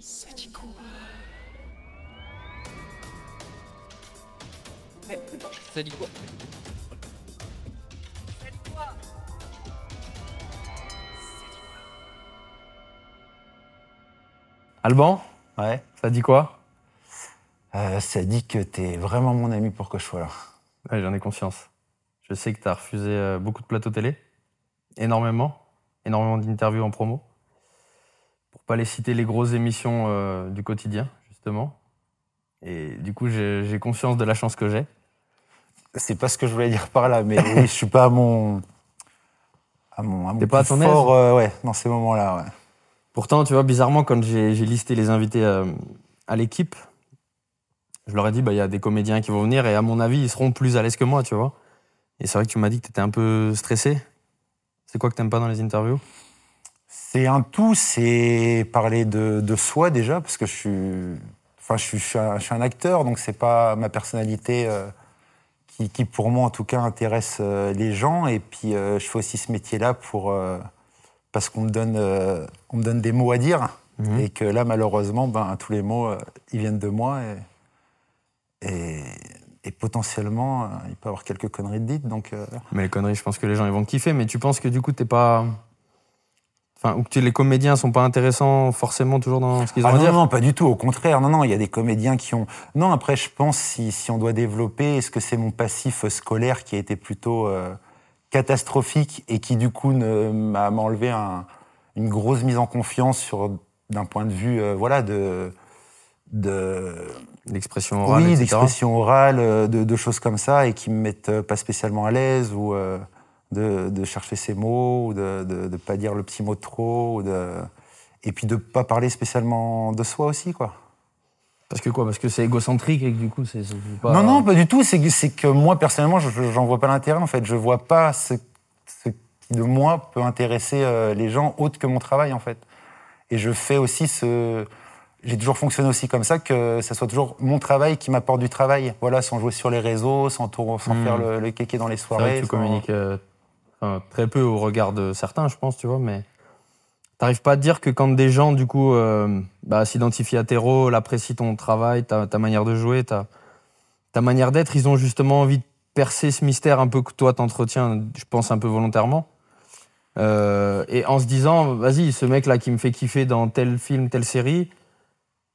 Ça dit quoi Ça dit quoi Alban, Ouais. ça dit quoi Euh, ça dit que t'es vraiment mon ami pour que je sois là. Ouais, J'en ai conscience. Je sais que tu as refusé euh, beaucoup de plateaux télé, énormément, énormément d'interviews en promo, pas les citer les grosses émissions euh, du quotidien, justement. Et du coup, j'ai conscience de la chance que j'ai. C'est pas ce que je voulais dire par là, mais oui, je suis pas à mon. à mon. à mon T'es pas à ton fort, euh, ouais, dans ces moments-là, ouais. Pourtant, tu vois, bizarrement, quand j'ai j'ai listé les invités euh, à l'équipe, je leur ai dit, bah, il y a des comédiens qui vont venir et à mon avis, ils seront plus à l'aise que moi, tu vois. Et c'est vrai que tu m'as dit que tu étais un peu stressé. C'est quoi que t'aimes pas dans les interviews? C'est un tout, c'est parler de, de soi déjà, parce que je suis. Enfin, je suis, je suis un, je suis un acteur, donc c'est pas ma personnalité euh, qui, qui, pour moi, en tout cas, intéresse euh, les gens. Et puis, euh, je fais aussi ce métier-là pour. parce qu'on me, donne, on me donne des mots à dire. Mhm. Et que là, malheureusement, ben, tous les mots, ils viennent de moi. Et, et, et potentiellement, euh, il peut y avoir quelques conneries de dites. Donc, euh, Mais les conneries, je pense que les gens ils vont kiffer. Mais tu penses que du coup, t'es pas. Enfin, ou que les comédiens sont pas intéressants forcément toujours dans ce qu'ils ont Ah à non, dire non, pas du tout. Au contraire, non, non, il y a des comédiens qui ont. Non, après, je pense si, si on doit développer, est-ce que c'est mon passif scolaire qui a été plutôt euh, catastrophique et qui du coup m'a enlevé un- une grosse mise en confiance sur d'un point de vue, euh, voilà, de de L'expression orale, oui, d'expression orale, euh, de, de choses comme ça et qui me mettent pas spécialement à l'aise ou euh, de, de chercher ses mots ou de, de pas dire le petit mot de trop ou de et puis de pas parler spécialement de soi aussi quoi. Parce que quoi? Parce que c'est égocentrique et que du coup, c'est pas. Non, non, pas du tout. C'est que, que moi, personnellement, je j'en vois pas l'intérêt, en fait. Je vois pas ce, ce qui, de moi, peut intéresser euh, les gens autre que mon travail, en fait. Et je fais aussi ce... J'ai toujours fonctionné aussi comme ça, que ça soit toujours mon travail qui m'apporte du travail. Voilà, sans jouer sur les réseaux, sans, tour- sans Hmm. faire le, le kéké dans les vrai soirées. que tu sans- communiques euh, très peu au regard de certains, je pense, tu vois, mais t'arrives pas à te dire que quand des gens, du coup, euh, bah, s'identifient à tes rôles, apprécient ton travail, ta, manière de jouer, ta, manière d'être, ils ont justement envie de percer ce mystère un peu que toi t'entretiens, je pense, un peu volontairement. Euh, et en se disant, vas-y, ce mec-là qui me fait kiffer dans tel film, telle série,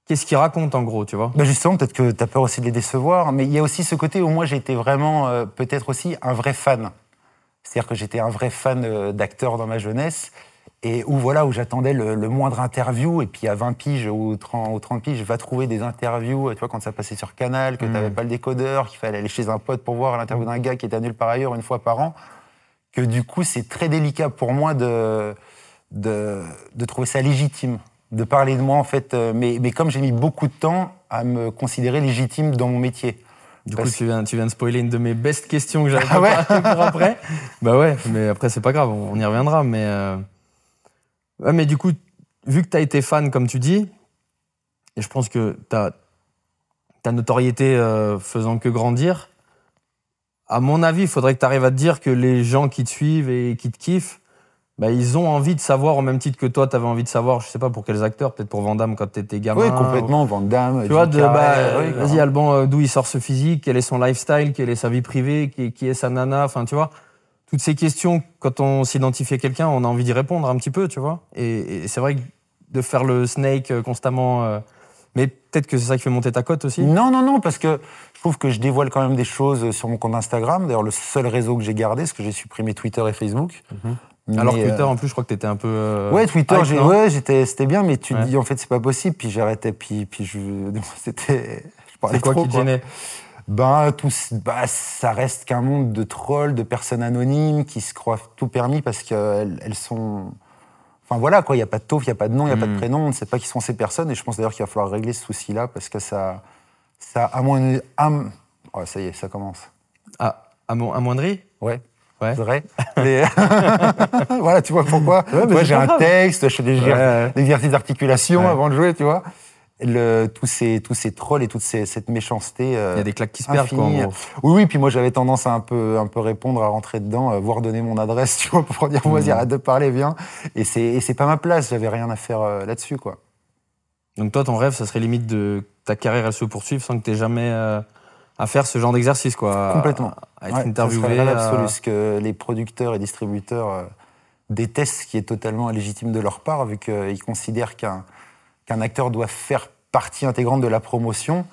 qu'est-ce qu'il raconte en gros, tu vois? Justement, peut-être que tu as peur aussi de les décevoir, mais il y a aussi ce côté où moi j'ai été vraiment, euh, peut-être aussi, un vrai fan. C'est-à-dire que j'étais un vrai fan euh, d'acteurs dans ma jeunesse, et où voilà, où j'attendais le, le moindre interview, et puis à 20 piges ou 30, ou 30 piges, vais trouver des interviews, euh, tu vois, quand ça passait sur Canal, que tu n'avais pas le décodeur, qu'il fallait aller chez un pote pour voir l'interview d'un gars qui était nul par ailleurs une fois par an, que du coup c'est très délicat pour moi de, de, de trouver ça légitime, de parler de moi en fait. euh, Mais, mais comme j'ai mis beaucoup de temps à me considérer légitime dans mon métier. Du coup, tu viens, tu viens de spoiler une de mes best questions que j'avais Ah ouais pour après. bah ouais, mais après, c'est pas grave, on, on y reviendra. Mais, euh, ouais, mais du coup, vu que tu as été fan, comme tu dis, et je pense que ta, ta notoriété euh, faisant que grandir, à mon avis, il faudrait que tu arrives à te dire que les gens qui te suivent et qui te kiffent, bah, ils ont envie de savoir au même titre que toi, tu avais envie de savoir, je sais pas pour quels acteurs, peut-être pour Vandame quand tu étais gamin. oui, complètement, Van Damme, Tu vois, de, bah, oui, vas-y Alban, euh, d'où il sort ce physique, quel est son lifestyle, quelle est sa vie privée, qui, qui est sa nana, enfin tu vois, toutes ces questions, quand on s'identifie à quelqu'un, on a envie d'y répondre un petit peu, tu vois. Et, et c'est vrai que de faire le snake euh, constamment, euh, mais peut-être que c'est ça qui fait monter ta cote aussi. Non, non, non, parce que je trouve que je dévoile quand même des choses sur mon compte Instagram. D'ailleurs, le seul réseau que j'ai gardé, parce que j'ai supprimé Twitter et Facebook. Alors Mais, Twitter, euh, en plus, je crois que t'étais un peu. euh, Ouais, Twitter, ouais, j'étais, c'était bien, mais tu te dis en fait c'est pas possible. Puis j'arrêtais, puis, puis je, c'était, je parlais C'est quoi trop, qui te gênait? Ben, tout, bah, ça reste qu'un monde de trolls, de personnes anonymes qui se croient tout permis parce qu'elles elles sont. Enfin voilà, quoi, il n'y a pas de taupe, il n'y a pas de nom, il n'y a pas de Mm. prénom, on ne sait pas qui sont ces personnes. Et je pense d'ailleurs qu'il va falloir régler ce souci-là parce que ça. ça à moins. à- Oh, ça y est, ça commence. Ah, amo- amoindri? Ouais. Ouais. Vrai. Mais- voilà, tu vois pourquoi. Ouais, Moi, c'est j'ai un grave. texte, je fais des, Ouais, exercices d'articulation avant de jouer, tu vois. Le, tous, ces, tous ces trolls et toute ces- cette méchanceté. euh, Il y a des claques qui se perdent, quoi, en infinie. gros. Oui, oui, puis moi j'avais tendance à un peu, un peu répondre, à rentrer dedans, euh, voire donner mon adresse, tu vois, pour dire, vas-y, arrête de parler, viens. Et c'est, c'est pas ma place, j'avais rien à faire euh, là-dessus, quoi. Donc toi, ton rêve, ça serait limite de ta carrière, elle se poursuive sans que tu aies jamais euh, à faire ce genre d'exercice, quoi. Complètement. À, être Ouais, interviewé. à- ce que les producteurs et distributeurs euh, détestent, ce qui est totalement légitime de leur part, vu qu'ils considèrent qu'un qu'un acteur doit faire partie intégrante de la promotion.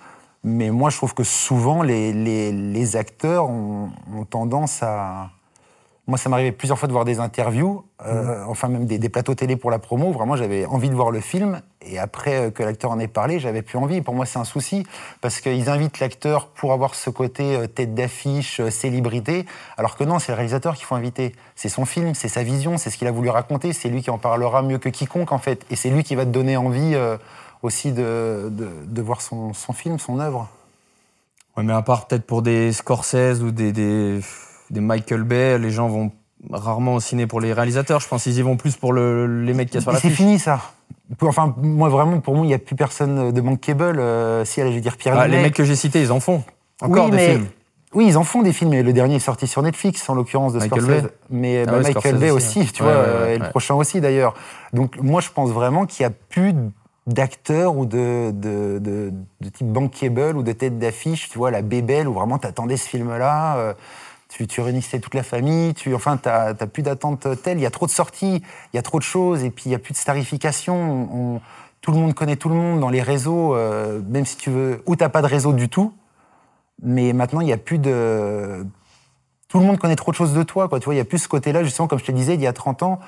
Mais moi, je trouve que souvent, les, les- les acteurs ont, ont tendance à... Moi, ça m'arrivait plusieurs fois de voir des interviews, euh, enfin même des, des plateaux télé pour la promo. Vraiment, j'avais envie de voir le film. Et après euh, que l'acteur en ait parlé, j'avais plus envie. Pour moi, c'est un souci. Parce qu'ils invitent l'acteur pour avoir ce côté euh, tête d'affiche, célébrité. Alors que non, c'est le réalisateur qu'il faut inviter. C'est son film, c'est sa vision, c'est ce qu'il a voulu raconter. C'est lui qui en parlera mieux que quiconque, en fait. Et c'est lui qui va te donner envie euh, aussi de, de, de voir son, son film, son œuvre. Ouais, mais à part peut-être pour des Scorsese ou des, des, des Michael Bay, les gens vont rarement au ciné pour les réalisateurs. Je pense qu'ils y vont plus pour le- les mecs qui sur Mais c'est fini, ça. Enfin, moi, vraiment, pour moi, il n'y a plus personne de bankable. Euh, si, allez, je vais dire Pierre Ah, les mecs que j'ai cités, ils en font. Encore oui, des mais, films. Oui, ils en font des films. Et le dernier est sorti sur Netflix, en l'occurrence de Michael Scorsese. Bay. Mais Ah bah, Michael Scorsese Bay aussi, aussi, tu Ouais, vois, ouais, euh, ouais, et le prochain aussi d'ailleurs. Donc moi, je pense vraiment qu'il n'y a plus d'acteurs ou de, de, de, de type bankable ou de tête d'affiche, tu vois, la bébelle, où vraiment t'attendais ce film-là. euh, tu, tu réunissais toute la famille, tu, enfin, t'as t'as plus d'attente telle. Il y a trop de sorties, il y a trop de choses, et puis il y a plus de starification. On- on- tout le monde connaît tout le monde dans les réseaux, euh, même si tu veux, ou t'as pas de réseau du tout. Mais maintenant, il n'y a plus de. Tout le monde connaît trop de choses de toi, quoi. Tu vois, il y a plus ce côté-là, justement, comme je te disais, il y a 30 ans,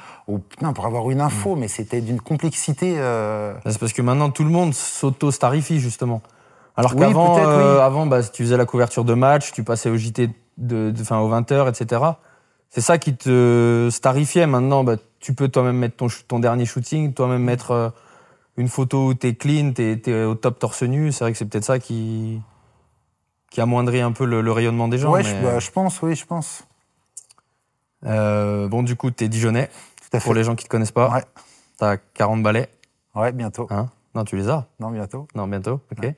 putain, pour avoir une info, mais c'était d'une complexité. euh, C'est parce que maintenant tout le monde s'auto-starifie justement. Alors Oui, qu'avant, euh, oui. avant, bah, tu faisais la couverture de match, tu passais au JT de, de, aux 20h, etc. C'est ça qui te starifiait. Maintenant, bah, tu peux toi-même mettre ton, dernier shooting, toi-même mettre euh, une photo où t'es clean, t'es es au top torse nu. C'est vrai que c'est peut-être ça qui, qui amoindrit un peu le, le rayonnement des gens. ouais, mais, je, bah, je pense, oui, je pense. euh, bon, du coup, t'es Dijonais. Tout à fait. Pour les gens qui te connaissent pas, Ouais. t'as 40 balais. Ouais, bientôt. Hein? Non, tu les as? Non, bientôt. Non, bientôt, ok.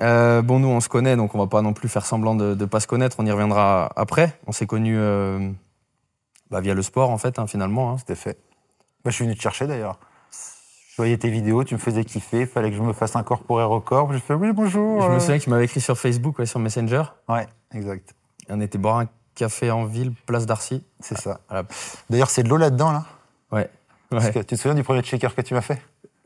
Euh, bon, nous, on se connaît, donc on va pas non plus faire semblant de ne pas se connaître. On y reviendra après. On s'est connus euh, bah, via le sport, en fait, hein, finalement. hein. C'était fait. Bah, je suis venu te chercher d'ailleurs. Je voyais tes vidéos, tu me faisais kiffer, fallait que je me fasse un corps pour Aérocorp. J'ai fait oui, bonjour. Je me souviens que tu m'avais écrit sur Facebook, ouais, sur Messenger. Ouais, exact. Et on était boire un café en ville, place d'Arcy. C'est ça. Voilà. D'ailleurs, c'est de l'eau là-dedans, là? Ouais. Parce Ouais, que tu te souviens du premier shaker que tu m'as fait?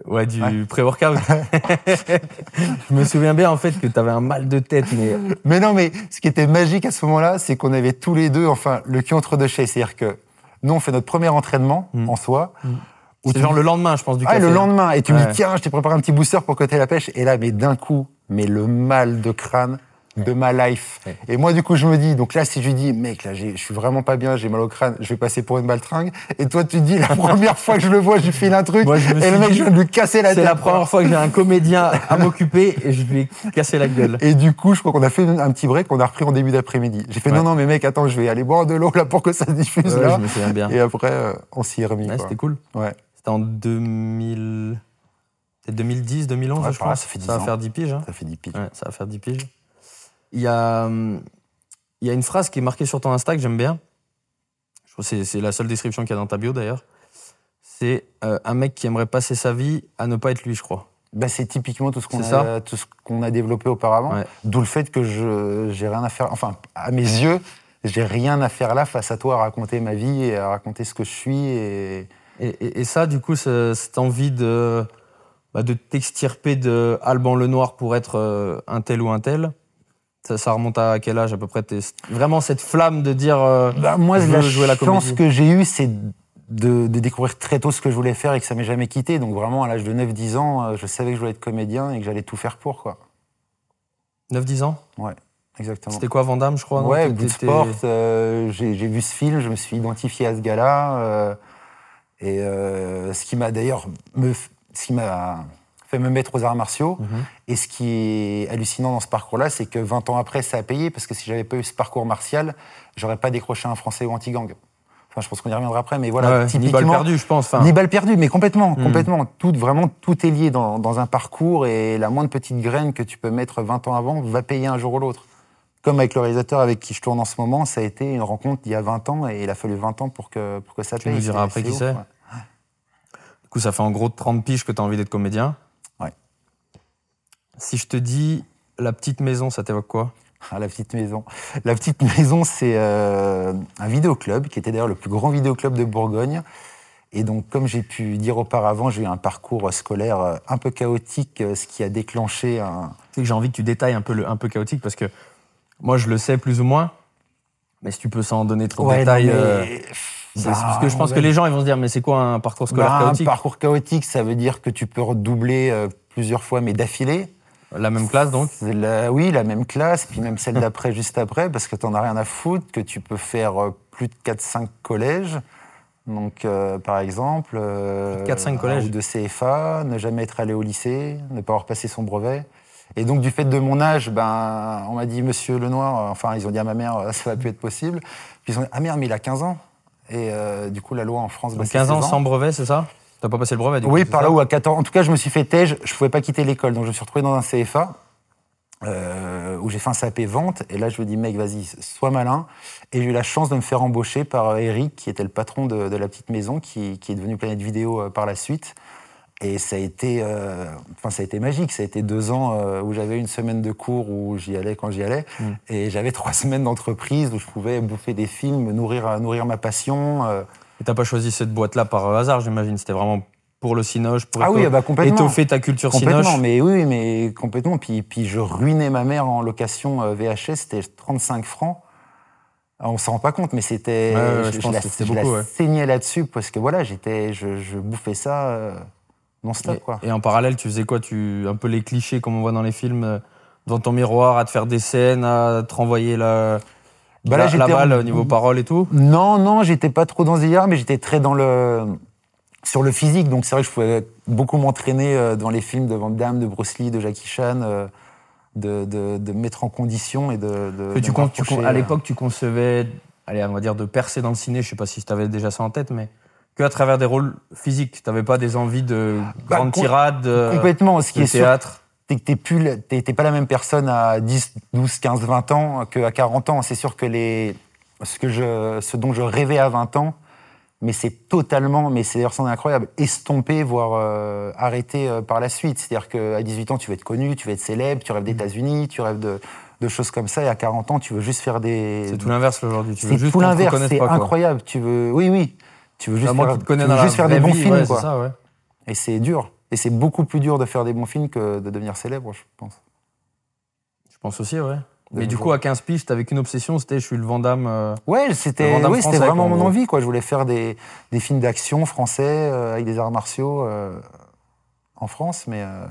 Ouais du Ouais. pré-workout. je me souviens bien, en fait, que tu avais un mal de tête, mais Mais non, mais ce qui était magique à ce moment-là, c'est qu'on avait tous les deux, enfin, le cul entre deux chaises. C'est-à-dire que nous, on fait notre premier entraînement Mm. en soi. où c'est genre dis- le lendemain, je pense, du Ah, café. le lendemain. Et tu me Ouais. dis, tiens, je t'ai préparé un petit booster pour côté la pêche. Et là, mais d'un coup, mais le mal de crâne de ma life. Ouais. Et moi, du coup, je me dis, donc là, si je lui dis, mec, là, je suis vraiment pas bien, j'ai mal au crâne, je vais passer pour une baltringue. Et toi, tu dis, la première fois que je le vois, je lui file un truc. Moi, je me et le mec, dit, je viens de lui casser la C'est tête. la première fois que j'ai un comédien à m'occuper et je lui ai cassé la gueule. Et du coup, je crois qu'on a fait un petit break, on a repris en début d'après-midi. J'ai fait, Ouais. non, non, mais mec, attends, je vais aller boire de l'eau là pour que ça se diffuse Ouais, là. je me souviens bien. Et après, euh, on s'y est remis. C'était cool. Ouais. C'était en 2000... C'était 2010, 2011, Ouais, je crois. ça fait 10 va ans. faire 10 piges. hein. Ça fait 10 piges. Ça va faire 10 piges. Il y a, hum, il y a une phrase qui est marquée sur ton Insta que j'aime bien. Je crois que c'est- la seule description qu'il y a dans ta bio d'ailleurs. C'est euh, un mec qui aimerait passer sa vie à ne pas être lui, je crois. Bah, c'est typiquement tout ce qu'on C'est a, tout ce qu'on a développé auparavant. Ouais. D'où le fait que je j'ai rien à faire. Enfin, à mes yeux, j'ai rien à faire là face à toi à raconter ma vie et à raconter ce que je suis. Et Et, et- et ça, du coup, ce- cette envie de, bah, de t'extirper de Alban Lenoir pour être euh, un tel ou un tel, ça, ça remonte à quel âge à peu près? Vraiment cette flamme de dire. euh, bah, moi, Je la veux jouer la chance que j'ai eue, c'est de, de découvrir très tôt ce que je voulais faire et que ça m'ait jamais quitté. Donc vraiment, à l'âge de 9-10 ans, euh, je savais que je voulais être comédien et que j'allais tout faire pour. quoi. 9-10 ans? Exactement. C'était quoi, Vandame, je crois non? Ouais, Bloodsport, euh, j'ai vu ce film, je me suis identifié à ce gars-là. euh, et ce qui m'a d'ailleurs ce qui m'a fait me mettre aux arts martiaux. Mhm. Et ce qui est hallucinant dans ce parcours-là, c'est que 20 ans après, ça a payé, parce que si j'avais pas eu ce parcours martial, j'aurais pas décroché un français ou anti-gang. Enfin, je pense qu'on y reviendra après, mais voilà, Ouais, ni typiquement. balle perdue, je pense. Enfin, Ni balle perdue, mais complètement, Hmm. complètement. Tout, vraiment, tout est lié dans, dans un parcours et la moindre petite graine que tu peux mettre 20 ans avant va payer un jour ou l'autre. Comme avec le réalisateur avec qui je tourne en ce moment, ça a été une rencontre il y a 20 ans et il a fallu 20 ans pour que, pour que ça Tu paye. nous diras après qui c'est. ouais. Du coup, ça fait en gros 30 piges que tu as envie d'être comédien. Si je te dis la petite maison, ça t'évoque quoi? Ah, la petite maison. La petite maison, c'est euh, un vidéoclub qui était d'ailleurs le plus grand vidéoclub de Bourgogne. Et donc, comme j'ai pu dire auparavant, j'ai eu un parcours scolaire euh, un peu chaotique, euh, ce qui a déclenché un. Tu sais que j'ai envie que tu détailles un peu le un peu chaotique parce que moi je le sais plus ou moins, mais si tu peux s'en donner trop de Ouais, non, détails. mais- euh, Bah, parce que je pense ouais. que les gens ils vont se dire mais c'est quoi un parcours scolaire Bah, chaotique? Un parcours chaotique, ça veut dire que tu peux redoubler plusieurs fois, mais d'affilée. La même classe donc? La- oui, la même classe, puis même celle d'après, juste après, parce que t'en as rien à foutre, que tu peux faire euh, plus de 4-5 collèges. Donc, euh, par exemple, euh, Plus de 4-5 un collèges. de CFA, ne jamais être allé au lycée, ne pas avoir passé son brevet. Et donc, du fait de mon âge, ben, on m'a dit, Monsieur Lenoir, euh, enfin, ils ont dit à ma mère, ça va plus être possible. Puis ils ont dit, ah merde, mais il a 15 ans. Et euh, du coup, la loi en France, bah, Donc c'est 15 ans 16 sans brevet, c'est ça? T'as pas passé le brevet du oui, par là où à 14 En tout cas, je me suis fait tège, je pouvais pas quitter l'école. Donc je me suis retrouvé dans un CFA euh, où j'ai fait un CAP vente. Et là, je me dis, mec, vas-y, sois malin. Et j'ai eu la chance de me faire embaucher par euh, Eric, qui était le patron de, de la petite maison, qui, qui est devenu Planète Vidéo euh, par la suite. Et ça a été, euh, enfin, ça a été magique. Ça a été deux ans euh, où j'avais une semaine de cours où j'y allais quand j'y allais, Mm. et j'avais trois semaines d'entreprise où je pouvais bouffer des films, nourrir, nourrir ma passion. euh. Et t'as pas choisi cette boîte-là par hasard, j'imagine. C'était vraiment pour le cinoche, pour Ah oui, ah bah complètement. étoffer ta culture Complètement, cinoche. mais oui, mais complètement. Puis, puis je ruinais ma mère en location euh, VHS, c'était 35 francs. On s'en rend pas compte, mais c'était. Ouais, je je, pense la, que c'était je la beaucoup, ouais. saignais là-dessus parce que voilà, j'étais, je, je bouffais ça euh, non-stop, quoi. Et, et en parallèle, tu faisais quoi? Tu, Un peu les clichés comme on voit dans les films, euh, devant ton miroir, à te faire des scènes, à te renvoyer la, Bah là, la, balle au niveau parole et tout. Non, non, j'étais pas trop dans délire, mais j'étais très dans le sur le physique. Donc c'est vrai que je pouvais beaucoup m'entraîner euh, dans les films de Van Damme, de Bruce Lee, de Jackie Chan, euh, de, de, de me mettre en condition et de. de- tu con- tu con- à euh, l'époque, tu concevais, allez, on va dire, de percer dans le ciné, je sais pas si tu avais déjà ça en tête, mais que à travers des rôles physiques. Tu pas des envies de Bah, grandes tirades, de, Complètement. Ce qui de est sûr, théâtre. que t'es plus, t'es pas la même personne à 10, 12, 15, 20 ans qu'à 40 ans. C'est sûr que les, ce, que je, ce dont je rêvais à 20 ans, mais c'est totalement, mais c'est d'ailleurs incroyable, estompé, voire euh, arrêté euh, par la suite. C'est-à-dire qu'à 18 ans, tu veux être connu, tu veux être célèbre, tu rêves d'États-Unis, tu rêves de, de choses comme ça, et à 40 ans, tu veux juste faire des. C'est tout l'inverse aujourd'hui. C'est juste tout l'inverse, c'est incroyable. Tu veux, oui, oui. Tu veux juste faire, tu veux juste faire des bons films, ouais, quoi. ça, ouais. Et c'est dur. Et c'est beaucoup plus dur de faire des bons films que de devenir célèbre, je pense. Je pense aussi, ouais. Mais du coup, à 15 piges, t'avais qu'une obsession, c'était je suis le Vandame. euh, Ouais, c'était oui, vraiment mon envie. Quoi. Je voulais faire des, des films d'action français euh, avec des arts martiaux euh, en France. Mais, euh,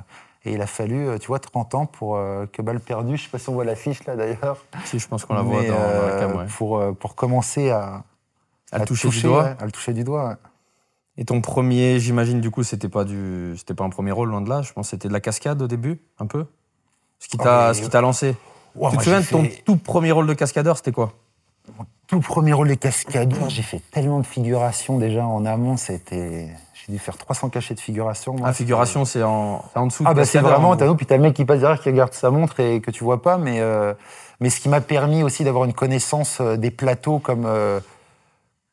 et il a fallu, tu vois, 30 ans pour que Balle perdue, je sais pas si on voit l'affiche là d'ailleurs, Si, je pense qu'on la voit mais, dans, dans la cam, ouais. pour, pour commencer à, toucher, du doigt. ouais, à le toucher du doigt. ouais. Et ton premier, j'imagine, du coup, c'était pas du, c'était pas un premier rôle, loin de là. Je pense que c'était de la cascade au début, un peu. Ce qui Oh, t'a, ce qui t'a lancé. Ouah, tu te souviens de ton fait- tout premier rôle de cascadeur, c'était quoi? Tout premier rôle de cascadeur, j'ai fait tellement de figurations déjà en amont, c'était. J'ai dû faire 300 cachets de figuration. moi. La figuration, c'est en, c'est en dessous. Ah de bah c'est vraiment, en t'as puis t'as le mec qui passe derrière qui regarde sa montre et que tu vois pas, mais, euh, mais ce qui m'a permis aussi d'avoir une connaissance euh, des plateaux comme, euh,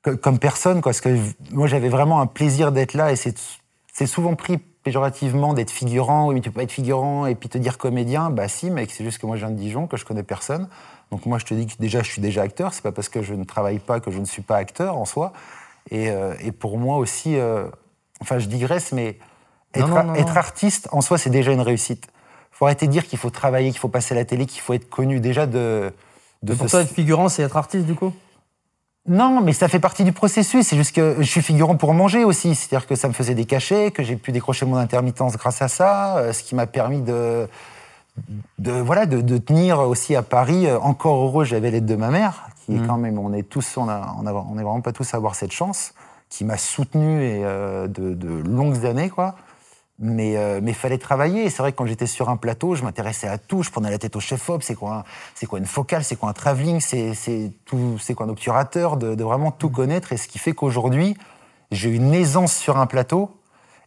co- comme personne, quoi, parce que moi j'avais vraiment un plaisir d'être là et c'est souvent pris péjorativement d'être figurant, oui mais tu peux pas être figurant et puis te dire comédien, bah si mec, c'est juste que moi je viens de Dijon, que je connais personne, donc moi je te dis que déjà je suis déjà acteur, c'est pas parce que je ne travaille pas que je ne suis pas acteur en soi, et, euh, et pour moi aussi, euh, enfin je digresse, mais être, non, non, être non. artiste, en soi, c'est déjà une réussite. faut arrêter de dire qu'il faut travailler, qu'il faut passer à la télé, qu'il faut être connu. Déjà, de. de Pour toi, être figurant, c'est être artiste, du coup? Non, mais ça fait partie du processus. C'est juste que je suis figurant pour manger aussi. C'est-à-dire que ça me faisait des cachets, que j'ai pu décrocher mon intermittence grâce à ça, euh, ce qui m'a permis de. De, voilà, de, de tenir aussi à Paris. Euh, Encore heureux, j'avais l'aide de ma mère, qui est Mhm. quand même, on est tous, on, a, on, a- on est vraiment pas tous à avoir cette chance, qui m'a soutenu et, euh, de, de longues années, quoi. Mais il mais fallait travailler. C'est vrai que quand j'étais sur un plateau, je m'intéressais à tout. Je prenais la tête au chef-op. C'est quoi, c'est quoi une focale? C'est quoi un travelling? C'est c'est tout- c'est quoi un obturateur? De, de vraiment tout connaître. Et ce qui fait qu'aujourd'hui, j'ai une aisance sur un plateau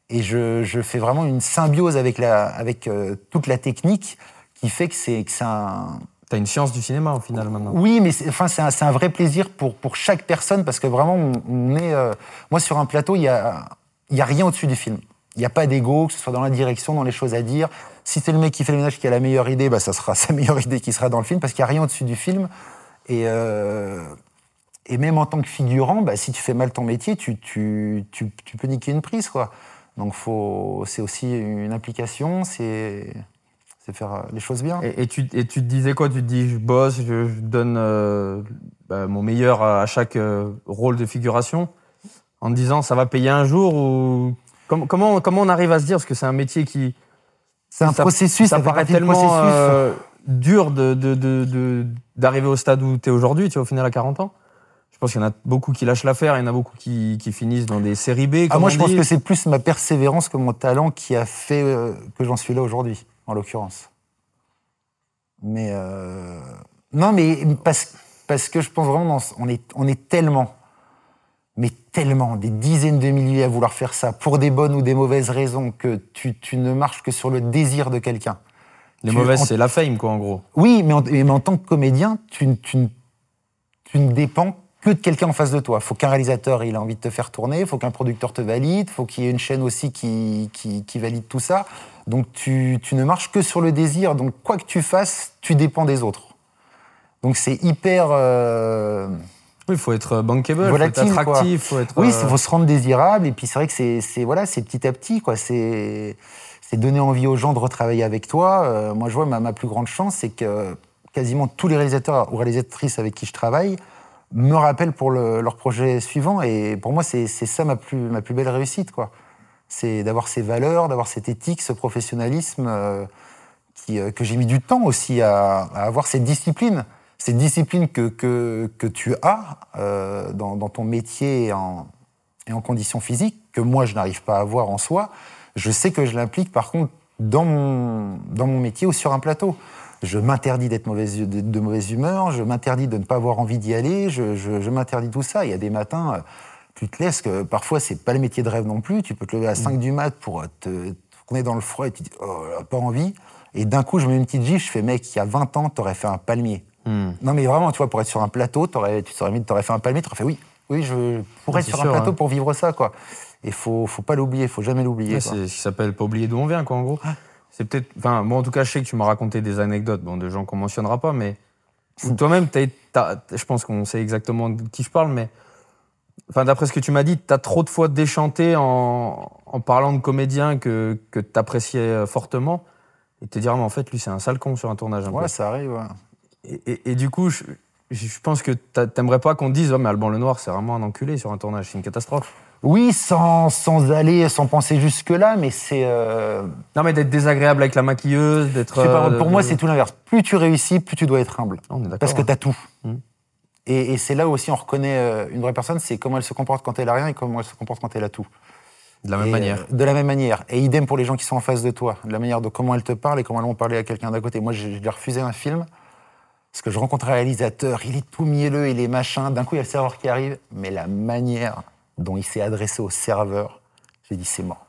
et je, je fais vraiment une symbiose avec, la, avec euh, toute la technique qui fait que c'est que c'est un, T'as une science du cinéma, au final, maintenant. oui, mais c'est enfin, c'est un, c'est un vrai plaisir pour, pour chaque personne parce que vraiment, on, on est. euh, moi, sur un plateau, il n'y a, il y a rien au-dessus du film. Il n'y a pas d'ego, que ce soit dans la direction, dans les choses à dire. Si c'est le mec qui fait le ménage qui a la meilleure idée, bah, ça sera sa meilleure idée qui sera dans le film, parce qu'il n'y a rien au-dessus du film. Et, euh, même en tant que figurant, bah, si tu fais mal ton métier, tu, peux niquer une prise. Quoi. Donc c'est aussi une implication, c'est, faire euh, les choses bien. Et, tu, te disais quoi? Tu te dis, je bosse, je, donne euh, bah, mon meilleur à, chaque rôle de figuration, en te disant, ça va payer un jour ou Com- comment, comment on arrive à se dire Parce que c'est un métier qui. C'est un ça- processus, Ça fait paraît tellement euh, dur de, de, de, de- d'arriver au stade où tu es aujourd'hui, tu vois, au final à 40 ans. Je pense qu'il y en a beaucoup qui lâchent l'affaire, il y en a beaucoup qui, qui finissent dans des séries B. Ah, moi, je pense que c'est plus ma persévérance que mon talent qui a fait euh, que j'en suis là aujourd'hui, en l'occurrence. Mais euh, non, mais parce, parce que je pense vraiment, on est, on est tellement, mais tellement, des dizaines de milliers à vouloir faire ça pour des bonnes ou des mauvaises raisons que tu, tu ne marches que sur le désir de quelqu'un. Les tu- mauvaises, en- c'est la fame, quoi, en gros. Oui, mais en, mais en tant que comédien, tu, ne- tu, tu ne dépends que de quelqu'un en face de toi. Il faut qu'un réalisateur il a envie de te faire tourner, il faut qu'un producteur te valide, il faut qu'il y ait une chaîne aussi qui, qui, qui valide tout ça. Donc tu, tu ne marches que sur le désir. Donc quoi que tu fasses, tu dépends des autres. Donc c'est hyper... euh, Oui, il faut être bankable, il faut Volatile, être quoi. attractif, il faut être. Oui, euh, il faut se rendre désirable. Et puis c'est vrai que c'est voilà, c'est petit à petit. quoi. C'est donner envie aux gens de retravailler avec toi. Euh, moi, je vois ma, ma plus grande chance, c'est que quasiment tous les réalisateurs ou réalisatrices avec qui je travaille me rappellent pour le- leur projet suivant. Et pour moi, c'est c'est ça ma plus, ma plus belle réussite. quoi. C'est d'avoir ces valeurs, d'avoir cette éthique, ce professionnalisme euh, qui, euh, que j'ai mis du temps aussi à, à avoir cette discipline. Cette discipline que, que, que tu as euh, dans, dans ton métier et en, et en conditions physiques, que moi je n'arrive pas à avoir en soi, je sais que je l'implique par contre dans mon, dans mon métier ou sur un plateau. Je m'interdis d'être mauvaise, de, de mauvaise humeur, je m'interdis de ne pas avoir envie d'y aller, je, je, je m'interdis tout ça. Il y a des matins, euh, tu te laisses, que parfois c'est pas le métier de rêve non plus, tu peux te lever à 5 du mat pour euh, te tourner dans le froid et tu te dis, oh pas envie. Et d'un coup, je mets une petite gifle, je fais, mec, il y a 20 ans, t'aurais fait un palmier. Hmm. Non, mais vraiment, tu vois, pour être sur un plateau, tu t'aurais fait un palmier, t'aurais fait oui, oui, je pourrais être sur sûr, un plateau hein. pour vivre ça, quoi. Et faut, faut pas l'oublier, faut jamais l'oublier. Ouais, quoi. c'est ce qui s'appelle pas oublier d'où on vient, quoi, en gros. C'est peut-être. Enfin, moi, en tout cas, je sais que tu m'as raconté des anecdotes, bon, de gens qu'on mentionnera pas, mais. où Toi-même, t'as- t'as- je pense qu'on sait exactement de qui je parle, mais. Enfin, d'après ce que tu m'as dit, t'as trop de fois déchanté en, en parlant de comédien que, que t'appréciais fortement. Et te dire, ah, mais en fait, lui, c'est un sale con sur un tournage. Un peu. Ouais, ça arrive, ouais. Et, et- et du coup, je, je pense que t'a- t'aimerais pas qu'on dise, oh, mais Alban Lenoir, c'est vraiment un enculé sur un tournage, c'est une catastrophe. Oui, sans, sans aller, sans penser jusque-là, mais c'est. euh, Non, mais d'être désagréable avec la maquilleuse, d'être. euh, pour de- moi, c'est tout l'inverse. Plus tu réussis, plus tu dois être humble. On est d'accord. Parce que tu as tout. Mm. Et, et c'est là aussi on reconnaît euh, une vraie personne, c'est comment elle se comporte quand elle a rien et comment elle se comporte quand elle a tout. De la même Et, manière. euh, de la même manière. Et idem pour les gens qui sont en face de toi. De la manière de comment elle te parle et comment elles vont parler à quelqu'un d'à côté. Moi, j'ai refusé un film parce que je rencontre un réalisateur, il est tout mielleux, il est machin. D'un coup, il y a le serveur qui arrive. Mais la manière dont il s'est adressé au serveur, j'ai dit c'est mort.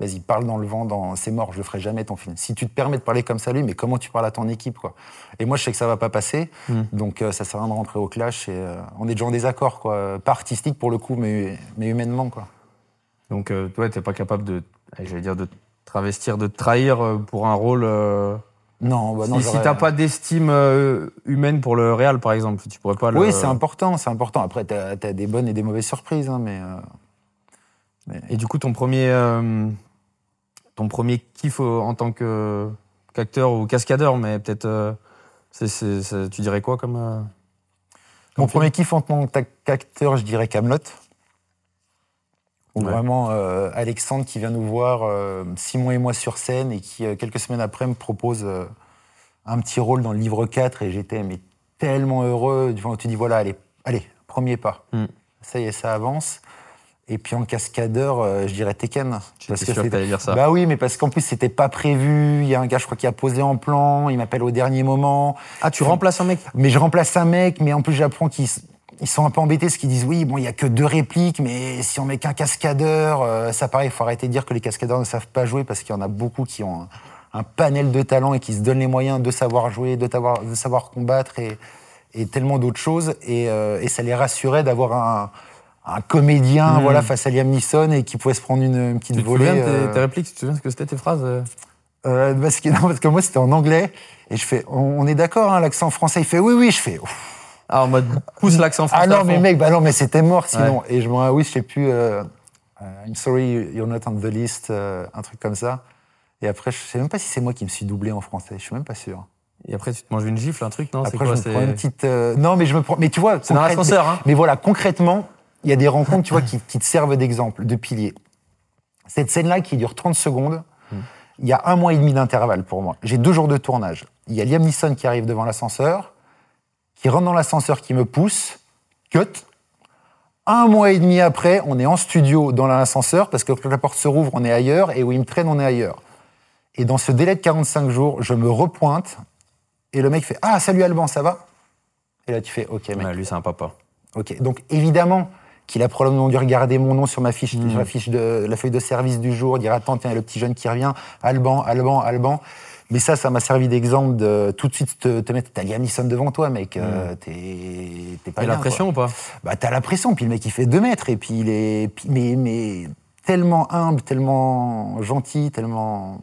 Vas-y, parle dans le vent, dans... c'est mort, je le ferai jamais ton film. Si tu te permets de parler comme ça, lui, mais comment tu parles à ton équipe, quoi? Et moi, je sais que ça va pas passer, Mm. donc euh, ça sert à rien de rentrer au clash. Et, euh, on est déjà en désaccord, quoi. Pas artistique pour le coup, mais, mais humainement, quoi. Donc, euh, toi, t'es pas capable de, j'allais dire, de te travestir, de trahir pour un rôle. Non, bah non, si si t'as pas d'estime euh, humaine pour le réel, par exemple, tu pourrais pas le. Oui, c'est important, c'est important. Après, tu as, des bonnes et des mauvaises surprises, hein, mais, euh, mais- Et du coup, ton premier, euh, ton premier kiff en tant que qu'acteur ou cascadeur, mais peut-être, tu dirais quoi comme. Mon comme film? premier kiff en tant qu'acteur, je dirais Camelot. Où Ouais. vraiment euh, Alexandre qui vient nous voir euh, Simon et moi sur scène et qui euh, quelques semaines après me propose un petit rôle dans le livre 4 et j'étais mais tellement heureux. Du moment où tu dis voilà, allez, allez, premier pas. Mm. Ça y est, ça avance. Et puis en cascadeur, je dirais Tekken. J'étais sûr que c'était- t'allais dire ça. Bah oui, mais parce qu'en plus c'était pas prévu. Il y a un gars, je crois, qui a posé en plan. Il m'appelle au dernier moment. ah, tu remplaces un mec? Mais je remplace un mec, mais en plus j'apprends qu'ils s- ils sont un peu embêtés parce qu'ils disent oui, bon, il y a que deux répliques, mais si on met qu'un cascadeur, euh, ça paraît, il faut arrêter de dire que les cascadeurs ne savent pas jouer parce qu'il y en a beaucoup qui ont un, un panel de talent et qui se donnent les moyens de savoir jouer, de, savoir- de savoir combattre et, et tellement d'autres choses. Et, euh, et ça les rassurait d'avoir un, un comédien Mm. voilà, face à Liam Neeson et qui pouvait se prendre une, une petite Tu te volée. souviens de tes, euh, tes répliques Tu te souviens ce que c'était tes phrases euh euh, parce, que, non, parce que moi, c'était en anglais. Et je fais, on, on est d'accord, hein, l'accent français Il fait, oui, oui. Je fais, Ouf. Ah, en mode pousse l'accent français. ah non, mais mec, bah non, mais c'était mort sinon. Et je me oui, je sais plus, euh, euh, I'm sorry, you're not on the list, euh, un truc comme ça. Et après, je sais même pas si c'est moi qui me suis doublé en français. Je suis même pas sûr. Et après, tu te manges une gifle, un truc, non? C'est Après, quoi je me prends une petite. euh, Non, mais je me prends. Mais tu vois, C'est dans concrète- l'ascenseur, hein Mais voilà, concrètement, il y a des rencontres, tu vois, qui, qui te servent d'exemple, de pilier. Cette scène-là, qui dure 30 secondes, Hmm. il y a un mois et demi d'intervalle pour moi. J'ai deux jours de tournage. Il y a Liam Neeson qui arrive devant l'ascenseur, qui rentre dans l'ascenseur, qui me pousse, cut. Un mois et demi après, on est en studio dans l'ascenseur, parce que quand la porte se rouvre, on est ailleurs, et où il me traîne, on est ailleurs. Et dans ce délai de 45 jours, je me repointe, et le mec fait Ah, salut Alban, ça va? Et là, tu fais Ok, mec. Ouais, Lui, c'est un papa. Ok, donc évidemment qu'il a probablement dû regarder mon nom sur ma fiche, Mm. sur fiche de la feuille de service du jour, dire attends tiens il y a le petit jeune qui revient, Alban, Alban, Alban. Mais ça, ça m'a servi d'exemple de tout de suite te, te mettre, t'as Liam Neeson devant toi, mec, euh, t'es t'es pas bien. la pression ou pas? Bah t'as la pression, puis le mec il fait deux mètres et puis il est, mais mais tellement humble, tellement gentil, tellement.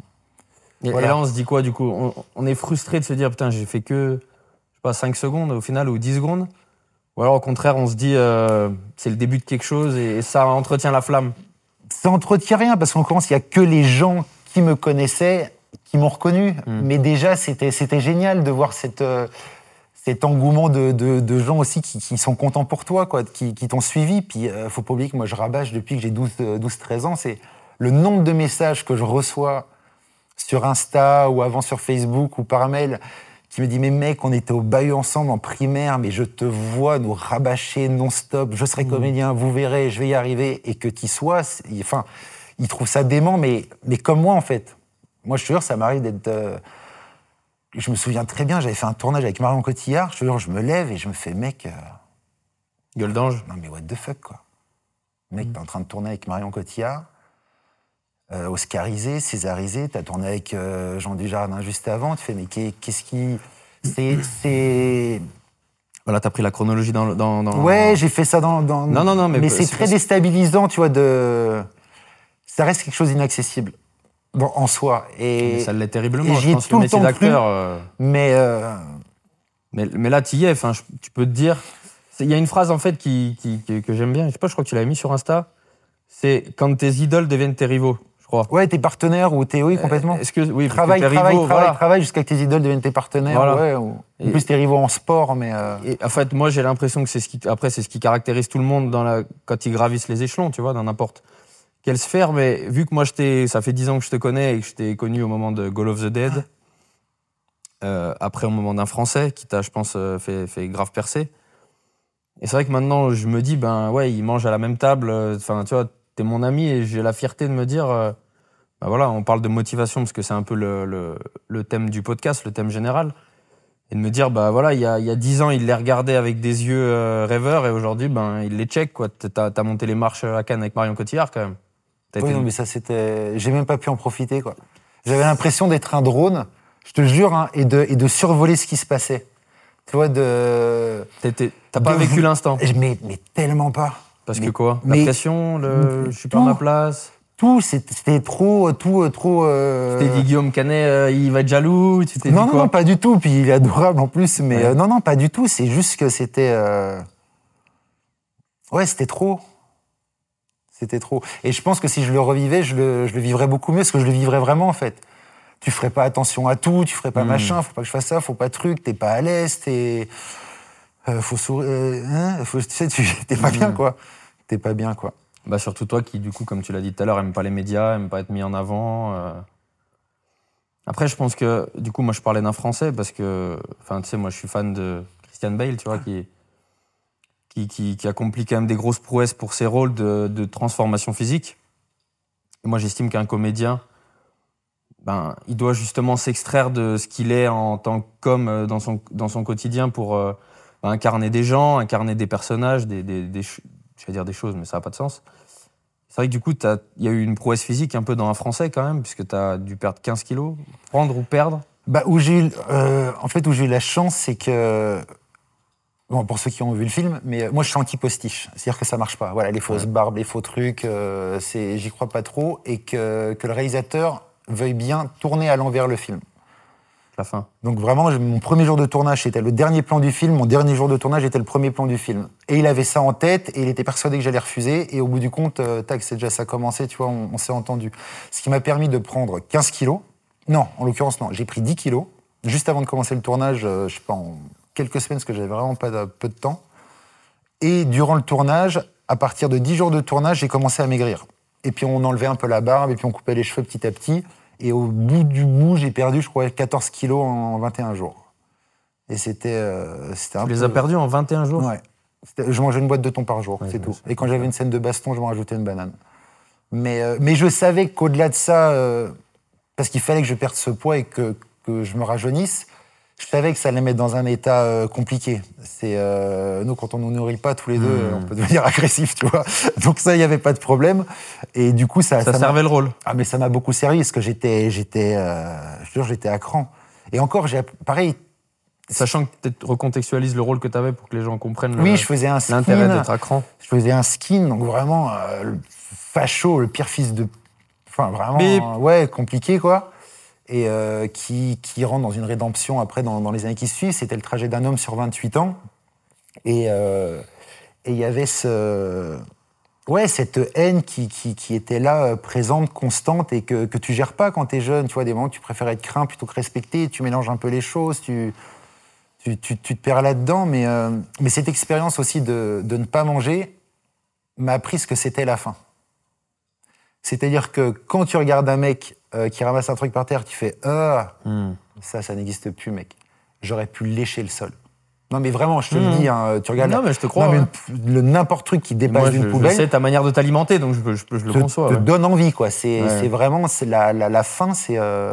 Et, et Voilà. là, on se dit quoi du coup? On, on est frustré de se dire putain, j'ai fait que je sais pas 5 secondes au final ou 10 secondes? Ou alors au contraire, on se dit euh, c'est le début de quelque chose et, et ça entretient la flamme? ça entretient rien parce qu'en l'occurrence, il y a que les gens qui me connaissaient qui m'ont reconnu. Mm. Mais déjà, c'était c'était génial de voir cette, euh, cet engouement de, de- de gens aussi qui, qui sont contents pour toi, quoi, qui, qui t'ont suivi. Puis, euh, faut pas oublier que moi, je rabâche depuis que j'ai 12-13 ans. C'est le nombre de messages que je reçois sur Insta ou avant sur Facebook ou par mail qui me dit mais mec on était au bahut ensemble en primaire mais je te vois nous rabâcher non-stop je serai comédien vous verrez je vais y arriver et que tu sois c'est- enfin ils trouvent ça dément mais mais comme moi en fait moi je te jure ça m'arrive d'être euh, je me souviens très bien j'avais fait un tournage avec Marion Cotillard je te jure je me lève et je me fais mec euh, Gueule d'ange. non mais what the fuck quoi. Mec, t'es en train de tourner avec Marion Cotillard, euh, Oscarisé, Césarisé, t'as tourné avec euh, Jean Dujardin juste avant, tu fais mais qu'est- qu'est-ce qui... C'est... c'est- Voilà, t'as pris la chronologie dans. le- dans, dans- Ouais, j'ai fait ça dans... dans- Non, non, non, mais c'est c'est très déstabilisant, tu vois, de... Ça reste quelque chose d'inaccessible dans- en soi. Mais Et... ça l'est terriblement. et Je pense tout le métier d'acteur. euh, Mais... euh, Mais, mais là, tu y es. Enfin, tu peux te dire. Il y a une phrase en fait qui, qui- que, que j'aime bien. Je sais pas, je crois que tu l'avais mis sur Insta. C'est quand tes idoles deviennent tes rivaux. Je crois. Ouais, t'es partenaire ou t'es... Oui, complètement. Est-ce que oui, que rivaux, voilà. travaille jusqu'à que tes idoles deviennent tes partenaires. Voilà. Ouais, ou- En Et- plus, tes rivaux en sport, mais... euh, Et en fait, moi, j'ai l'impression que c'est ce qui, après, c'est ce qui caractérise tout le monde dans la, quand ils gravissent les échelons, tu vois, dans n'importe quelle sphère. Mais vu que moi, je t'ai- ça fait 10 ans que je te connais et que je t'ai connu au moment de Goal of the Dead, euh, après au moment d'un Français qui t'a, je pense, euh, fait, fait grave percer. Et c'est vrai que maintenant, je me dis, ben ouais, ils mangent à la même table. euh, Enfin, tu vois, t'es mon ami et j'ai la fierté de me dire, euh, ben voilà, on parle de motivation parce que c'est un peu le, le, le thème du podcast, le thème général. Et de me dire, bah voilà, il y a, il y a 10 ans, il les regardait avec des yeux euh, rêveurs et aujourd'hui, ben, il les check, quoi. T'as as monté les marches à Cannes avec Marion Cotillard, quand même. Oui, été- non, mais ça, c'était. J'ai même pas pu en profiter, quoi. J'avais l'impression d'être un drone, je te jure, hein, et, de, et de survoler ce qui se passait. Tu vois, de. T'as pas de vécu l'instant. Mais, mais tellement pas. Parce mais- que quoi? La mais- pression, le je suis pas à ma place. Tout, c'était trop, tout, euh, trop. euh, Tu t'es dit Guillaume Canet, euh, il va être jaloux. Tu Non, dit non, non, pas du tout. Puis il est adorable en plus, mais Ouais. euh, non, non, pas du tout. C'est juste que c'était. euh, Ouais, c'était trop. C'était trop. Et je pense que si je le revivais, je le, je le vivrais beaucoup mieux, parce que je le vivrais vraiment, en fait. Tu ferais pas attention à tout, tu ferais pas Hmm. machin, faut pas que je fasse ça, faut pas truc, t'es pas à l'aise, t'es. euh, faut sourire. euh, hein, faut, tu sais, tu t'es pas bien, Hmm. quoi. T'es pas bien, quoi. Bah surtout toi qui, du coup, comme tu l'as dit tout à l'heure, aime pas les médias, aime pas être mis en avant. euh. Après, je pense que, du coup, moi, je parlais d'un Français parce que, enfin, tu sais, moi, je suis fan de Christian Bale, tu vois, qui, qui, accomplit quand même des grosses prouesses pour ses rôles de, transformation physique. Moi, j'estime qu'un comédien, ben, il doit justement s'extraire de ce qu'il est en tant qu'homme euh, dans son, dans son quotidien pour euh, ben, incarner des gens, incarner des personnages, des, je vais dire des choses, mais ça n'a pas de sens. C'est vrai que du coup, il y a eu une prouesse physique un peu dans un français quand même, puisque tu as dû perdre 15 kilos, prendre ou perdre? Bah, où euh, en fait, où j'ai eu la chance, c'est que Bon, pour ceux qui ont vu le film, mais euh, moi je suis anti-postiche. C'est-à-dire que ça marche pas. Voilà, les fausses barbes, les faux trucs, euh, c'est, j'y crois pas trop. Et que, que le réalisateur veuille bien tourner à l'envers le film. La fin. Donc vraiment, mon premier jour de tournage, c'était le dernier plan du film. Mon dernier jour de tournage était le premier plan du film. Et il avait ça en tête et il était persuadé que j'allais refuser. Et au bout du compte, euh, tac, c'est déjà ça commencé, tu vois, on, on s'est entendu. Ce qui m'a permis de prendre 15 kilos. Non, en l'occurrence, non, j'ai pris 10 kilos. Juste avant de commencer le tournage, euh, je sais pas, en quelques semaines, parce que j'avais vraiment pas de, peu de temps. Et durant le tournage, à partir de 10 jours de tournage, j'ai commencé à maigrir. Et puis on enlevait un peu la barbe, et puis on coupait les cheveux petit à petit. Et au bout du bout, j'ai perdu, je crois, 14 kilos en 21 jours. Et c'était euh, c'était un Tu les peu- as perdus en 21 jours? Ouais. Je mangeais une boîte de thon par jour, Ouais, c'est tout. Et quand j'avais une scène de baston, je m'en rajoutais une banane. Mais, euh, mais je savais qu'au-delà de ça, euh, parce qu'il fallait que je perde ce poids et que, que je me rajeunisse, je savais que ça allait mettre dans un état euh, compliqué. C'est euh, nous quand on nous nourrit pas tous les deux, Hmm. on peut devenir agressif, tu vois. Donc ça, il y avait pas de problème. Et du coup, ça, Ça servait le rôle. ah mais ça m'a beaucoup servi parce que j'étais, j'étais, euh, je jure, j'étais à cran. Et encore, j'ai pareil. Sachant que tu recontextualises le rôle que tu avais pour que les gens comprennent le- Oui, je faisais un skin. l'intérêt d'être à cran. Je faisais un skin, donc vraiment euh, le facho, le pire fils de. Enfin, vraiment. Mais- ouais, compliqué, quoi. Et euh, qui, qui rentre dans une rédemption après, dans, les années qui suivent. C'était le trajet d'un homme sur 28 ans. Et euh, et il y avait ce. Ouais, cette haine qui, qui, était là, euh, présente, constante, et que, que tu gères pas quand tu es jeune. Tu vois, des moments où tu préfères être craint plutôt que respecté, tu mélanges un peu les choses, tu, tu, tu, te perds là-dedans. Mais, mais cette expérience aussi de, de ne pas manger m'a appris ce que c'était la faim. C'est-à-dire que quand tu regardes un mec euh, qui ramasse un truc par terre, tu fais Ah, Hmm. ça, ça n'existe plus, mec. J'aurais pu lécher le sol. Non, mais vraiment, je te Hmm. le dis, hein, tu regardes Non, la- mais je te crois, Non, mais ouais. une- le n'importe truc qui dépasse je, d'une je poubelle sais ta manière de t'alimenter, donc je, je, je le te, conçois. te ouais. donne envie, quoi. C'est Ouais. c'est vraiment c'est la, la, la faim, c'est. Euh,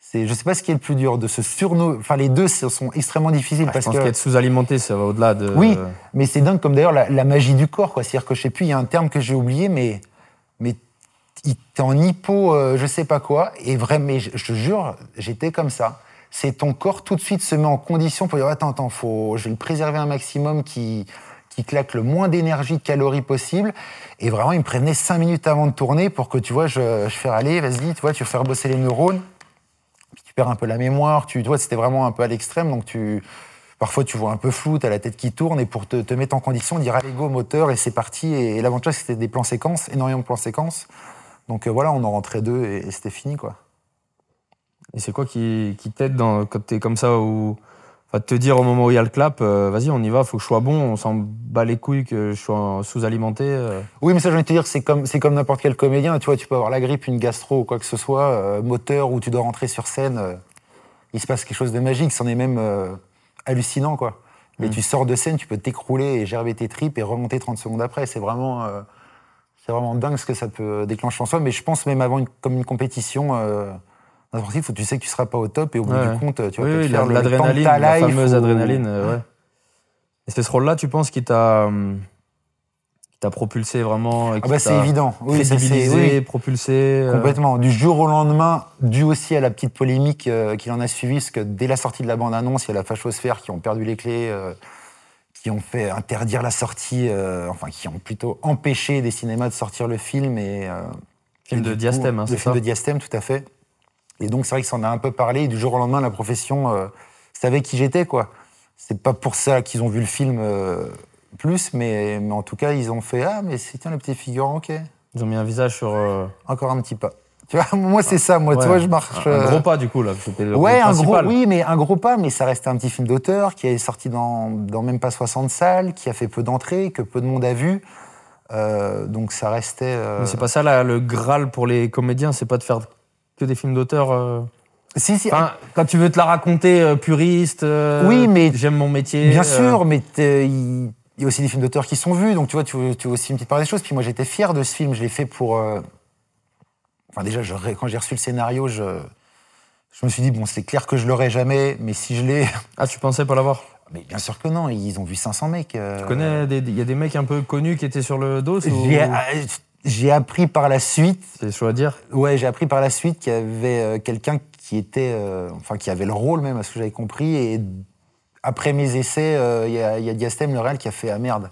c'est- je sais pas ce qui est le plus dur, de se surno... Enfin, les deux ce sont extrêmement difficiles Ah, je parce pense que. qu'être sous-alimenté, ça va au-delà de. Oui, mais c'est dingue comme d'ailleurs la, magie du corps, quoi. C'est-à-dire que je sais plus, il y a un terme que j'ai oublié, mais il- t'es en hypo, euh, je sais pas quoi, et vraiment, mais je, te jure, j'étais comme ça. C'est ton corps tout de suite se met en condition pour dire attends, attends, faut, je vais le préserver un maximum qui qui claque le moins d'énergie, de calories possible. Et vraiment, il me prévenait cinq minutes avant de tourner pour que tu vois, je, je fais aller, vas-y, tu vois, tu vas faire bosser les neurones. Puis tu perds un peu la mémoire. Tu, tu vois, c'était vraiment un peu à l'extrême, donc tu Parfois, tu vois un peu flou, tu as la tête qui tourne, et pour te, te mettre en condition, dire allez, go, moteur, et c'est parti. Et, et l'avantage, c'était des plans séquences, énormément de plans séquences. Donc euh, voilà, on en rentrait deux, et, et c'était fini, quoi. Et c'est quoi qui, qui t'aide dans- quand t'es comme ça ou enfin, te dire au moment où il y a le clap, euh, vas-y, on y va, faut que je sois bon, on s'en bat les couilles que je sois sous-alimenté. euh. Oui, mais ça, j'ai envie de te dire, c'est comme, c'est comme n'importe quel comédien. Tu vois, tu peux avoir la grippe, une gastro ou quoi que ce soit, euh, moteur, où tu dois rentrer sur scène. euh, il se passe quelque chose de magique, c'en est même euh, hallucinant, quoi. Mais Mm. tu sors de scène, tu peux t'écrouler et gerber tes tripes et remonter 30 secondes après. C'est vraiment, euh, c'est vraiment dingue ce que ça peut déclencher en soi. Mais je pense même avant une, comme une compétition, euh, un sportif, où tu sais que tu seras pas au top et au bout Ouais, du compte, tu vas Oui, oui, faire l'adrénaline, la life fameuse ou- adrénaline. euh, ouais. Et c'est ce rôle-là, tu penses, qui t'a hum, t'a propulsé vraiment Ah bah c'est évident. Oui, c'est- crédibilisé, oui. propulsé euh, Complètement. Du jour au lendemain, dû aussi à la petite polémique euh, qu'il en a suivi, parce que dès la sortie de la bande-annonce, il y a la fachosphère qui ont perdu les clés, euh, qui ont fait interdire la sortie, euh, enfin, qui ont plutôt empêché des cinémas de sortir le film. Et, euh, Film et de Diastème, hein, Le film ça de Diastème, tout à fait. Et donc, c'est vrai que ça en a un peu parlé. Et du jour au lendemain, la profession euh, savait qui j'étais, quoi. C'est pas pour ça qu'ils ont vu le film euh, plus, mais, mais en tout cas, ils ont fait Ah, mais c'est tiens, le petit figurant, ok. Ils ont mis un visage sur Encore un petit pas. Tu vois, moi, c'est ça. Moi, ouais, tu vois, je marche. un, un euh, gros pas du coup là. Le Ouais, un gros, oui, mais un gros pas, mais ça restait un petit film d'auteur qui est sorti dans, dans même pas 60 salles, qui a fait peu d'entrées, que peu de monde a vu. Euh, donc ça restait. euh, Mais c'est pas ça là, le graal pour les comédiens, c'est pas de faire que des films d'auteur. euh. Si, si, Enfin, quand tu veux te la raconter puriste, Oui, mais- j'aime mon métier. bien sûr, mais il y a aussi des films d'auteur qui sont vus, donc tu vois, tu, tu veux aussi une petite part des choses. Puis moi, j'étais fier de ce film, je l'ai fait pour. Euh, Enfin, déjà, je- quand j'ai reçu le scénario, je, je me suis dit, bon, c'est clair que je l'aurai jamais, mais si je l'ai. Ah, tu pensais pas l'avoir? Mais bien sûr que non, ils ont vu 500 mecs. euh, Tu connais, il y a des mecs un peu connus qui étaient sur le dos ou... J'ai appris par la suite C'est chaud à dire. Ouais, j'ai appris par la suite qu'il y avait euh, quelqu'un qui était, euh, enfin qui avait le rôle même, à ce que j'avais compris, et après mes essais, euh, il y, y a Diastème, le réel, qui a fait Ah merde.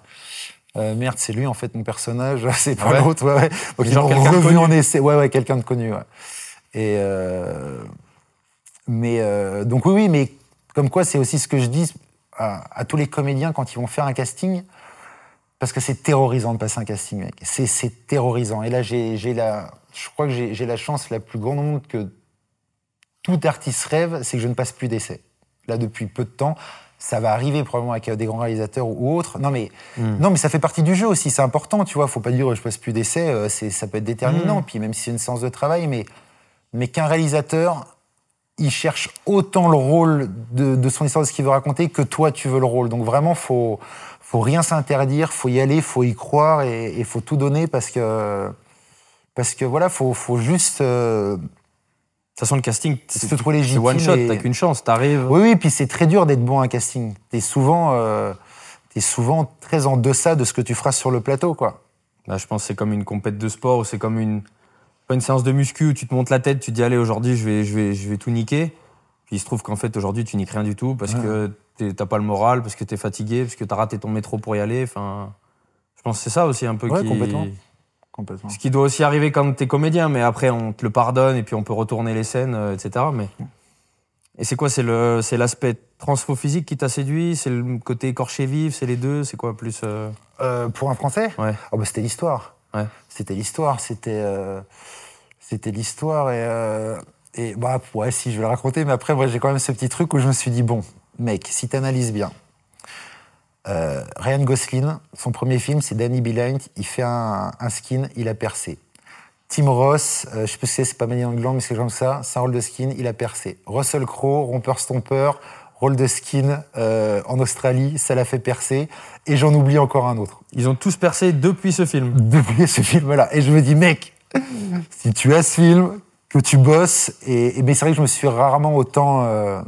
Euh, merde, c'est lui en fait mon personnage, c'est pas ouais l'autre. Ouais, ouais. Donc ils de revu en essai. Ouais, ouais, quelqu'un de connu. Ouais. Et euh, mais euh, donc oui, oui, mais comme quoi, c'est aussi ce que je dis à, à tous les comédiens quand ils vont faire un casting, parce que c'est terrorisant de passer un casting, mec. C'est c'est terrorisant. Et là, j'ai j'ai la, je crois que j'ai la chance la plus grande au monde que tout artiste rêve, c'est que je ne passe plus d'essais. Là, depuis peu de temps, ça va arriver probablement avec euh, des grands réalisateurs ou autres. Non, mais non, mais ça fait partie du jeu aussi. C'est important, tu vois. Faut pas dire je passe plus d'essais. euh, ça peut être déterminant. Puis même si c'est une séance de travail, mais mais qu'un réalisateur, il cherche autant le rôle de, de son histoire, de ce qu'il veut raconter, que toi, tu veux le rôle. Donc vraiment, faut, faut rien s'interdire, faut y aller, faut y croire et il faut tout donner parce que, parce que voilà, faut, faut juste. euh, toute façon, le casting, C'est trop c'est légitime one shot, et- t'as qu'une chance, t'arrives. Oui, oui, puis c'est très dur d'être bon à un casting. T'es souvent, euh, t'es souvent très en deçà de ce que tu feras sur le plateau, quoi. Bah, je pense que c'est comme une compète de sport ou c'est comme une, pas une séance de muscu où tu te montes la tête, tu te dis allez aujourd'hui je vais, je vais, je vais tout niquer. Puis il se trouve qu'en fait aujourd'hui tu niques rien du tout parce que t'as pas le moral, parce que t'es fatigué, parce que t'as raté ton métro pour y aller. Enfin, je pense que c'est ça aussi un peu Ouais, qui. complètement. Complètement. Ce qui doit aussi arriver quand t'es comédien, mais après on te le pardonne et puis on peut retourner les scènes, euh, etc. Mais et c'est quoi C'est le, c'est l'aspect transfo-physique qui t'a séduit? C'est le côté écorché vif? C'est les deux? C'est quoi plus euh, Euh, pour un Français? Ouais. Ah bah, C'était l'histoire. Ouais. C'était l'histoire. C'était c'était l'histoire. Et, et bah, ouais, si, je vais le raconter, mais après, moi, j'ai quand même ce petit truc où je me suis dit bon, mec, si tu analyses bien, euh, Ryan Gosling, son premier film, c'est Danny Behind. Il fait un, un skin, il a percé. Tim Ross, euh, je sais ce que c'est, pas Manny Angland, mais c'est comme ça, c'est un rôle de skin, il a percé. Russell Crowe, rompeur stompeur, rôle de skin euh, en Australie, ça l'a fait percer. Et j'en oublie encore un autre Ils ont tous percé depuis ce film. depuis ce film-là. Et je me dis, mec, si tu as ce film, que tu bosses, et, et ben, c'est vrai que je me suis rarement autant euh,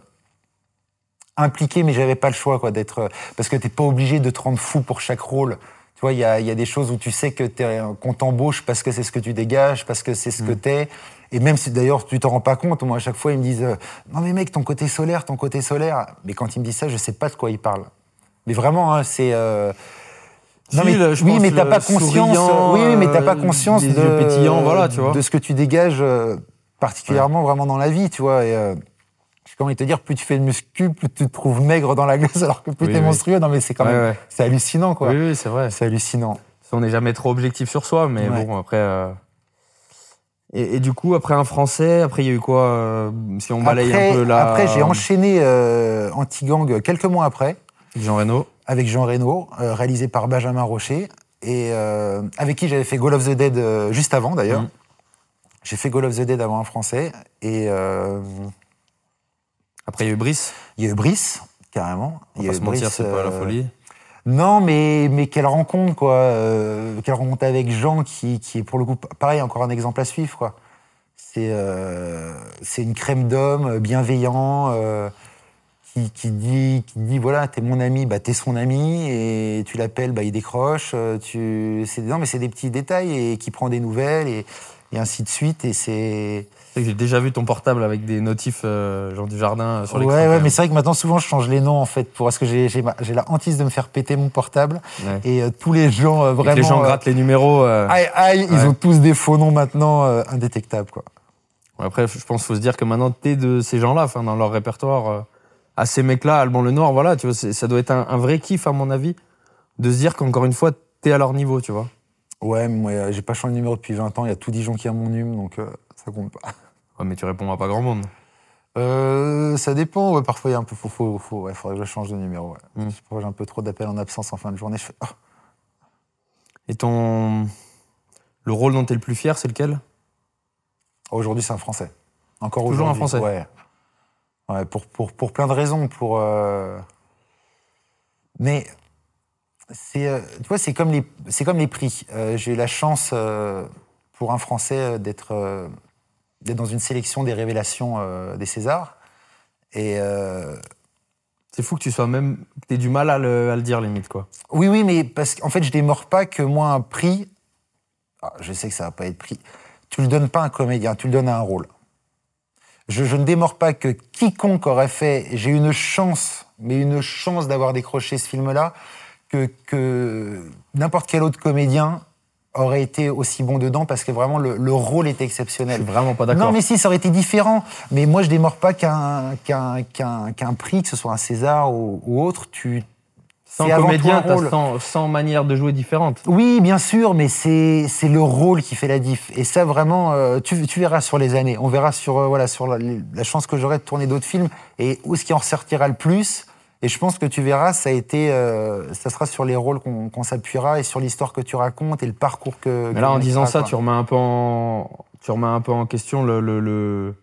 impliqué, mais j'avais pas le choix, quoi, d'être. Parce que t'es pas obligé de te rendre fou pour chaque rôle. Tu vois, il y a, y a des choses où tu sais que qu'on t'embauche parce que c'est ce que tu dégages, parce que c'est ce que t'es. Et même si d'ailleurs tu t'en rends pas compte, moi à chaque fois ils me disent euh, non mais mec ton côté solaire, ton côté solaire. Mais quand ils me disent ça, je sais pas de quoi ils parlent. Mais vraiment, hein, c'est. euh, non, mais, le- je oui, mais t'as pas conscience. oui, mais t'as pas euh, conscience de, voilà, tu vois. de ce que tu dégages euh, particulièrement vraiment dans la vie, tu vois. Et, j'ai comment te dire, plus tu fais de muscu, plus tu te trouves maigre dans la glace, alors que plus Oui, t'es oui. monstrueux. Non, mais c'est quand Ouais, même, ouais. c'est hallucinant, quoi. Oui, oui, c'est vrai. C'est hallucinant. On n'est jamais trop objectif sur soi, mais Ouais. bon, après. euh, Et, et du coup, après un français, après il y a eu quoi euh, Si on balaye après, un peu là. après, j'ai enchaîné euh, Anti-Gang quelques mois après. Jean Reno. avec Jean Reno, euh, réalisé par Benjamin Rocher, et avec qui j'avais fait Goal of the Dead juste avant d'ailleurs. Mhm. J'ai fait Goal of the Dead avant un français, et Après il y a eu Brice. il y a eu Brice, carrément. On Il y va a pas se mentir, c'est pas la euh, folie. Non, mais, mais quelle rencontre, quoi. euh, quelle rencontre avec Jean, qui, qui est pour le coup, pareil, encore un exemple à suivre, quoi. C'est euh, c'est une crème d'homme, euh, bienveillant, euh, qui, qui dit, qui dit voilà, t'es mon ami, bah t'es son ami, et tu l'appelles, bah il décroche. Tu, c'est non, mais c'est des petits détails et qui prend des nouvelles et, et ainsi de suite. Et c'est J'ai déjà vu ton portable avec des notifs euh, genre du jardin euh, sur ouais, l'écran. ouais, même. mais c'est vrai que maintenant souvent je change les noms en fait, pour parce que j'ai j'ai ma- j'ai la hantise de me faire péter mon portable Ouais. et euh, tous les gens euh, vraiment. les gens euh, grattent les numéros. euh, Aïe, aïe, ils Ouais. ont tous des faux noms maintenant euh, indétectables, quoi. Après, je pense qu'il faut se dire que maintenant, t'es de ces gens-là, enfin, dans leur répertoire, euh, à ces mecs-là, Alban Lenoir, voilà, tu vois, c'est- ça doit être un, un vrai kiff, à mon avis, de se dire qu'encore une fois, t'es à leur niveau, tu vois. Ouais, mais moi, euh, j'ai pas changé de numéro depuis 20 ans, il y a tout Dijon qui a mon numéro, donc euh, pas. Ouais, mais tu réponds à pas grand monde. Euh, ça dépend, ouais, parfois il y a un peu, faut, faut, faut- ouais, faudrait que je change de numéro, ouais. Mm. J'ai un peu trop d'appels en absence en fin de journée, je fais, ah. Et ton. Le rôle dont t'es le plus fier, c'est lequel? Aujourd'hui, c'est un Français. Encore Toujours un aujourd'hui, Français Ouais. Ouais, pour, pour, pour plein de raisons. Pour, euh, Mais c'est, euh, tu vois, c'est comme les, c'est comme les prix. J'ai eu la chance pour un Français d'être, d'être dans une sélection des révélations euh, des Césars. Et euh, C'est fou que tu sois même. que T'aies du mal à le, à le dire, limite, quoi. oui, oui, mais parce qu'en fait, je démords pas que moi un prix. ah, je sais que ça va pas être pris. Tu le donnes pas à un comédien, tu le donnes à un rôle. Je, je ne démords pas que quiconque aurait fait. J'ai eu une chance mais une chance d'avoir décroché ce film-là que, que n'importe quel autre comédien aurait été aussi bon dedans parce que vraiment le, le rôle était Je exceptionnel. suis vraiment pas d'accord. Non, mais si, ça aurait été différent. Mais moi, je démords pas qu'un qu'un qu'un qu'un prix, que ce soit un César ou, ou autre. Tu Sans comédien, t'as rôle. 100, 100 manières de jouer différentes. Oui, bien sûr, mais c'est c'est le rôle qui fait la diff. Et ça, vraiment, euh, tu, tu verras sur les années. On verra sur euh, voilà sur la, la chance que j'aurai de tourner d'autres films et où ce qui en ressortira le plus. Et je pense que tu verras, ça a été, euh, ça sera sur les rôles qu'on s'appuiera et sur l'histoire que tu racontes et le parcours que. Mais là, en disant ça, quoi. tu remets un peu en, tu remets un peu en question le, le, le-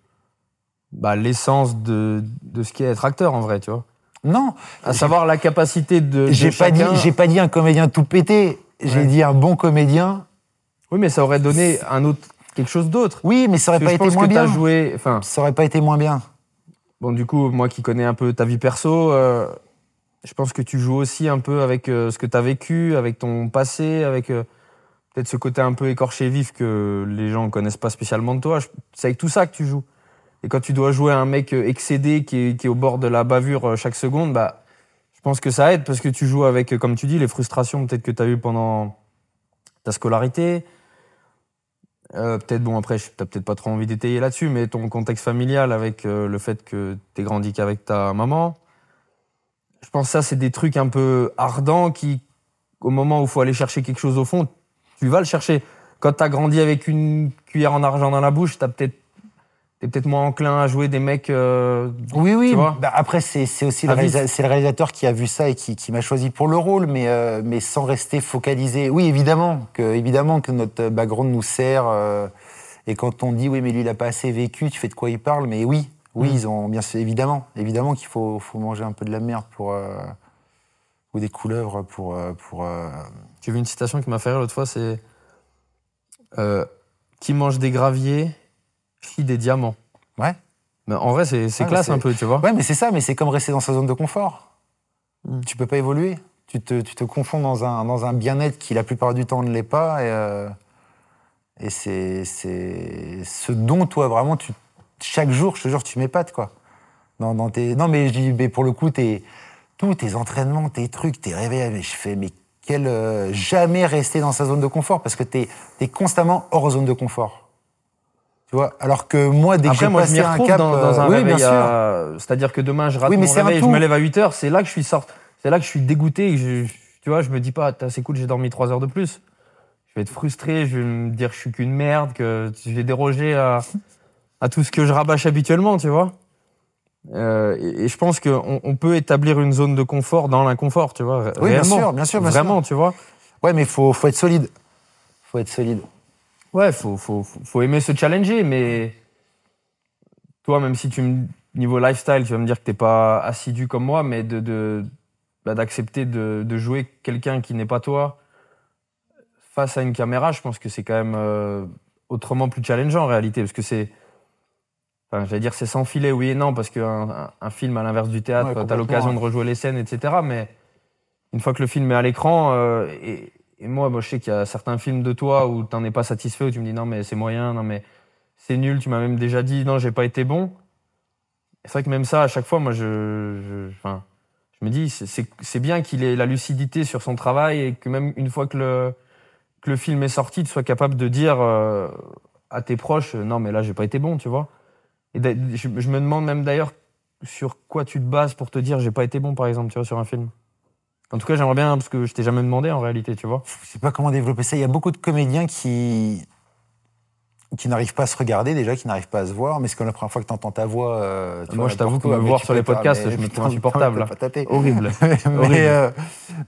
bah, l'essence de, de ce qu'est être acteur, en vrai, tu vois. Non, À savoir la capacité de, j'ai pas dit, j'ai pas dit un comédien tout pété. J'ai Ouais. dit un bon comédien. Oui, mais ça aurait donné un autre, quelque chose d'autre. Oui, mais ça aurait Parce pas été moins bien. joué, Ça aurait pas été moins bien. Bon, du coup, moi qui connais un peu ta vie perso, euh, je pense que tu joues aussi un peu avec euh, ce que t'as vécu, avec ton passé, avec euh, peut-être ce côté un peu écorché vif que les gens connaissent pas spécialement de toi. C'est avec tout ça que tu joues. Et quand tu dois jouer un mec excédé qui est, au bord de la bavure chaque seconde, bah, je pense que ça aide parce que tu joues avec, comme tu dis, les frustrations peut-être que tu as eues pendant ta scolarité. Euh, peut-être, bon, après, tu peut-être pas trop envie d'étayer là-dessus, mais ton contexte familial avec euh, le fait que tu grandi qu'avec ta maman. Je pense que ça, c'est des trucs un peu ardents qui, au moment où il faut aller chercher quelque chose au fond, tu vas le chercher. Quand tu as grandi avec une cuillère en argent dans la bouche, t'as peut-être T'es peut-être moins enclin à jouer des mecs. euh, Oui, oui. Tu vois bah, après, c'est c'est aussi le, réalisa- c'est le réalisateur qui a vu ça et qui, qui m'a choisi pour le rôle, mais, euh, mais sans rester focalisé. Oui, évidemment que, évidemment que notre background nous sert. euh, et quand on dit oui, mais lui, il a pas assez vécu, tu fais de quoi il parle Mais oui, oui, Mm. ils ont bien sûr, évidemment, évidemment qu'il faut, faut manger un peu de la merde pour ou des couleuvres pour pour. J'ai vu une citation qui m'a fait rire l'autre fois, c'est Qui mange des graviers, des diamants. Ouais. Mais en vrai, c'est Ouais, classe un peu, tu vois. Ouais, mais c'est ça, mais c'est comme rester dans sa zone de confort. Mm. Tu peux pas évoluer. Tu te, tu te confonds dans un, dans un bien-être qui, la plupart du temps, ne l'est pas. Et, euh, et c'est c'est ce dont, toi, vraiment, tu, chaque jour, je te jure, tu m'épates, quoi. Dans, dans tes, non, mais, je dis, mais pour le coup, tes, tous tes entraînements, tes trucs, tes réveils, mais je fais, mais quel. euh, jamais rester dans sa zone de confort, parce que tu es, constamment hors zone de confort. Tu vois Alors que moi, dès que Après, j'ai moi, je passé m'y un retrouve cap. dans, dans euh, un oui, réveil. bien sûr. à- C'est-à-dire que demain, je rate Oui, mais mon c'est un réveil, je me lève à 8 heures, c'est là que je suis sorti. C'est là que je suis dégoûté. et je- tu vois, je me dis pas, c'est cool, j'ai dormi 3 heures de plus. Je vais être frustré, je vais me dire que je suis qu'une merde, que je vais déroger à, à tout ce que je rabâche habituellement, tu vois. Euh, et, et je pense qu'on on peut établir une zone de confort dans l'inconfort, tu vois. Oui, bien réellement. sûr, bien sûr, bien sûr. Vraiment, tu vois. Ouais, mais faut, faut être solide. Faut être solide. Ouais, faut, faut, faut- aimer se challenger, mais toi, même si tu me, niveau lifestyle, tu vas me dire que t'es pas assidu comme moi, mais de, de, bah, d'accepter de, de jouer quelqu'un qui n'est pas toi face à une caméra, je pense que c'est quand même euh, autrement plus challengeant en réalité, parce que c'est, enfin, j'allais dire c'est sans filet, oui et non, parce qu'un un, un film à l'inverse du Ouais, théâtre, t'as complètement, l'occasion ouais. de rejouer les scènes, etc. Mais une fois que le film est à l'écran, euh, et, et moi, moi, je sais qu'il y a certains films de toi où t'en es pas satisfait, où tu me dis non mais c'est moyen, non mais c'est nul, tu m'as même déjà dit non j'ai pas été bon. C'est vrai que même ça, à chaque fois, moi je, enfin, je me dis c'est- bien qu'il ait la lucidité sur son travail et que même une fois que le, film est sorti, tu sois capable de dire euh, à tes proches euh, non mais là j'ai pas été bon, tu vois. Et je, je me demande même d'ailleurs sur quoi tu te bases pour te dire j'ai pas été bon par exemple, tu vois, sur un film. En tout cas, j'aimerais bien parce que je t'ai jamais demandé en réalité, tu vois. Je sais pas comment développer ça. Il y a beaucoup de comédiens qui qui n'arrivent pas à se regarder déjà, qui n'arrivent pas à se voir. Mais c'est comme la première fois que tu entends ta voix. euh, tu Moi, vois, je t'avoue que me voir tu sur les podcasts, je me trouve insupportable, taper. Horrible. Mais, euh,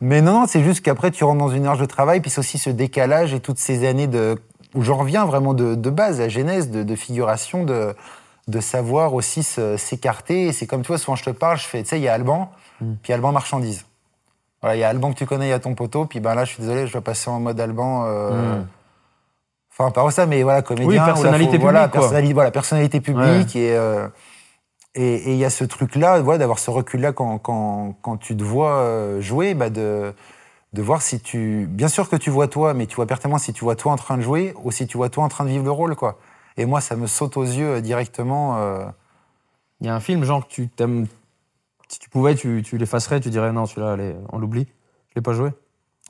mais non, non, c'est juste qu'après, tu rentres dans une heure de travail, puis c'est aussi ce décalage et toutes ces années de, où j'en reviens vraiment de, de base, la genèse, de, de figuration, de, de savoir aussi s'écarter. Et c'est comme toi, souvent je te parle, je fais, tu sais, il y a Alban, Mm. puis Alban marchandise. Voilà, il y a Alban que tu connais, il y a ton poteau, puis ben là, je suis désolé, je dois passer en mode Alban. euh, Mm. Enfin, pas ça, mais voilà, comédien. Oui, personnalité voilà, publique, quoi. personnalité, voilà, personnalité publique. Et euh, et et il y a ce truc-là, voilà, d'avoir ce recul-là quand, quand, quand tu te vois euh, jouer, bah de, de voir si tu. Bien sûr que tu vois toi, mais tu vois pertinemment si tu vois toi en train de jouer ou si tu vois toi en train de vivre le rôle, quoi. Et moi, ça me saute aux yeux directement. euh, Il y a un film, genre, que tu t'aimes Si tu pouvais, tu, tu l'effacerais, tu dirais non, celui-là, allez, on l'oublie. Je l'ai pas joué.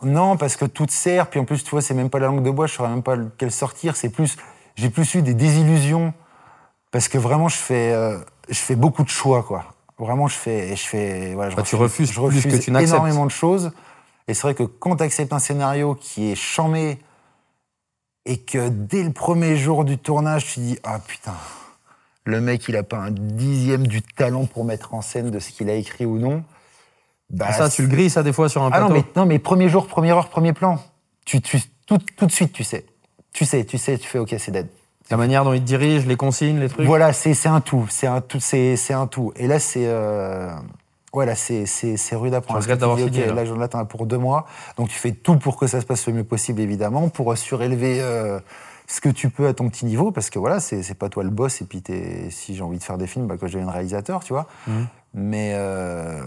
Non, parce que tout sert, puis en plus, tu vois, c'est même pas la langue de bois, je saurais même pas lequel sortir. C'est plus, j'ai plus eu des désillusions, parce que vraiment, je fais, euh, je fais beaucoup de choix, quoi. Vraiment, je fais, je fais, voilà, je Bah, tu refuses je plus refuse que tu énormément de choses. Et c'est vrai que quand tu acceptes un scénario qui est chamé, et que dès le premier jour du tournage, tu dis, ah putain, le mec, il a pas un dixième du talent pour mettre en scène de ce qu'il a écrit ou non. Bah, Ah, ça, tu le grilles, ça, des fois, sur un ah plateau. non, mais, non, mais premier jour, première heure, premier plan. Tu, tu, tout, tout de suite, tu sais. Tu sais, tu sais, tu fais OK, c'est dead. La manière dont il te dirige, les consignes, les trucs. Voilà, c'est un tout. C'est un tout. C'est un tout. Et là, c'est. Euh, voilà, c'est c'est- rude à prendre. Je regrette d'avoir fini, OK, là. là, j'en attends pour deux mois. Donc, tu fais tout pour que ça se passe le mieux possible, évidemment, pour surélever euh, ce que tu peux à ton petit niveau. Parce que voilà, c'est pas toi le boss. Et puis, si j'ai envie de faire des films, bah, que je devienne réalisateur, tu vois. Mhm. Mais, euh,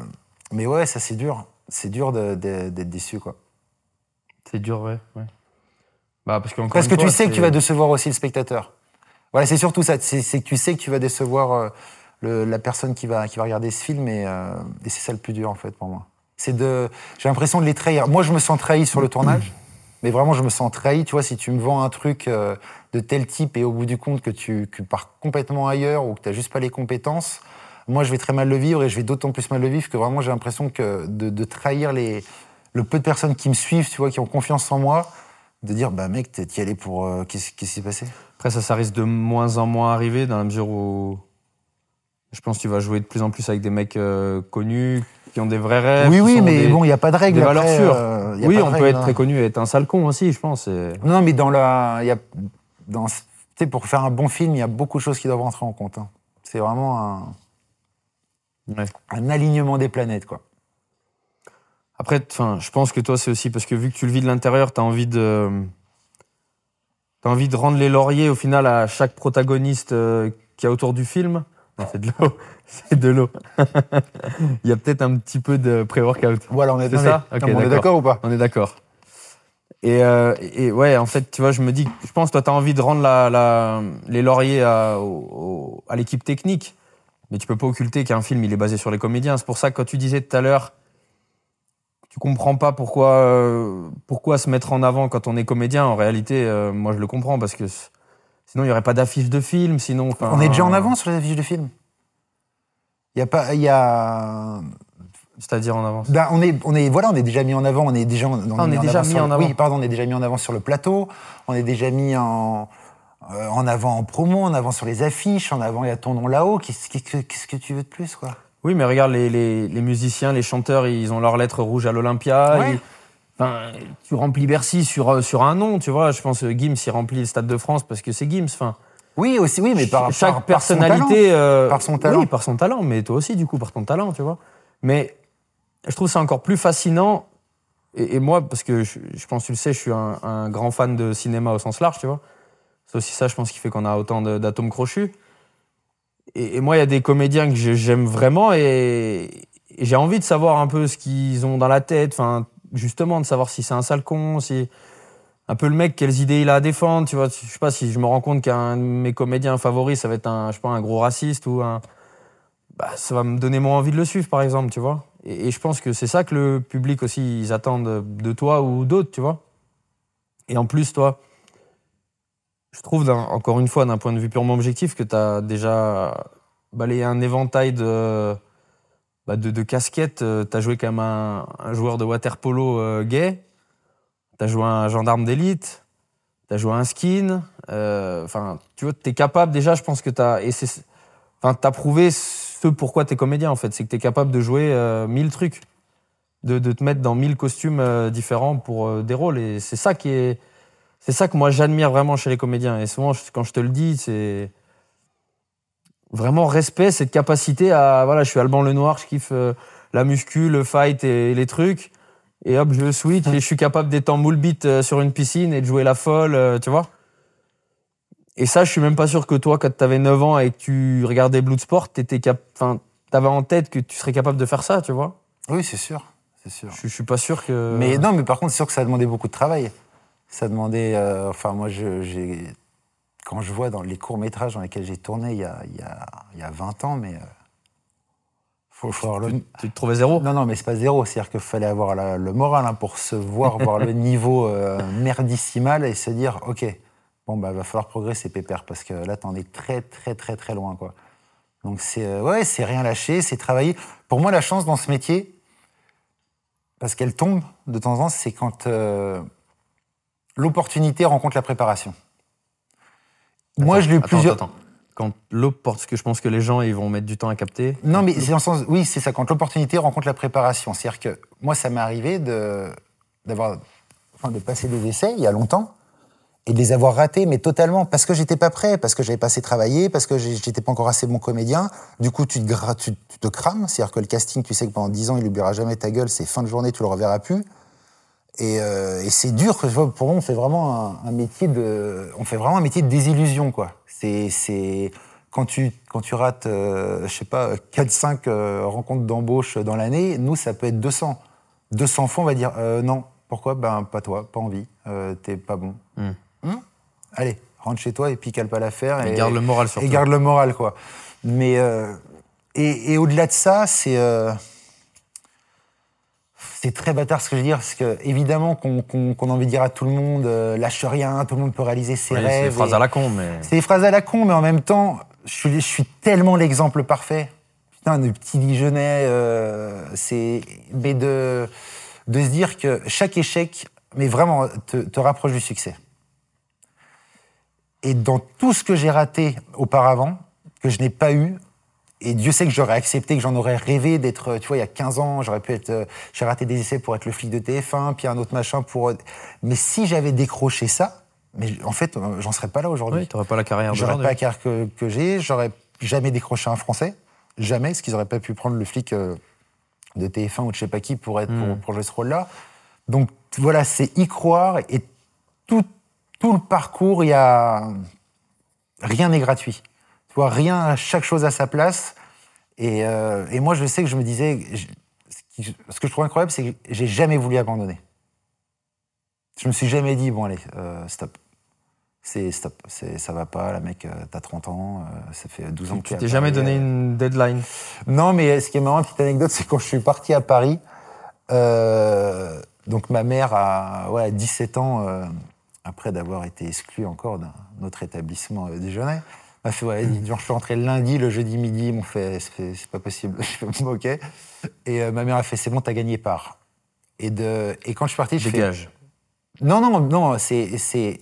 mais ouais, ça, c'est dur. C'est dur d'être déçu, quoi. C'est dur, ouais. ouais. Bah, parce qu'encore Parce que tu sais que tu vas décevoir aussi le spectateur. Voilà, c'est surtout ça. C'est c'est que tu sais que tu vas décevoir euh, le- la personne qui va, qui va regarder ce film et, euh, et c'est ça le plus dur en fait pour moi. C'est de, j'ai l'impression de les trahir. Moi, je me sens trahi sur le tournage, mais vraiment, je me sens trahi. Tu vois, si tu me vends un truc euh, de tel type et au bout du compte que tu, pars complètement ailleurs ou que tu n'as juste pas les compétences, moi, je vais très mal le vivre et je vais d'autant plus mal le vivre que vraiment, j'ai l'impression que de, trahir les, le peu de personnes qui me suivent, tu vois, qui ont confiance en moi, de dire, bah mec, t'y allais pour. euh, Qu'est-ce qui s'est passé? Après, ça, ça risque de moins en moins arriver dans la mesure où je pense tu vas jouer de plus en plus avec des mecs euh, connus qui ont des vrais rêves. Oui, mais des- bon, il n'y a pas de règle. des valeurs après, sûres. euh, y a Oui, pas on peut être hein. très connu et être un sale con aussi, je pense. et- Non, mais dans la. Y a, dans, pour faire un bon film, il y a beaucoup de choses qui doivent rentrer en compte. hein. C'est vraiment un, Ouais. un alignement des planètes, quoi. Après, je pense que toi, c'est aussi parce que vu que tu le vis de l'intérieur, tu as envie de. T'as envie de rendre les lauriers au final à chaque protagoniste euh, qui a autour du film. C'est de l'eau. C'est de l'eau. Il y a peut-être un petit peu de pré-workout. Voilà, on est, non, ça non, on est d'accord. ou pas On est d'accord. Et, euh, et ouais, en fait, tu vois, je me dis, je pense, toi, tu as envie de rendre la, la- les lauriers à, au- au- à l'équipe technique, mais tu peux pas occulter qu'un film, il est basé sur les comédiens. C'est pour ça que quand tu disais tout à l'heure, tu comprends pas pourquoi, euh, pourquoi se mettre en avant quand on est comédien. En réalité, euh, moi, je le comprends parce que sinon, il y aurait pas d'affiche de film. Sinon, On est déjà en avance sur les affiches de films. Il y a pas. Il y a. C'est-à-dire en avance. Ben, on est, on est, voilà, on est déjà mis en avant. On est déjà, on, Ah, on est en déjà mis sur en le- avant. Oui, pardon, on est déjà mis en avant sur le plateau. On est déjà mis en, euh, en avant en promo, en avant sur les affiches, en avant il y a ton nom là-haut. Qu'est-ce que, tu veux de plus, quoi Oui, mais regarde, les, les, les musiciens, les chanteurs, ils ont leur lettre rouge à l'Olympia. Ouais. Ils- Enfin, tu remplis Bercy sur, euh, sur un nom, tu vois. Je pense que Gims, il remplit le Stade de France parce que c'est Gims. Enfin, Oui, aussi, oui, mais par chaque par- par son personnalité. euh, Par son talent. Oui, par son talent, mais toi aussi, du coup, par ton talent, tu vois. Mais je trouve ça encore plus fascinant. Et, et moi, parce que je, je pense, tu le sais, je suis un, un grand fan de cinéma au sens large, tu vois. C'est aussi ça, je pense, qui fait qu'on a autant d'atomes crochus. Et, et moi, il y a des comédiens que j'aime vraiment et, et j'ai envie de savoir un peu ce qu'ils ont dans la tête. Enfin, justement, de savoir si c'est un sale con, si un peu le mec, quelles idées il a à défendre. Tu vois, je sais pas si je me rends compte qu'un de mes comédiens favoris, ça va être un, je sais pas, un gros raciste ou un. Bah, ça va me donner moins envie de le suivre, par exemple, tu vois. Et, je pense que c'est ça que le public aussi, ils attendent de toi ou d'autres, tu vois. Et en plus, toi, je trouve, encore une fois, d'un point de vue purement objectif, que tu as déjà balayé un éventail de, bah, de, de casquettes. tu as joué comme un, joueur de water-polo euh, gay. Tu as joué un gendarme d'élite. Tu as joué un skin. euh, Enfin, tu vois, tu es capable déjà, je pense que tu as. Enfin, t'as prouvé ce pourquoi t'es comédien, en fait. C'est que t'es capable de jouer euh, mille trucs. De, te mettre dans mille costumes euh, différents pour euh, des rôles. Et c'est ça qui est. C'est ça que moi j'admire vraiment chez les comédiens. Et souvent, quand je te le dis, c'est vraiment respect, cette capacité à. Voilà, je suis Alban Lenoir, je kiffe euh, la muscu, le fight et les trucs. Et hop, je switch et je suis capable d'être en moule beat euh, sur une piscine et de jouer la folle, euh, tu vois. Et ça, je suis même pas sûr que toi, quand tu avais 9 ans et que tu regardais Bloodsport, t'étais cap... enfin, t'avais en tête que tu serais capable de faire ça, tu vois. Oui, c'est sûr, c'est sûr. Je, je suis pas sûr que. Mais non, mais par contre, c'est sûr que ça a demandé beaucoup de travail. Ça a demandé. euh, enfin, moi, j'ai. Quand je vois dans les courts-métrages dans lesquels j'ai tourné il y a, il y a, il y a 20 ans, mais. euh, faut, faut avoir le... Tu te trouvais zéro? Non, non, mais c'est pas zéro. C'est-à-dire qu'il fallait avoir la- le moral hein, pour se voir, voir le niveau euh, merdissimal et se dire, OK, bon, bah, va falloir progresser, pépère, parce que là, t'en es très, très, très, très loin, quoi. Donc, c'est euh, ouais, c'est rien lâcher, c'est travailler. Pour moi, la chance dans ce métier, parce qu'elle tombe de temps en temps, c'est quand euh, l'opportunité rencontre la préparation. Moi, je l'ai eu Attends, plusieurs. attends, attends. Quand l'opportunité, parce que je pense que les gens, ils vont mettre du temps à capter. Non, mais c'est dans le sens. Oui, c'est ça, quand l'opportunité rencontre la préparation. C'est-à-dire que moi, ça m'est arrivé de, d'avoir, enfin, de passer des essais il y a longtemps et de les avoir ratés, mais totalement, parce que j'étais pas prêt, parce que j'avais pas assez travaillé, parce que j'étais pas encore assez bon comédien. Du coup, tu te, gra- tu, tu te crames. C'est-à-dire que le casting, tu sais que pendant 10 ans, il n'oubliera jamais ta gueule, c'est fin de journée, tu le reverras plus. Et, euh, et c'est dur. Pour moi, on fait vraiment un, un métier de, on fait vraiment un métier de désillusion, quoi. C'est, quand tu quand tu rates, euh, je sais pas, 4-5 euh, rencontres d'embauche dans l'année, nous, ça peut être 200. 200 fois, on va dire euh, non. Pourquoi? Ben pas toi, pas envie. Euh, T'es pas bon. Hmm Allez, rentre chez toi et puis cale pas l'affaire. Et garde le moral surtout. Et garde le moral, quoi. Mais et, et au-delà de ça, c'est c'est très bâtard ce que je veux dire, parce que évidemment qu'on a envie de dire à tout le monde, euh, lâche rien, tout le monde peut réaliser ses Oui, c'est des rêves. phrases à la con, mais. c'est des phrases à la con, mais en même temps, je suis, je suis tellement l'exemple parfait. Putain, de petit Dijonais, euh, c'est. Mais de, de se dire que chaque échec, mais vraiment, te, te rapproche du succès. Et dans tout ce que j'ai raté auparavant, que je n'ai pas eu, et Dieu sait que j'aurais accepté, que j'en aurais rêvé d'être, tu vois, il y a 15 ans, j'aurais pu être, euh, j'ai raté des essais pour être le flic de TF1, puis un autre machin pour. Mais si j'avais décroché ça, mais en fait, euh, j'en serais pas là aujourd'hui. Oui, t'aurais pas la carrière J'aurais pas la carrière que, que j'ai, j'aurais jamais décroché un Français, jamais, parce qu'ils auraient pas pu prendre le flic euh, de TF1 ou de je sais pas qui pour, être, pour, Mm. pour jouer ce rôle-là. Donc voilà, c'est y croire et tout, tout le parcours, il y a rien n'est gratuit. Tu vois, rien, chaque chose à sa place. Et, euh, et moi, je sais que je me disais, je- ce, qui- ce que je trouve incroyable, c'est que j'ai jamais voulu abandonner. Je me suis jamais dit, bon allez, euh, stop. C'est stop, c'est ça va pas, la mec, euh, t'as 30 ans, euh, ça fait 12 ans que Tu à t'es jamais donné une deadline? non, mais ce qui est marrant, petite anecdote, c'est quand je suis parti à Paris, donc ma mère a ouais, à 17 ans, après d'avoir été exclue encore d'un autre établissement déjeuner, m'a fait, ouais, dis, genre, je suis rentré lundi, le jeudi midi, ils m'ont fait, c'est pas possible, je fais, ok. Et euh, ma mère a fait, c'est bon, t'as gagné part. Et, de, et quand je suis parti, je fais, Dégage. non, non, non, c'est.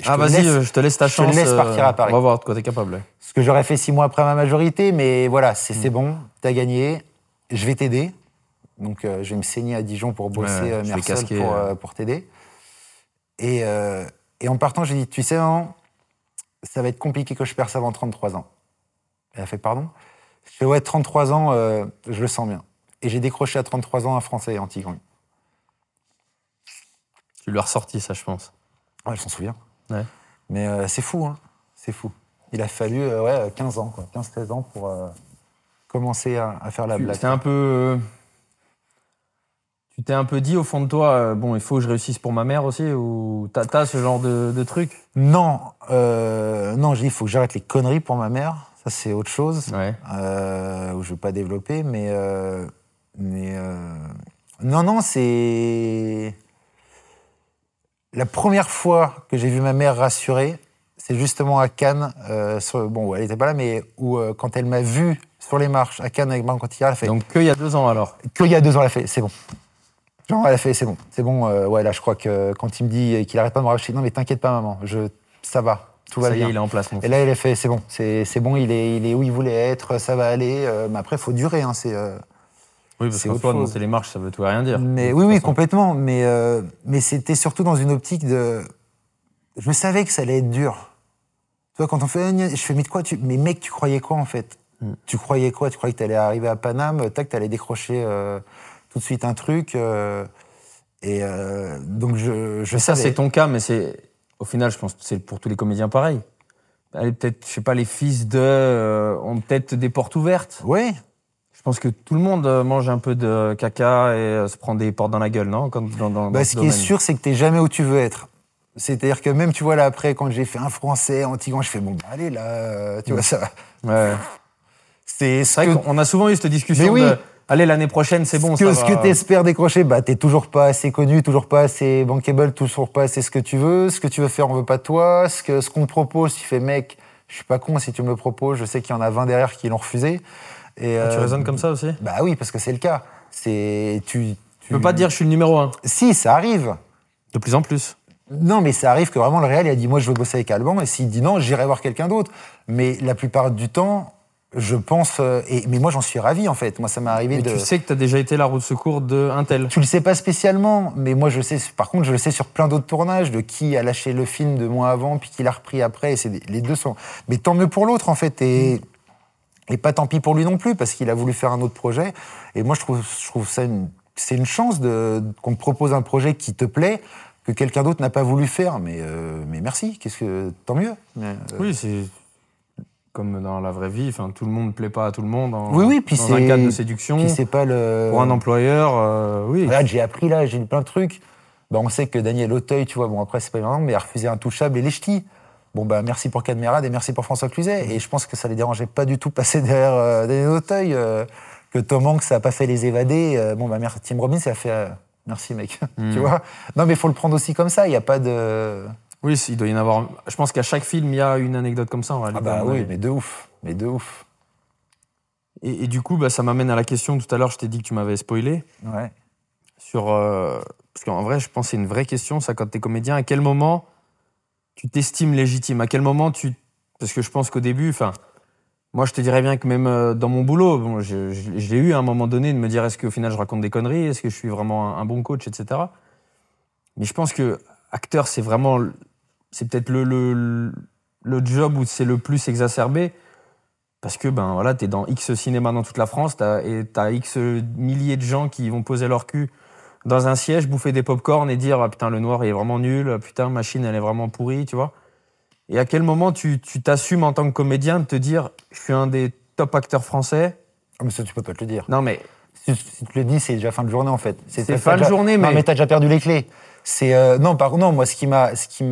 Ah, vas-y, euh, je te laisse ta je te chance. laisse euh, partir à Paris. On va voir de quoi t'es capable. Ce que j'aurais fait six mois après ma majorité, mais voilà, c'est c'est bon, t'as gagné, je vais t'aider. Donc euh, je vais me saigner à Dijon pour bosser Ouais, euh, casquer, pour, euh. euh, pour t'aider. Et, euh, et en partant, j'ai dit, tu sais, maman, ça va être compliqué que je perce avant 33 ans. Elle a fait, pardon Je fais, ouais, 33 ans, euh, je le sens bien. Et j'ai décroché à 33 ans un Français anti-gang. Tu lui as ressorti ça, je pense. Ouais, je s'en souviens. Ouais. Mais euh, c'est fou, hein. C'est fou. Il a fallu euh, ouais, 15 ans, quoi. 15-16 ans pour commencer à, à faire la Tu- blague. C'était un peu. Tu t'es un peu dit au fond de toi, euh, bon, il faut que je réussisse pour ma mère aussi, ou t'as ce genre de, de truc? Non, euh, non, j'ai dit, il faut que j'arrête les conneries pour ma mère. Ça, c'est autre chose. Ouais. euh, où je ne veux pas développer, mais. euh, mais non, non, c'est. La première fois que j'ai vu ma mère rassurée, c'est justement à Cannes. sur- bon, elle n'était pas là, mais où, quand elle m'a vu sur les marches à Cannes avec Marion Cotillard, elle a fait. Donc, qu'il y a deux ans alors? Qu'il y a deux ans, elle a fait, c'est bon. Genre, elle a fait, c'est bon. C'est bon, euh, ouais, là, je crois que quand il me dit qu'il arrête pas de me racheter, non, mais t'inquiète pas, maman, je, ça va, tout va ça y bien. est, il est en place, mon Et là, il a fait, c'est bon, c'est c'est bon, il est, il est où il voulait être, ça va aller. euh, mais après, il faut durer. Hein, c'est, euh, Oui, parce qu'en soi, monter les marches, ça veut tout et rien dire. mais oui, complètement. Mais, mais c'était surtout dans une optique de. Je savais que ça allait être dur. Tu vois, quand on fait. Je fais, mais de quoi tu. Mais mec, tu croyais quoi en fait? Mm. Tu croyais quoi? Tu croyais que tu allais arriver à Paname, tac, tu allais décrocher tout de suite un truc. euh, et euh, donc, je, je ça, c'est ton cas, mais c'est. Au final, je pense que c'est pour tous les comédiens pareil. Allez, peut-être, je sais pas, les fils de. euh, ont peut-être des portes ouvertes. Oui, Je pense que tout le monde mange un peu de caca et se prend des portes dans la gueule, non Quand, dans, dans, Bah, dans ce ce qui est sûr, c'est que t'es jamais où tu veux être. C'est-à-dire que même, tu vois, là, après, quand j'ai fait un français anti-gant, je fais, bon, bah, allez, là, tu vois, ça va. Ouais. C'est vrai qu'on a souvent eu cette discussion Mais oui. de allez, l'année prochaine, c'est bon. ce que, ça va. que t'espères décrocher, bah t'es toujours pas assez connu, toujours pas assez bankable, toujours pas assez ce que tu veux. Ce que tu veux faire, on veut pas de toi. Ce que ce qu'on te propose, tu fais mec, je suis pas con si tu me le proposes. Je sais qu'il y en a 20 derrière qui l'ont refusé. Et Ah, tu euh, raisonnes comme ça aussi? Bah oui, parce que c'est le cas. C'est tu. Tu peux pas te dire je suis le numéro un. Si, ça arrive. De plus en plus. Non, mais ça arrive que vraiment le Real il a dit moi je veux bosser avec Alban et s'il dit non, j'irai voir quelqu'un d'autre. Mais la plupart du temps, je pense. euh, et, mais moi j'en suis ravi en fait. Moi ça m'est arrivé Mais de. tu sais que tu as déjà été la roue de secours de un tel. Tu le sais pas spécialement, mais moi je sais. Par contre, je le sais sur plein d'autres tournages de qui a lâché le film de moi avant puis qui l'a repris après. Et c'est des- les deux sont. Mais tant mieux pour l'autre en fait. Et et pas tant pis pour lui non plus parce qu'il a voulu faire un autre projet. Et moi je trouve je trouve ça une c'est une chance de qu'on te propose un projet qui te plaît que quelqu'un d'autre n'a pas voulu faire. Mais euh, mais merci. Qu'est-ce que tant mieux. Euh, Oui, c'est comme dans la vraie vie. Enfin, tout le monde ne plaît pas à tout le monde. En, Oui, oui, puis dans c'est- un cadre de séduction. Puis c'est pas le. Pour un employeur, euh, oui. J'ai appris là, j'ai lu plein de trucs. Bah, on sait que Daniel Auteuil, tu vois, bon après c'est pas évident, mais a refusé Intouchable et les ch'tis. Bon bah merci pour Cadmerade et merci pour François Cluzet. Et je pense que ça les dérangeait pas du tout passer derrière euh, Daniel Auteuil. euh, que Tom Hanks ça a pas fait les évadés. euh, bon bah merci Tim Robbins, ça a fait. merci mec. Mm. tu vois? Non mais il faut le prendre aussi comme ça. Il y a pas de. Oui, il doit y en avoir. Je pense qu'à chaque film, il y a une anecdote comme ça. en Ah réalité, bah à mon oui, mais de ouf, mais de ouf. Et, et du coup, bah, ça m'amène à la question. Tout à l'heure, je t'ai dit que tu m'avais spoilé. Ouais. Sur, euh, parce qu'en vrai, je pense que c'est une vraie question, ça, quand tu es comédien. À quel moment tu t'estimes légitime? À quel moment tu. Parce que je pense qu'au début, enfin. Moi, je te dirais bien que même euh, dans mon boulot, bon, je, je- je l'ai eu à un moment donné de me dire est-ce qu'au final je raconte des conneries? Est-ce que je suis vraiment un, un bon coach, etc. Mais je pense que acteur, c'est vraiment. C'est peut-être le, le, le job où c'est le plus exacerbé. Parce que ben voilà, t'es dans X cinéma dans toute la France, t'as, et t'as X milliers de gens qui vont poser leur cul dans un siège, bouffer des pop-corn et dire ah, putain le noir il est vraiment nul, ah, putain machine elle est vraiment pourrie, tu vois. Et à quel moment tu, tu t'assumes en tant que comédien de te dire je suis un des top acteurs français? Ah, mais ça tu peux pas te le dire. Non mais Si, si tu le dis, c'est déjà fin de journée en fait. C'est fin de déjà- journée, Non, mais- mais t'as déjà perdu les clés. C'est euh, non, par non, moi ce qui m'a, ce qui,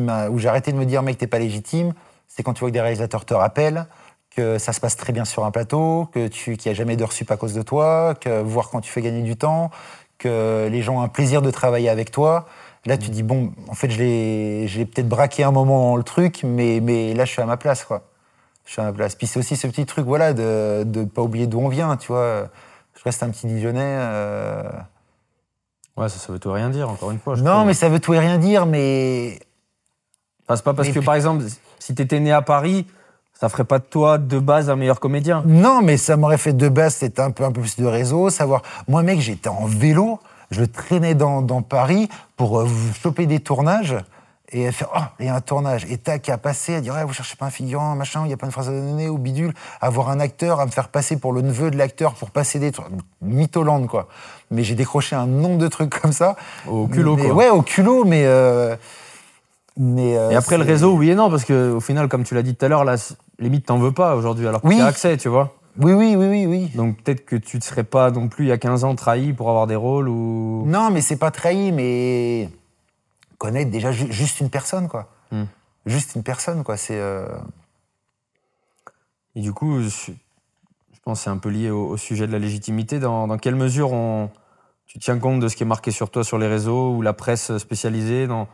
qui m'a, où j'ai arrêté de me dire mec t'es pas légitime, c'est quand tu vois que des réalisateurs te rappellent que ça se passe très bien sur un plateau, que tu, qu'il n'y a jamais de reçu à cause de toi, que voir quand tu fais gagner du temps, que les gens ont un plaisir de travailler avec toi. Là, tu dis bon, en fait, je l'ai, je l'ai peut-être braqué un moment le truc, mais mais là, je suis à ma place quoi. Je suis à ma place. Puis c'est aussi ce petit truc, voilà, de ne pas oublier d'où on vient, tu vois. Je reste un petit Dijonais. euh, ouais ça, ça veut tout rien dire encore une fois. je Non, mais ça veut tout et rien dire, mais. Enfin, c'est pas parce mais que par exemple si t'étais né à Paris, ça ferait pas de toi de base un meilleur comédien. Non, mais ça m'aurait fait de base, c'était un peu, un peu plus de réseau, savoir. Moi, mec, j'étais en vélo, je traînais dans, dans Paris pour euh, choper des tournages et faire Oh, il y a un tournage. Et tac, à passer, à dire Ouais, vous cherchez pas un figurant, machin, il y a pas une phrase à donner, ou bidule. Avoir un acteur, à me faire passer pour le neveu de l'acteur pour passer des trucs. Mytholande, quoi. Mais j'ai décroché un nombre de trucs comme ça. Au culot, Mais- quoi. Ouais, au culot, mais. euh, mais euh, Et après le réseau, oui et non, parce que au final, comme tu l'as dit tout à l'heure, là, limite t'en veux pas aujourd'hui, alors que Oui. t'as accès, tu vois. Oui, oui, oui, oui, oui. Donc peut-être que tu ne serais pas non plus il y a 15 ans trahi pour avoir des rôles ou. Non, mais c'est pas trahi, mais connaître déjà ju- juste une personne, quoi. Hmm. Juste une personne, quoi. C'est. euh, Et du coup, je, je pense c'est un peu lié au, au sujet de la légitimité. Dans, dans quelle mesure on, tu tiens compte de ce qui est marqué sur toi sur les réseaux ou la presse spécialisée dans...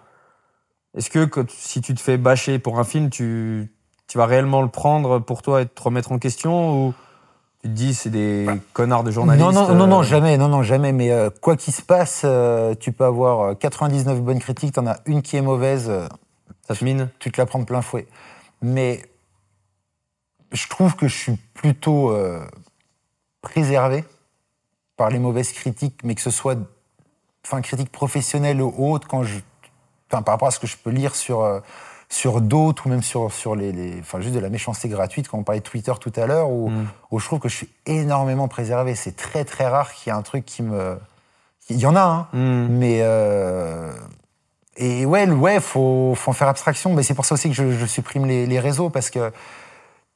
Est-ce que quand- si tu te fais bâcher pour un film, tu, tu vas réellement le prendre pour toi et te remettre en question ou tu te dis c'est des connards de journalistes Non, non, non, non, euh, jamais, non, non, jamais. Mais euh, quoi qu'il se passe, euh, tu peux avoir euh, 99 bonnes critiques, t'en as une qui est mauvaise, euh, Ça te mine tu te la prends de plein fouet. Mais je trouve que je suis plutôt préservé par les mauvaises critiques, mais que ce soit enfin, critiques professionnelles ou autres, quand je, enfin, par rapport à ce que je peux lire sur, euh, sur d'autres ou même sur, sur les, les- enfin, juste de la méchanceté gratuite, quand on parlait de Twitter tout à l'heure, où, Mm. où je trouve que je suis énormément préservé. C'est très très rare qu'il y ait un truc qui me. Il y en a, hein, Hmm. mais. euh, Et ouais, ouais, faut, faut en faire abstraction. Mais c'est pour ça aussi que je, je supprime les, les réseaux parce que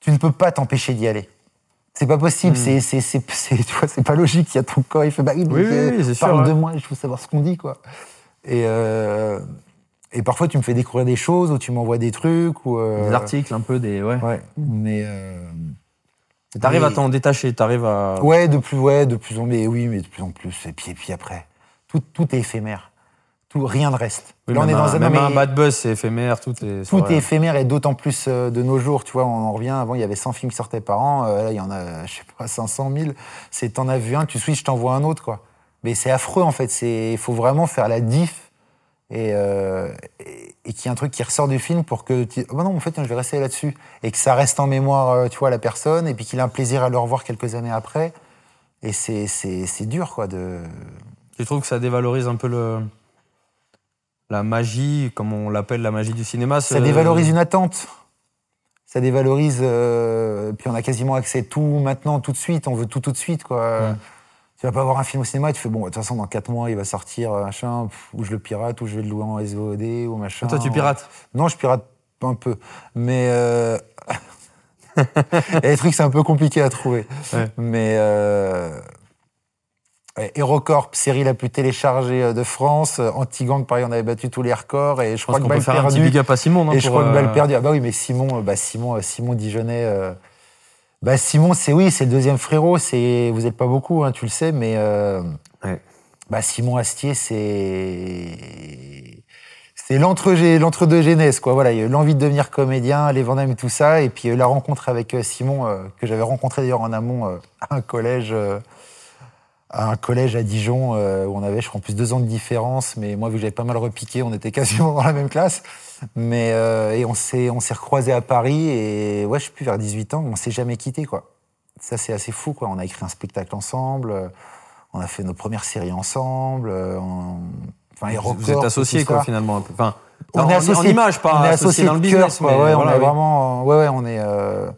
tu ne peux pas t'empêcher d'y aller. C'est pas possible. Mm. C'est, c'est, c'est, c'est- tu vois, c'est pas logique. Il y a ton corps, il fait bah oui, sûr, parle de moi, je veux savoir ce qu'on dit, quoi. Et, euh, et parfois, tu me fais découvrir des choses ou tu m'envoies des trucs ou euh, Des articles un peu, des. Ouais. Ouais, mais euh, T'arrives Mais- à t'en détacher, t'arrives à. Ouais, de plus, ouais, de plus en mais oui, mais de plus en plus. Et puis, et puis après, tout, tout est éphémère. Tout, rien ne reste. Oui, Là, on est dans un, même un bad buzz, c'est éphémère, tout est. Tout est éphémère et d'autant plus euh, de nos jours. Tu vois, on en revient. Avant, il y avait 100 films qui sortaient par an. euh, là, il y en a, je sais pas, 500 000. C'est, t'en as vu un, tu switches, je t'envoie un autre, quoi. Mais c'est affreux, en fait. C'est, il faut vraiment faire la diff et, euh, et, et qu'il y ait un truc qui ressort du film pour que tu, oh non, en fait, je vais rester là-dessus et que ça reste en mémoire, euh, tu vois, la personne et puis qu'il a un plaisir à le revoir quelques années après. Et c'est, c'est, c'est dur, quoi, de. Tu trouves que ça dévalorise un peu le. La magie, comme on l'appelle la magie du cinéma Ça dévalorise une attente. Ça dévalorise. euh, puis on a quasiment accès à tout maintenant, tout de suite. On veut tout tout de suite, quoi. Ouais. Tu vas pas voir un film au cinéma et tu fais bon, de toute façon, dans 4 mois, il va sortir, euh, machin, ou je le pirate, ou je vais le louer en SVOD, ou machin. Toi, tu pirates. Non, je pirate un peu. Mais. Euh... des trucs, c'est un peu compliqué à trouver. Ouais. Mais. Euh... ouais, HeroCorp, série la plus téléchargée euh, de France. Euh, Antigang, pareil, on avait battu tous les records. Et je, Je crois que qu'on peut faire un petit perdue- big up à Simon, non et je crois que euh, balle perdue. Ah bah oui, mais Simon, euh, bah Simon, euh, Simon Dijonais. euh, Bah Simon, c'est oui, c'est le deuxième frérot. C'est vous êtes pas beaucoup, hein, tu le sais, mais euh, Ouais. bah Simon Astier, c'est c'est l'entre l'entre-deux jeunesse, quoi. Voilà, il y a eu l'envie de devenir comédien, les Vandamme et tout ça, et puis euh, la rencontre avec euh, Simon euh, que j'avais rencontré d'ailleurs en amont euh, à un collège. à un collège à Dijon où on avait, je crois, en plus deux ans de différence. Mais moi, vu que j'avais pas mal repiqué, on était quasiment dans la même classe. Mais euh, et on s'est on s'est recroisés à Paris et ouais, je sais plus vers 18 ans, on s'est jamais quitté quoi. Ça c'est assez fou quoi. On a écrit un spectacle ensemble, euh, on a fait nos premières séries ensemble. euh, on- Enfin, Vous, êtes associés, quoi, finalement. Un peu. Enfin, On en, est en associés. image, pas on est associés dans le cœur, business. quoi. mais Ouais, voilà, on est oui. vraiment, ouais, ouais, on est. euh,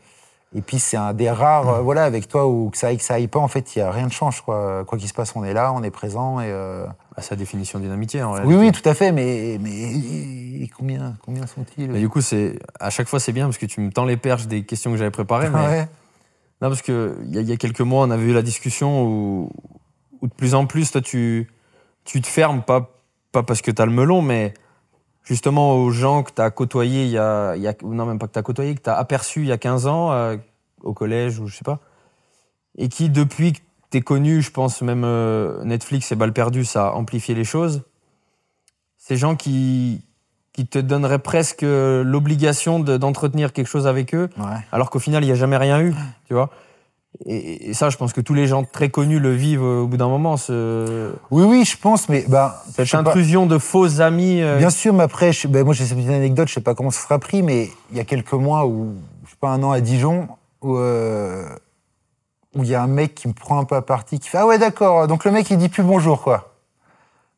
Et puis c'est un des rares, euh, voilà, avec toi où que ça aille, que ça aille pas, en fait, il y a rien de change, quoi. Quoi qu'il se passe, on est là, on est présent et. euh, Bah, sa définition d'une amitié, en Oui, réalité. oui, tout à fait, mais, mais combien, combien sont-ils? Mais du coup, c'est à chaque fois, c'est bien parce que tu me tends les perches des questions que j'avais préparées. Mais... Ouais. Non, parce que il y, a- il y a quelques mois, on avait eu la discussion où, où de plus en plus, toi, tu, tu te fermes, pas, pas parce que tu as le melon, mais justement aux gens que tu as côtoyés il y a, il y a- ou Non, même pas que tu as côtoyés, que tu as aperçus il y a 15 ans, euh, au collège ou je sais pas, et qui, depuis que tu es connu, je pense même euh, Netflix et Balles perdues, ça a amplifié les choses. Ces gens qui, qui te donneraient presque l'obligation de- d'entretenir quelque chose avec eux, Ouais. alors qu'au final, il n'y a jamais rien eu, tu vois. Et, et ça, je pense que tous les gens très connus le vivent au bout d'un moment, ce- Oui, oui, je pense, mais bah, cette pas. intrusion de faux amis. euh, Bien sûr, mais après, je- ben, moi j'ai cette petite anecdote, je sais pas comment ça sera pris, mais il y a quelques mois, ou je sais pas, un an à Dijon, où euh, où il y a un mec qui me prend un peu à partie, qui fait Ah ouais, d'accord, donc le mec il dit plus bonjour, quoi.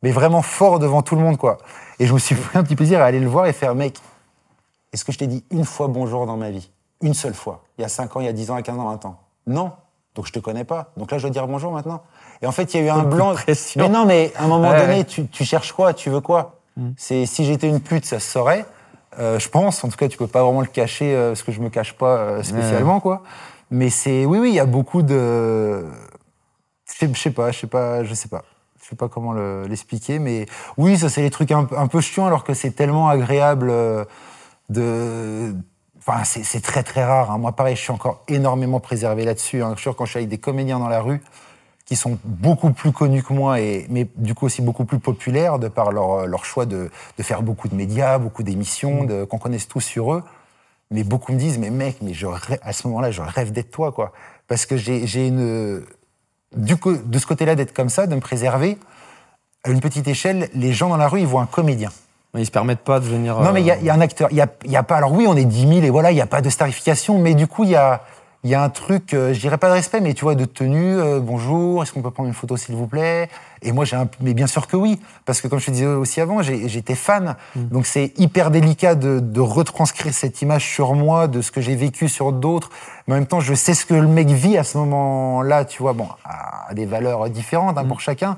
Mais vraiment fort devant tout le monde, quoi. Et je me suis pris un petit plaisir à aller le voir et faire Mec, est-ce que je t'ai dit une fois bonjour dans ma vie? Une seule fois. Il y a 5 ans, il y a 10 ans, il y a 15 ans, 20 ans. Non. Donc je te connais pas. Donc là, je dois dire bonjour maintenant. Et en fait, il y a eu un blanc. Mais non, mais à un moment Ouais, donné, ouais. tu, tu cherches quoi? Tu veux quoi? C'est si j'étais une pute, ça se saurait. Euh, je pense. En tout cas, tu peux pas vraiment le cacher euh, parce que je me cache pas euh, spécialement, quoi. Mais c'est oui, oui, il y a beaucoup de. Je sais- pas, je sais pas, je sais pas. Je sais pas comment le- l'expliquer, mais oui, ça c'est les trucs un, un peu chiants alors que c'est tellement agréable euh, de. Enfin, c'est très très rare. hein. Moi, pareil, je suis encore énormément préservé là-dessus. hein. Je suis sûr quand je suis avec des comédiens dans la rue qui sont beaucoup plus connus que moi, et, mais du coup aussi beaucoup plus populaires de par leur, leur choix de, de faire beaucoup de médias, beaucoup d'émissions, de- qu'on connaisse tous sur eux. Mais beaucoup me disent, mais mec, mais je rê- à ce moment-là, je rêve d'être toi, quoi. Parce que j'ai une. Du co- de ce côté-là, d'être comme ça, de me préserver, à une petite échelle, les gens dans la rue, ils voient un comédien. Ils se permettent pas de venir. Non, mais il y, a- euh, y a un acteur. Il y a, il y a pas. Alors oui, on est 10 000 et voilà, il n'y a pas de starification, mais du coup, il y a, il y a un truc, euh, je dirais pas de respect, mais tu vois, de tenue. euh, bonjour, est-ce qu'on peut prendre une photo, s'il vous plaît? Et moi, j'ai un. Mais bien sûr que oui, parce que comme je te disais aussi avant, j'étais fan. Donc c'est hyper délicat de, de retranscrire cette image sur moi, de ce que j'ai vécu sur d'autres. Mais en même temps, je sais ce que le mec vit à ce moment-là, tu vois, bon, à des valeurs différentes hein, pour chacun.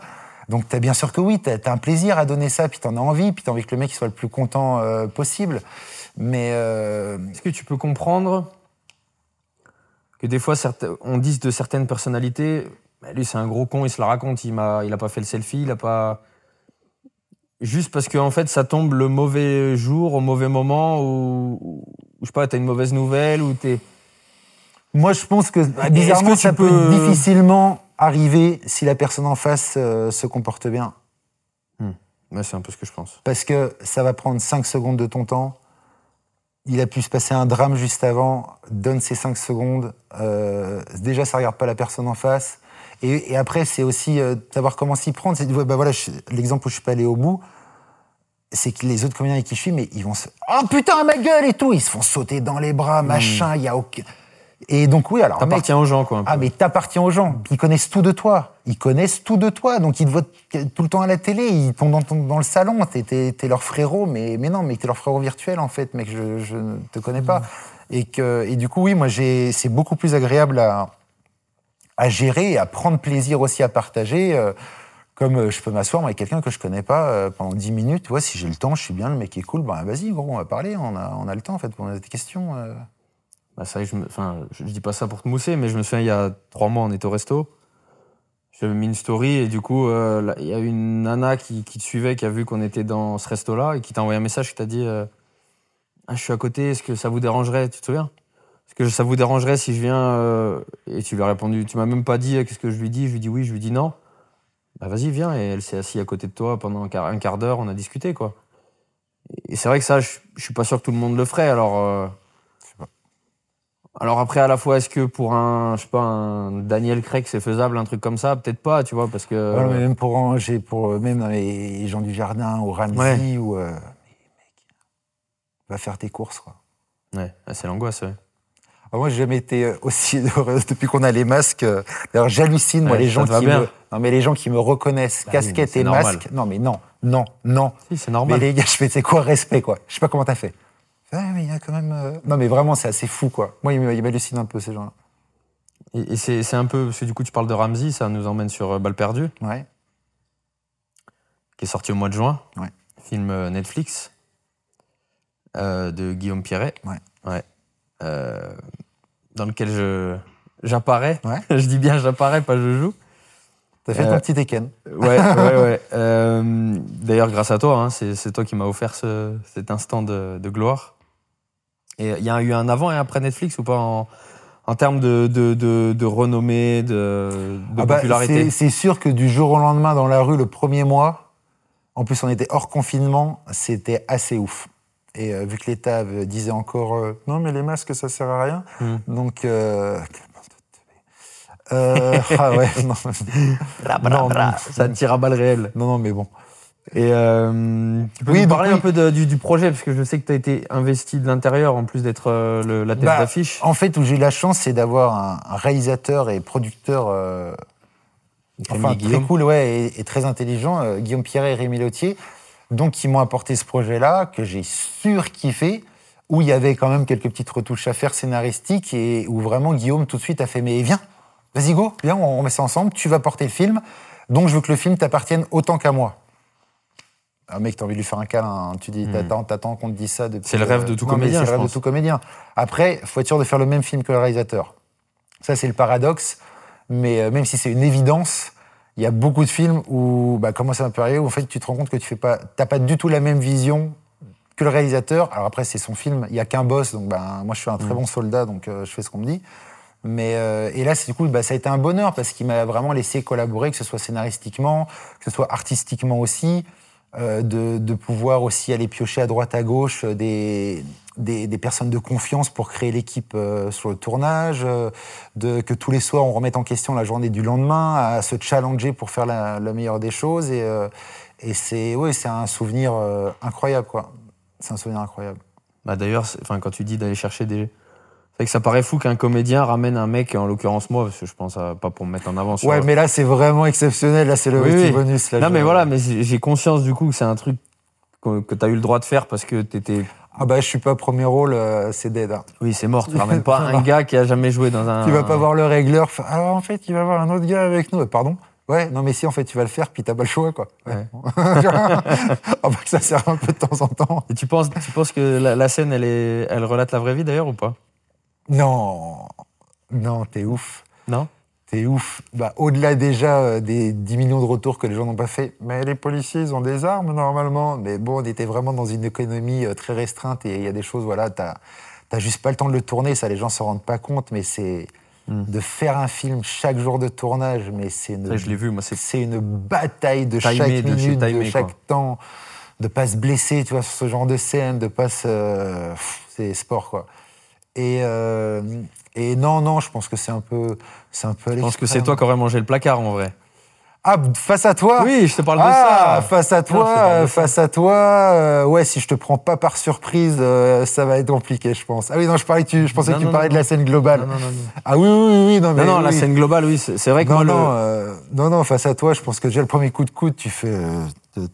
Donc, t'as bien sûr que oui, t'as as un plaisir à donner ça, puis t'en as envie, puis t'as envie que le mec soit le plus content euh, possible. Mais euh, Est-ce que tu peux comprendre que des fois, on dise de certaines personnalités, Bah, lui c'est un gros con, il se la raconte, il m'a, il a pas fait le selfie, il a pas. Juste parce que en fait, ça tombe le mauvais jour, au mauvais moment, ou, je sais pas, t'as une mauvaise nouvelle, ou t'es. Moi, je pense que est-ce bizarrement, que ça peut difficilement arriver si la personne en face euh, se comporte bien. Ouais, c'est un peu ce que je pense. Parce que ça va prendre 5 secondes de ton temps. Il a pu se passer un drame juste avant. Donne ces 5 secondes. Euh, déjà, ça regarde pas la personne en face. Et, et après, c'est aussi euh, savoir comment s'y prendre. Ouais, bah voilà, l'exemple où je suis pas allé au bout, c'est que les autres comédiens avec qui je suis, mais ils vont se. Oh putain, ma gueule et tout Ils se font sauter dans les bras, machin, il y a aucun. Et donc, oui, alors. T'appartiens aux gens, quoi. un peu. ah, mais t'appartiens aux gens. Ils connaissent tout de toi. Ils connaissent tout de toi. Donc, ils te voient tout le temps à la télé. Ils tombent dans, le salon. T'es, t'es leur frérot. Mais, mais non, mais t'es leur frérot virtuel, en fait, mec. Je, je ne te connais pas. Et, que, et du coup, oui, moi, j'ai, c'est beaucoup plus agréable à, à gérer et à prendre plaisir aussi à partager. euh, comme euh, je peux m'asseoir avec quelqu'un que je connais pas euh, pendant 10 minutes. Tu vois, si j'ai le temps, je suis bien, le mec est cool. Ben, vas-y, gros, on va parler. On a, on a le temps, en fait, pour des questions. euh. Bah, que je, me, enfin, je, dis pas ça pour te mousser, mais je me souviens, il y a trois mois, on était au resto. J'avais mis une story et du coup, euh, il y a une nana qui, qui te suivait, qui a vu qu'on était dans ce resto-là et qui t'a envoyé un message qui t'a dit euh, Ah, je suis à côté, est-ce que ça vous dérangerait? Tu te souviens? Est-ce que ça vous dérangerait si je viens euh, Et tu lui as répondu Tu m'as même pas dit qu'est-ce que je lui dis? Je lui dis oui, je lui dis non. Bah vas-y, viens. Et elle s'est assise à côté de toi pendant un quart, quart d'heure, on a discuté, quoi. Et c'est vrai que ça, je, je suis pas sûr que tout le monde le ferait, alors. Alors après, à la fois, est-ce que pour un, je sais pas, un Daniel Craig, c'est faisable, un truc comme ça? Peut-être pas, tu vois, parce que. Voilà, mais même pour, j'ai pour euh, même dans les gens du jardin ou Ramsey Ouais. ou euh, mais mec, va faire tes courses quoi. Ouais, ah, c'est l'angoisse, ouais. Ah, moi, j'ai jamais été euh, aussi heureuse depuis qu'on a les masques. D'ailleurs, j'hallucine moi les gens qui me, non mais les gens qui me reconnaissent Bah mais casquette et normal. masque. Non mais non, non, non. Si, c'est Mais normal. les gars, je fais c'est quoi respect quoi. Je sais pas comment t'as fait. Ouais, mais il y a quand même. euh, Non mais vraiment, c'est assez fou quoi. Moi, ils m'hallucinent un peu ces gens-là. Et, et c'est un peu, parce que du coup, tu parles de Ramsey, ça nous emmène sur euh, Balle perdue, Ouais. qui est sorti au mois de juin. Ouais. Film euh, Netflix euh, de Guillaume Pierret. Ouais. Ouais. Euh, dans lequel je j'apparais. Ouais. je dis bien j'apparais, pas je joue. T'as fait Euh, ton petit Tekken. Ouais, ouais, ouais. D'ailleurs, grâce à toi, hein, c'est c'est toi qui m'as offert ce- cet instant de, de gloire. Et il y a eu un avant et après Netflix ou pas en, en termes de, de, de, de renommée, de, Ah bah, popularité c'est- sûr que du jour au lendemain dans la rue, le premier mois, en plus on était hors confinement, c'était assez ouf. Et euh, vu que l'État disait encore euh, non mais les masques ça sert à rien, Hmm. donc euh, euh, ah ouais non, non, non, Ça tire à balles réelles. non non mais bon Et euh, tu peux Oui, nous donc parler oui. un peu de- du, du projet, parce que je sais que tu as été investi de l'intérieur en plus d'être euh, la tête Bah, d'affiche. En fait, où j'ai eu la chance, c'est d'avoir un, un réalisateur et producteur euh, enfin, très cool ouais, et, et très intelligent, euh, Guillaume Pierret et Rémi Lautier, donc qui m'ont apporté ce projet-là, que j'ai surkiffé, où il y avait quand même quelques petites retouches à faire scénaristiques, et où vraiment Guillaume tout de suite a fait « Mais viens, vas-y go, viens, on remet ça ensemble, tu vas porter le film, donc je veux que le film t'appartienne autant qu'à moi ». Un mec, t'as envie de lui faire un câlin, hein. tu dis, t'attends, t'attends qu'on te dise ça depuis... Hmm. C'est le rêve de euh, tout non, comédien, C'est le rêve de tout comédien. Après, faut être sûr de faire le même film que le réalisateur. Ça, c'est le paradoxe. Mais euh, même si c'est une évidence, il y a beaucoup de films où, bah, comment ça peut arriver, où en fait, tu te rends compte que tu fais pas, t'as pas du tout la même vision que le réalisateur. Alors après, c'est son film, il y a qu'un boss, donc ben, moi, je suis un très bon soldat, donc euh, je fais ce qu'on me dit. Mais euh, et là, c'est du coup, bah, ça a été un bonheur parce qu'il m'a vraiment laissé collaborer, que ce soit scénaristiquement, que ce soit artistiquement aussi, de, de pouvoir aussi aller piocher à droite à gauche euh, des, des, personnes de confiance pour créer l'équipe euh, sur le tournage, euh, de, que tous les soirs on remette en question la journée du lendemain, à se challenger pour faire la, meilleure des choses. Et, euh, et c'est ouais, un souvenir euh, incroyable. C'est un souvenir incroyable. Bah, D'ailleurs, quand tu dis d'aller chercher des. C'est vrai que ça paraît fou qu'un comédien ramène un mec, en l'occurrence moi, parce que je pense à, pas pour me mettre en avant sur. Ouais, mais là c'est vraiment exceptionnel. Là c'est le Oui, petit oui. bonus. Là, non, je- mais voilà, mais j'ai conscience du coup que c'est un truc que, que tu as eu le droit de faire parce que t'étais. Ah bah je suis pas premier rôle, euh, c'est dead. hein. Oui, c'est mort. Tu ramènes pas un gars qui a jamais joué dans un. Tu vas pas voir le régleur. Alors en fait, il va y avoir un autre gars avec nous. Pardon? Ouais, non mais si en fait tu vas le faire, puis t'as pas le choix quoi. Ouais. ah bah que ça sert un peu de temps en temps. Et tu penses, tu penses que la, la scène, elle, est, elle relate la vraie vie d'ailleurs ou pas? Non, non, t'es ouf. Non? T'es ouf. Bah, au-delà déjà euh, des 10 millions de retours que les gens n'ont pas fait, mais les policiers, ils ont des armes normalement. Mais bon, on était vraiment dans une économie euh, très restreinte et il y a des choses, voilà, t'as juste pas le temps de le tourner, ça les gens se rendent pas compte, mais c'est Mm. de faire un film chaque jour de tournage, mais c'est une, Ça, je l'ai vu, moi, c'est une bataille de Timé, chaque minute, de, timé, chaque quoi. temps, de pas se blesser, tu vois, sur ce genre de scène, de pas se, pff, c'est sport quoi. Et, euh, et non, non, je pense que c'est un peu, c'est un peu. Je pense que c'est toi qui aurais mangé le placard en vrai. Ah, face à toi. Oui, je te parle Ah, de ça. face à toi, face à toi, euh, ouais, si je te prends pas par surprise, euh, ça va être compliqué, je pense. Ah oui, non, je, parlais, tu, je pensais Non, que tu parlais non, de la scène globale. Non, non, non, non. Ah oui, oui, oui, non, mais. Non, non, la scène globale, oui, c'est vrai que moi, le- euh, non, non, face à toi, je pense que déjà le premier coup de coude, tu fais.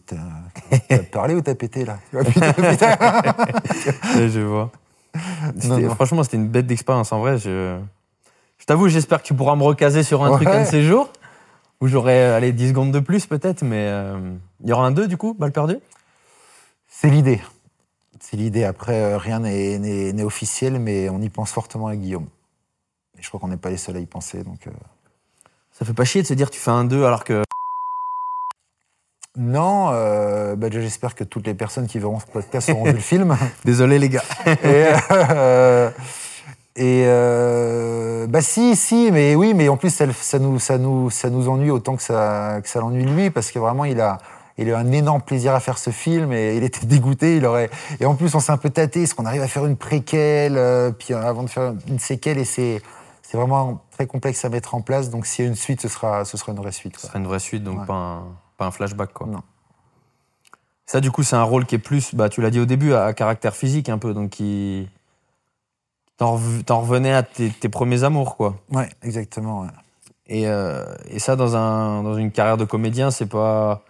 t'as- parlé ou t'as pété là? Putain, putain. Je vois. Non. Franchement, c'était une bête d'expérience. En vrai, je, je t'avoue, j'espère que tu pourras me recaser sur un truc un de ces jours, où j'aurai allez, 10 secondes de plus peut-être, mais euh, il y aura un 2 du coup, balle perdue? C'est l'idée. C'est l'idée. Après, euh, rien n'est- n'est n'est officiel, mais on y pense fortement avec Guillaume. Et je crois qu'on n'est pas les seuls à y penser. Donc, euh, Ça fait pas chier de se dire tu fais un 2 alors que. Non, euh, bah, déjà, j'espère que toutes les personnes qui verront ce podcast auront vu le film. Désolé les gars. Et, euh, et euh, bah si, si, mais oui, mais en plus ça, ça nous, ça nous, ça nous ennuie autant que ça, que ça l'ennuie lui, parce que vraiment il a, il a eu un énorme plaisir à faire ce film et il était dégoûté. Il aurait, et en plus on s'est un peu tâté, est-ce qu'on arrive à faire une préquelle, euh, puis avant de faire une séquelle, et c'est, c'est vraiment très complexe à mettre en place. Donc s'il y a une suite, ce sera, ce sera une vraie suite. Ce sera une vraie suite, donc Ouais. pas, un, pas un flashback quoi. Non. Ça, du coup, c'est un rôle qui est plus, bah, tu l'as dit au début, à, à caractère physique un peu, donc qui. T'en rev- t'en revenais à tes, tes premiers amours, quoi. Ouais, exactement. ouais. Et, euh, et ça, dans, un, dans une carrière de comédien, c'est pas,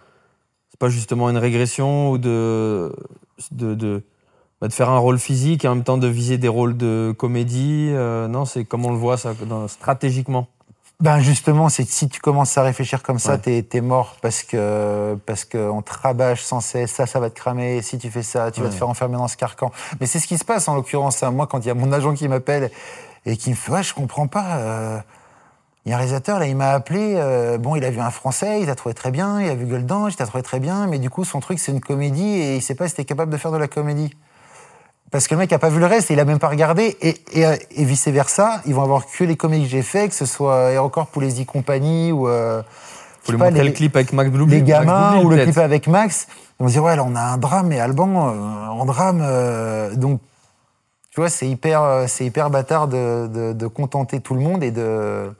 c'est pas justement une régression ou de, de, de, bah, de faire un rôle physique et en même temps de viser des rôles de comédie. euh, non, c'est comme on le voit ça, dans- stratégiquement. Ben justement, c'est que si tu commences à réfléchir comme ça, Ouais. t'es mort parce que parce qu'on te rabâche sans cesse, ça, ça va te cramer. Si tu fais ça, tu vas te faire enfermer dans ce carcan. Mais c'est ce qui se passe en l'occurrence. hein. Moi, quand il y a mon agent qui m'appelle et qui me fait, ouais, je comprends pas. euh, Il y a un réalisateur là, il m'a appelé. euh, bon, il a vu un Français, il t'a trouvé très bien. Il a vu Golden, il t'a trouvé très bien. Mais du coup, son truc, c'est une comédie et il sait pas si t'es capable de faire de la comédie. Parce que le mec a pas vu le reste et il a même pas regardé. Et, et, et vice versa, ils vont avoir que les comédies que j'ai fait, que ce soit Aérocorps ou les compagnie ou. Euh, pas, montrer les, le clip avec Max Bluebill. les Max gamins ou le clip avec Max. On se dit, ouais, là, on a un drame, mais Alban, euh, en drame. euh, donc, tu vois, c'est hyper, euh, c'est hyper bâtard de, de, de contenter tout le monde et de.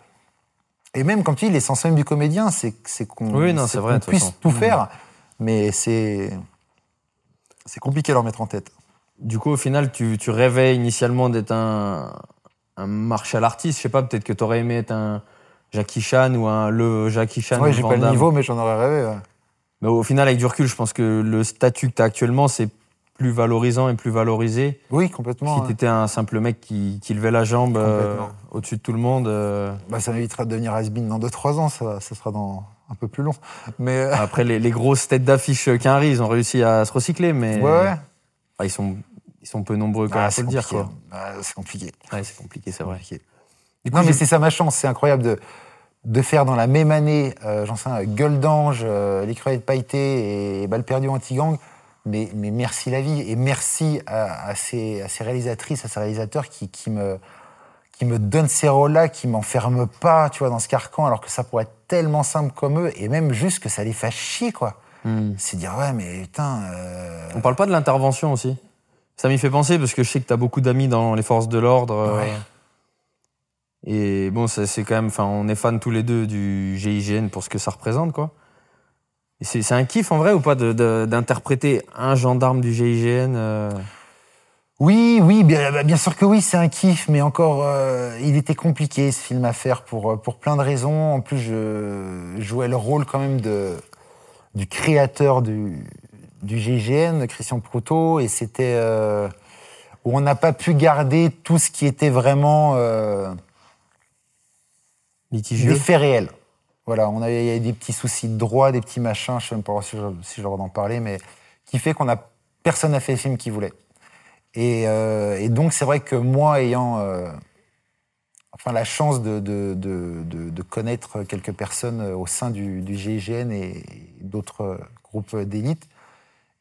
Et même, comme tu dis, l'essence même du comédien, c'est c'est qu'on Oui, non, c'est vrai, qu'on de toute puisse façon. tout Mmh. faire. Mais c'est. C'est compliqué à leur mettre en tête. Du coup, au final, tu, tu rêvais initialement d'être un, un martial artiste. Je sais pas, peut-être que tu aurais aimé être un Jackie Chan ou un le Jackie Chan. Ouais, ou j'ai pas le niveau, mais j'en aurais rêvé. ouais. Mais au final, avec du recul, je pense que le statut que tu as actuellement, c'est plus valorisant et plus valorisé. Oui, complètement. si tu étais un simple mec qui, qui levait la jambe euh, au-dessus de tout le monde. euh, Bah, ça m'évitera de devenir has dans 2-3 ans, ça, ça sera dans un peu plus long. Mais euh, Après, les, les grosses têtes d'affiche qu'un ils ont réussi à se recycler, mais ouais, ouais. Enfin, ils, sont, ils sont peu nombreux quand Ah, faut le dire. compliqué. Quoi. Ah, c'est compliqué. Ouais, c'est compliqué, c'est vrai. compliqué. Du coup, Non, mais c'est ça ma chance. C'est incroyable de, de faire dans la même année, euh, j'en sais Gueule d'Ange, euh, Les Crevettes Pailletées et Balle perdue anti-gang. Mais, mais merci la vie et merci à, à ces, à ces réalisatrices, à ces réalisateurs qui, qui me, qui me donnent ces rôles-là, qui m'enferment pas, tu vois, dans ce carcan, alors que ça pourrait être tellement simple comme eux, et même juste que ça les fasse chier, quoi. Hmm. C'est dire, ouais, mais putain. euh, On parle pas de l'intervention aussi Ça m'y fait penser parce que je sais que tu as beaucoup d'amis dans les forces de l'ordre. euh, Ouais. Et bon, c'est quand même. Enfin, on est fans tous les deux du GIGN pour ce que ça représente, quoi. Et c'est un kiff en vrai ou pas d'interpréter un gendarme du GIGN euh, Oui, oui, bien, bah, bien sûr que oui, c'est un kiff, mais encore, euh, il était compliqué ce film à faire pour, pour plein de raisons. En plus, je jouais le rôle quand même de, du créateur du, du GIGN, Christian Proutot, et c'était euh, où on n'a pas pu garder tout ce qui était vraiment euh, litigieux des faits réels. Voilà, on avait, il y avait des petits soucis de droit, des petits machins, je sais même pas si je, si je leur en parler, mais qui fait qu'on a personne n'a fait le film qu'il voulait. Et, euh, et donc c'est vrai que moi ayant euh, enfin la chance de, de, de, de- de connaître quelques personnes au sein du, du GIGN et d'autres groupes d'élite,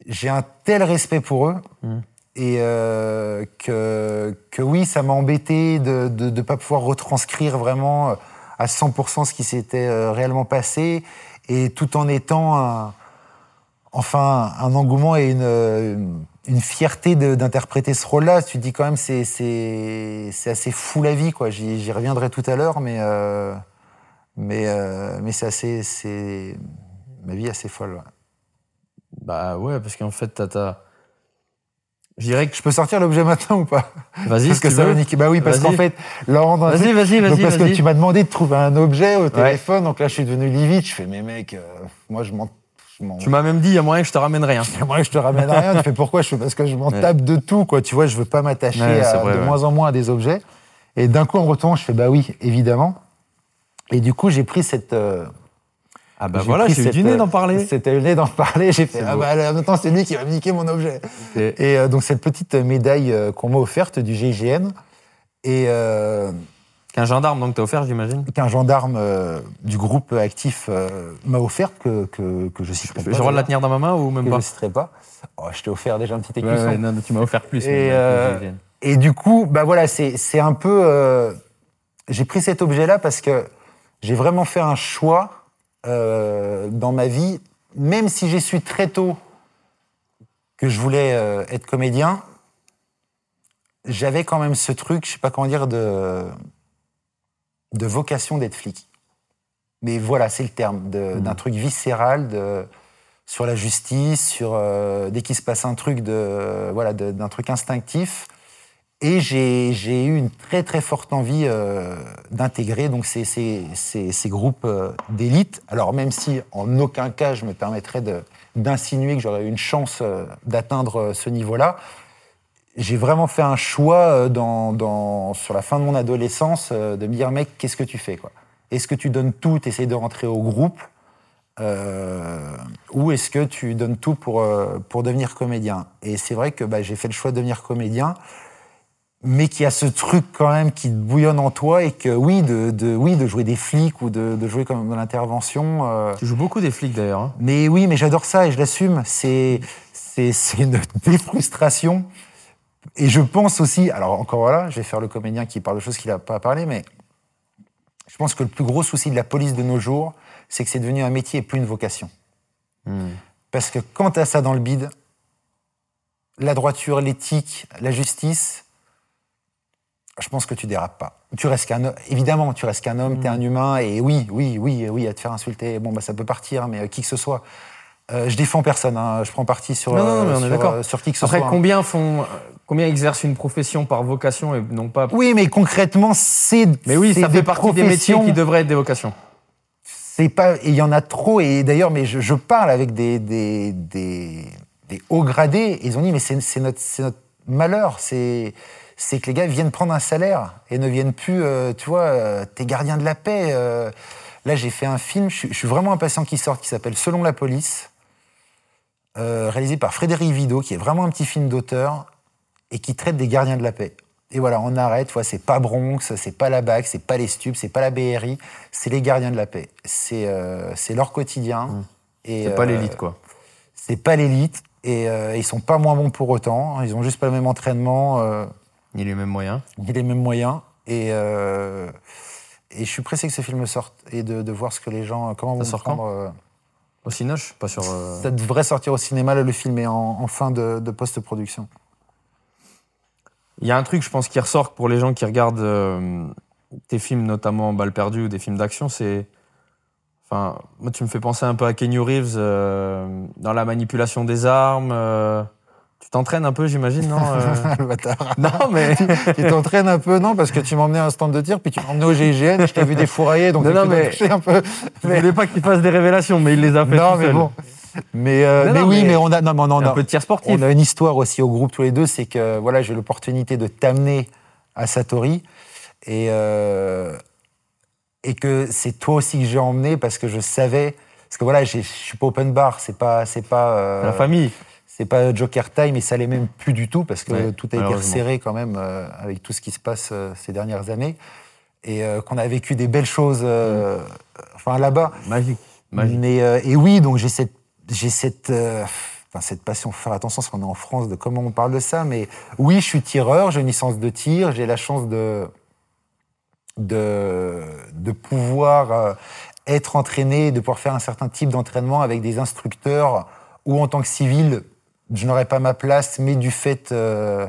j'ai un tel respect pour eux Mhm. et euh, que, que oui, ça m'a embêté de ne pas pouvoir retranscrire vraiment euh, à 100% ce qui s'était euh, réellement passé, et tout en étant un, enfin un engouement et une, une fierté de- d'interpréter ce rôle-là. Tu te dis quand même, c'est c'est c'est assez fou la vie, quoi. J'y reviendrai tout à l'heure, mais euh, mais euh, mais c'est assez, c'est ma vie est assez folle. ouais. Bah ouais, parce qu'en fait, t'as. t'as- Je dirais que. Je peux sortir l'objet maintenant ou pas? Vas-y, Parce si que tu ça veux. niquer. Bah oui, parce qu'en fait, un Vas-y, vas-y, vas-y. parce que tu m'as demandé de trouver un objet au téléphone, donc là je suis devenu livide. Je fais, mais mec, euh, moi je m'en. M'en- Tu m'as même dit, il y a moyen que je te ramène rien. Moi, je te ramène rien. Tu fais pourquoi Je fais? Parce que je m'en Ouais. tape de tout, quoi. Tu vois, je veux pas m'attacher Ouais, à- c'est vrai, de ouais. moins en moins à des objets. Et d'un coup, en retournant, je fais bah oui, évidemment. Et du coup, j'ai pris cette. euh, Ah bah j'ai voilà, j'ai eu du nez euh, d'en parler. C'était le nez d'en parler. J'ai fait ah bah maintenant c'est lui qui va me niquer mon objet. Et- Et euh, donc cette petite médaille euh, qu'on m'a offerte du GIGN et euh, Qu'un gendarme, donc, t'as offert, j'imagine? Qu'un gendarme euh, du groupe actif euh, m'a offerte que, que, que je citerai J'ai pas. le droit de la tenir dans ma main ou même que pas? je citerai pas. Oh, je t'ai offert déjà un petit écusson. ouais, non, tu m'as offert plus. Et, mais- euh, Et du coup, bah voilà, c'est c'est un peu. euh, j'ai pris cet objet-là parce que j'ai vraiment fait un choix euh, dans ma vie, même si j'ai su très tôt que je voulais euh, être comédien, j'avais quand même ce truc, je sais pas comment dire, de, de vocation d'être flic. Mais voilà, c'est le terme, de- d'un truc viscéral, de, sur la justice, sur euh, dès qu'il se passe un truc de voilà d'un truc instinctif. Et j'ai eu une très très forte envie euh, d'intégrer donc ces, ces, ces, ces groupes euh, d'élite. Alors même si en aucun cas je me permettrais d'insinuer que j'aurais eu une chance d'atteindre ce niveau-là, j'ai vraiment fait un choix euh, dans, dans, sur la fin de mon adolescence euh, de me dire mec qu'est-ce que tu fais quoi? Est-ce que tu donnes tout, tu essaies de rentrer au groupe? Euh, ou est-ce que tu donnes tout pour, euh, pour devenir comédien? Et c'est vrai que bah, j'ai fait le choix de devenir comédien, mais qu'il y a ce truc quand même qui te bouillonne en toi et que oui, de, de, oui, de jouer des flics ou de, de jouer comme dans l'intervention. euh, Tu joues beaucoup des flics d'ailleurs. hein. mais oui, mais j'adore ça et je l'assume. C'est c'est c'est une défrustration. Et je pense aussi, alors encore voilà, je vais faire le comédien qui parle de choses qu'il n'a pas parlé, mais je pense que le plus gros souci de la police de nos jours, c'est que c'est devenu un métier et plus une vocation. Hmm. Parce que quand tu as ça dans le bide, la droiture, l'éthique, la justice, je pense que tu dérapes pas. Tu restes qu'un homme. Évidemment, tu restes qu'un homme, tu es un humain, et oui, oui, oui, oui, à te faire insulter, bon, bah, ça peut partir, mais euh, qui que ce soit. Euh, je défends personne, hein, je prends parti sur, Non, non, euh, mais on est sur, euh, sur qui que ce Après, soit. hein. combien font, euh, combien exercent une profession par vocation et non pas. Oui, mais concrètement, c'est. Mais oui, ça fait partie des métiers qui devraient être des vocations. c'est pas et il y en a trop et d'ailleurs mais je, je parle avec des des, des, des hauts gradés et ils ont dit mais c'est c'est notre c'est notre malheur c'est c'est que les gars viennent prendre un salaire et ne viennent plus euh, tu vois euh, t'es gardien de la paix euh. là j'ai fait un film je suis vraiment impatient qu'il sorte qui s'appelle Selon la police euh, réalisé par Frédéric Vidot qui est vraiment un petit film d'auteur et qui traite des gardiens de la paix et voilà, on arrête. Tu vois, c'est pas Bronx, c'est pas la BAC, c'est pas les stupes, c'est pas la BRI, c'est les gardiens de la paix. C'est euh, c'est leur quotidien. Mmh. C'est pas euh, l'élite, quoi. C'est pas l'élite. Et euh, ils sont pas moins bons pour autant. Ils ont juste pas le même entraînement, euh, Ni les mêmes moyens. ni les mêmes moyens. Et, euh, et je suis pressé que ce film sorte et de, de voir ce que les gens, comment vont sort prendre. Au Cinoche Pas sur. euh, ça devrait sortir au cinéma. Là, le film est en, en fin de, de post-production. Il y a un truc, je pense, qui ressort pour les gens qui regardent euh, tes films, notamment Balles perdues ou des films d'action, c'est. Enfin, moi, tu me fais penser un peu à Kenny Reeves euh, dans la manipulation des armes. euh, tu t'entraînes un peu, j'imagine, non euh le bâtard. Non, mais. tu t'entraînes un peu, non Parce que tu m'emmenais à un stand de tir, puis tu emmené au GIGN, et je t'ai vu défourailler, donc Non, non, mais- un peu. Je voulais pas qu'il fasse des révélations, mais il les a fait Non, tout mais seul. bon. Mais, euh, Non, mais non, oui, mais- mais on a, non, mais on, un peu de tir sportif. on a une histoire aussi au groupe tous les deux, c'est que voilà, j'ai eu l'opportunité de t'amener à Satori et, euh, et que c'est toi aussi que j'ai emmené parce que je savais, parce que voilà, je suis pas open bar, c'est pas, c'est pas, euh, La famille. C'est pas Joker Time et ça l'est même plus du tout parce que Ouais, tout a été resserré quand même euh, avec tout ce qui se passe euh, ces dernières années et euh, qu'on a vécu des belles choses enfin là-bas. Magique. Magique. Mais et oui, donc j'ai cette j'ai cette enfin, cette passion, faut faire attention parce qu'on est en France de comment on parle de ça, mais oui, je suis tireur, j'ai une licence de tir, j'ai la chance de, de, de pouvoir être entraîné, de pouvoir faire un certain type d'entraînement avec des instructeurs où en tant que civil, je n'aurais pas ma place, mais du fait euh,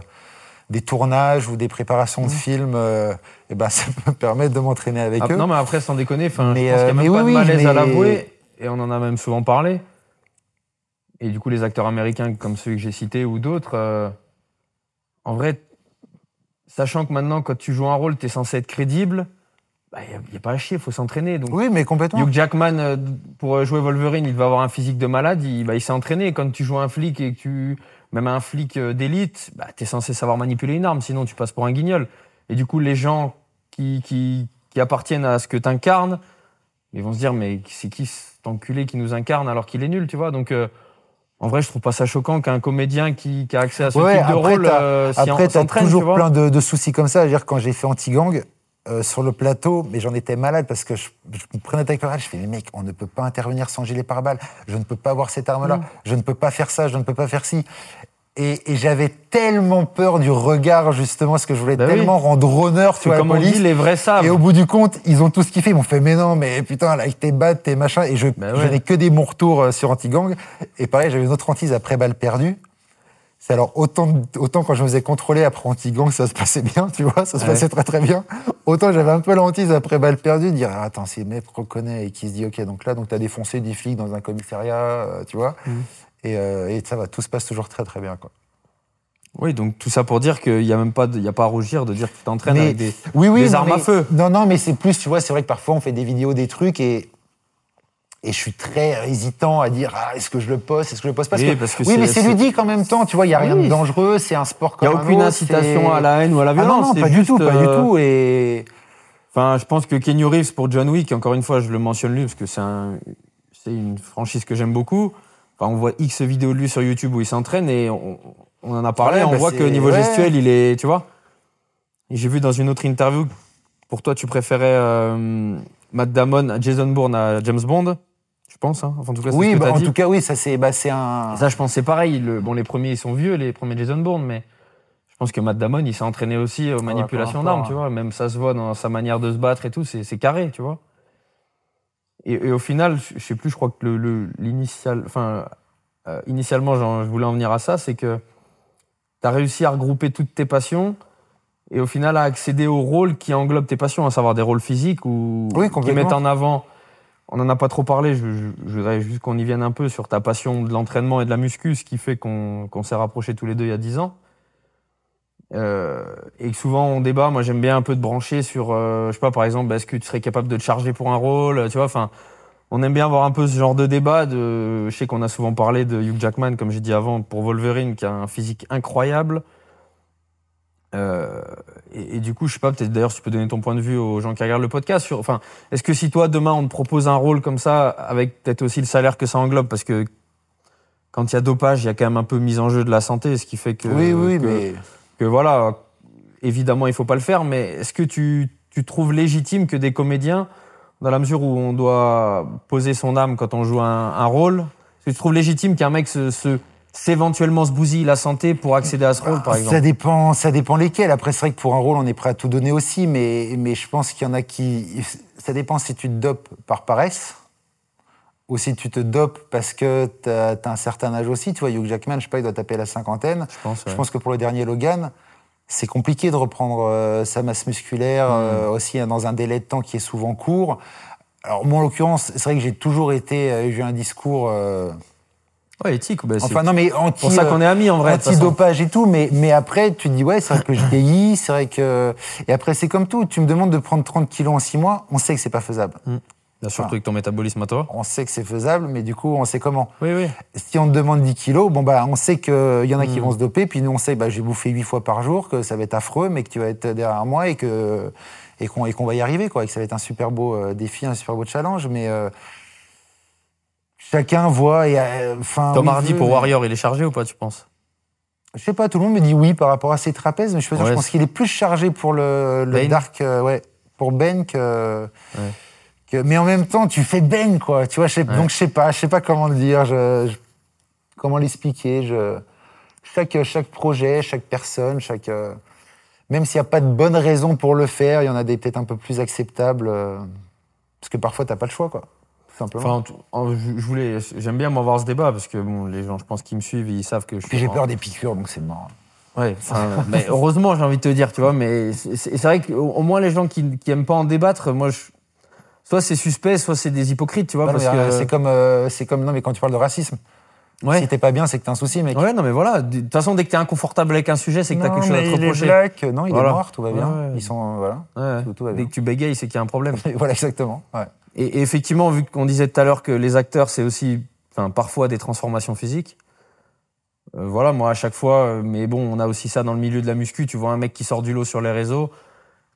des tournages ou des préparations de films, euh, eh ben, ça me permet de m'entraîner avec Ah, eux. non, mais après, sans déconner, enfin, Mais, je pense qu'il y a euh, même pas oui, de malaise à l'avouer, et on en a même souvent parlé. Et du coup, les acteurs américains, comme ceux que j'ai cités ou d'autres, euh, en vrai, sachant que maintenant, quand tu joues un rôle, tu es censé être crédible, il n'y a, pas à chier, il faut s'entraîner. Donc, Oui, mais complètement. Hugh Jackman, euh, pour jouer Wolverine, il devait avoir un physique de malade, il, bah, il s'est entraîné. Quand tu joues un flic et que tu. Même un flic euh, d'élite, bah, tu es censé savoir manipuler une arme, sinon tu passes pour un guignol. Et du coup, les gens qui, qui, qui appartiennent à ce que tu incarnes, ils vont se dire Mais c'est qui cet enculé qui nous incarne alors qu'il est nul, tu vois? Donc, euh, en vrai, je trouve pas ça choquant qu'un comédien qui, qui a accès à ce Ouais, type de après, rôle t'as- euh, Après, tu as s'entraîne, tu toujours plein de, de soucis comme ça. Je veux dire, quand j'ai fait Anti-Gang, euh, sur le plateau, mais j'en étais malade parce que je, je me prenais avec le Je fais, mais mec, on ne peut pas intervenir sans gilet pare-balles. Je ne peux pas avoir cette arme-là. Mm. Je ne peux pas faire ça. Je ne peux pas faire ci. Et, et j'avais tellement peur du regard, justement, parce que je voulais Bah oui. tellement rendre honneur, tu vois, la comme on dit, les vrais savent. Et au bout du compte, ils ont tous kiffé. Ils m'ont fait, mais non, mais putain, là, avec tes battes, tes machins. Et je, je ouais. n'ai que des bons retours euh, sur Anti-Gang. Et pareil, j'avais une autre hantise après balle perdue. C'est alors autant, autant quand je me faisais contrôler après Anti-Gang, ça se passait bien, tu vois, ça se Ouais. passait très très bien. Autant j'avais un peu la hantise après balle perdue, de dire, ah, attends, si le mec reconnaît et qui se dit, ok, donc là, donc t'as défoncé 10 flics dans un commissariat, euh, tu vois. Mhm. Et, euh, et ça va, tout se passe toujours très très bien, quoi. Oui, donc tout ça pour dire qu'il n'y a même pas, de- y a pas à rougir de dire que tu t'entraînes avec des. Oui, oui. Des non, armes mais- à feu. Non, non, mais c'est plus, tu vois, c'est vrai que parfois on fait des vidéos, des trucs et. Et je suis très hésitant à dire ah, est-ce que je le poste, est-ce que je le poste? Parce Oui, que, parce que oui, mais c'est ludique en même temps, tu vois, il y a rien Oui. de dangereux, c'est un sport Il comme n'y a un aucune autre, incitation à la haine ou à la Ah violence. non, non, pas du tout, pas du euh, tout. Et Enfin, je pense que Kenny Reeves pour John Wick, encore une fois, je le mentionne lui parce que c'est un, c'est une franchise que j'aime beaucoup. Enfin, on voit X vidéos de lui sur YouTube où il s'entraîne et on, on en a parlé. Ouais, on bah voit que niveau ouais. gestuel, il est, tu vois. J'ai vu dans une autre interview, pour toi, tu préférais euh, Matt Damon à Jason Bourne à James Bond, pense. Hein. Enfin, en tout cas, oui, ce que bah, en dit. tout cas, oui, ça c'est bah, c'est un. Ça, je pense, c'est pareil. Le- bon, les premiers, ils sont vieux, les premiers Jason Bourne, mais je pense que Matt Damon, il s'est entraîné aussi aux manipulations d'armes, tu vois. Même ça se voit dans sa manière de se battre et tout, c'est carré, tu vois. Et, et au final, je sais plus, je crois que le- le- l'initial, enfin, euh, initialement, je voulais en venir à ça, c'est que tu as réussi à regrouper toutes tes passions et au final à accéder au rôle qui englobe tes passions, à savoir des rôles physiques ou Oui, qui mettent en avant. On n'en a pas trop parlé, je, voudrais juste qu'on y vienne un peu sur ta passion de l'entraînement et de la muscu, ce qui fait qu'on s'est rapprochés tous les deux il y a 10 ans. Euh, et souvent on débat, moi j'aime bien un peu te brancher sur, euh, je sais pas, par exemple, est-ce que tu serais capable de te charger pour un rôle, tu vois, enfin, on aime bien avoir un peu ce genre de débat. Je sais qu'on a souvent parlé de Hugh Jackman, comme j'ai dit avant, pour Wolverine, qui a un physique incroyable. Euh, et, et du coup, je sais pas, peut-être d'ailleurs, tu peux donner ton point de vue aux gens qui regardent le podcast. Sur, enfin, est-ce que si toi, demain, on te propose un rôle comme ça, avec peut-être aussi le salaire que ça englobe, parce que quand il y a dopage, il y a quand même un peu mise en jeu de la santé, ce qui fait que. oui, oui, que- mais. que voilà, évidemment, il faut pas le faire, mais est-ce que tu, tu trouves légitime que des comédiens, dans la mesure où on doit poser son âme quand on joue un, un rôle, est-ce que tu trouves légitime qu'un mec se, se- s'éventuellement se bousille la santé pour accéder à ce rôle, par Ça exemple dépend, ça dépend lesquels. Après, c'est vrai que pour un rôle, on est prêt à tout donner aussi, mais, mais je pense qu'il y en a qui. Ça dépend si tu te dopes par paresse ou si tu te dopes parce que tu as, un certain âge aussi. Tu vois, Hugh Jackman, je sais pas, il doit taper la cinquantaine. Je pense. Je pense que pour le dernier Logan, c'est compliqué de reprendre euh, sa masse musculaire Mm. euh, aussi hein, dans un délai de temps qui est souvent court. Alors moi, en l'occurrence, c'est vrai que j'ai toujours été, euh, j'ai eu un discours. Ouais, éthique. bah, c'est enfin non, mais anti. pour ça qu'on est amis, en vrai. Anti-dopage et tout, mais, mais après, tu te dis, ouais, c'est vrai que je vieillis, c'est vrai que. Et après, c'est comme tout. Tu me demandes de prendre 30 kilos en 6 mois, on sait que c'est pas faisable. Bien sûr, avec ton métabolisme à toi. On sait que c'est faisable, mais du coup, on sait comment. Oui, oui. Si on te demande 10 kilos, bon, bah, on sait qu'il y en a qui Mm. vont se doper, puis nous, on sait bah, j'ai bouffé 8 fois par jour, que ça va être affreux, mais que tu vas être derrière moi et que et qu'on et qu'on va y arriver, quoi, et que ça va être un super beau euh, défi, un super beau challenge, mais. euh, Chacun voit et euh, enfin. Tom Hardy veut, pour mais- Warrior, il est chargé ou pas, tu penses? Je sais pas, tout le monde me dit oui par rapport à ses trapèzes, mais je, suis pas sûr, Ouais, je pense qu'il est plus chargé pour le, le Ben dark, euh, ouais, pour Ben que, Ouais. que- Mais en même temps, tu fais Ben, quoi. Tu vois, je sais- Ouais. donc je sais pas, je sais pas comment le dire. Je, je- comment l'expliquer. Je... Chaque, chaque projet, chaque personne, chaque. euh, Même s'il n'y a pas de bonne raison pour le faire, il y en a des peut-être un peu plus acceptables. euh, Parce que parfois, t'as pas le choix, quoi. Tout simplement. Enfin, en tout- en- je voulais, j'aime bien m'avoir ce débat parce que bon, les gens, je pense, qui me suivent, ils savent que je Puis suis j'ai en- peur des piqûres, donc c'est mort. Ouais, enfin, mais heureusement, j'ai envie de te dire, tu vois, mais c'est c'est vrai qu'au au moins les gens qui, qui aiment pas en débattre, moi, je, soit c'est suspect, soit c'est des hypocrites, tu vois, non, parce mais, euh, que. C'est comme, euh, c'est comme. Non, mais quand tu parles de racisme, ouais. si t'es pas bien, c'est que t'as un souci, mec. ouais, non, mais voilà. De toute façon, dès que t'es inconfortable avec un sujet, c'est que t'as quelque chose à te il est reprocher. black. Non, il Voilà. est noir, tout va bien. Ouais, ouais. Ils sont. euh, Voilà. Ouais. Tout- tout va Dès bien. que tu bégayes, c'est qu'il y a un problème. voilà, exactement. Ouais. Et, effectivement, vu qu'on disait tout à l'heure que les acteurs, c'est aussi, enfin, parfois des transformations physiques. euh, voilà, moi, à chaque fois, euh, mais bon, on a aussi ça dans le milieu de la muscu. Tu vois un mec qui sort du lot sur les réseaux,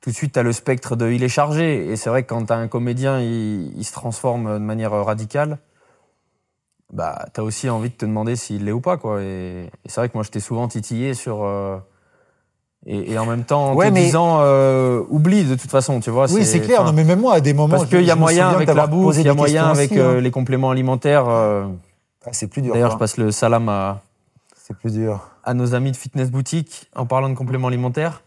tout de suite, tu as le spectre de il est chargé. Et c'est vrai que quand tu as un comédien, il, se transforme de manière radicale, bah, tu as aussi envie de te demander s'il l'est ou pas. Quoi. Et, et c'est vrai que moi, j'étais souvent titillé sur. euh, et, et en même temps, en Ouais, te mais- disant, euh, oublie de toute façon, tu vois. Oui, c'est clair. Non, mais même moi, à des moments. parce qu'il y a moyen avec la bouffe, il y a moyen avec aussi, euh, hein. les compléments alimentaires. euh, Ah, c'est plus dur. D'ailleurs, je passe le salam à, C'est plus dur. à nos amis de Fitness Boutique en parlant de compléments alimentaires.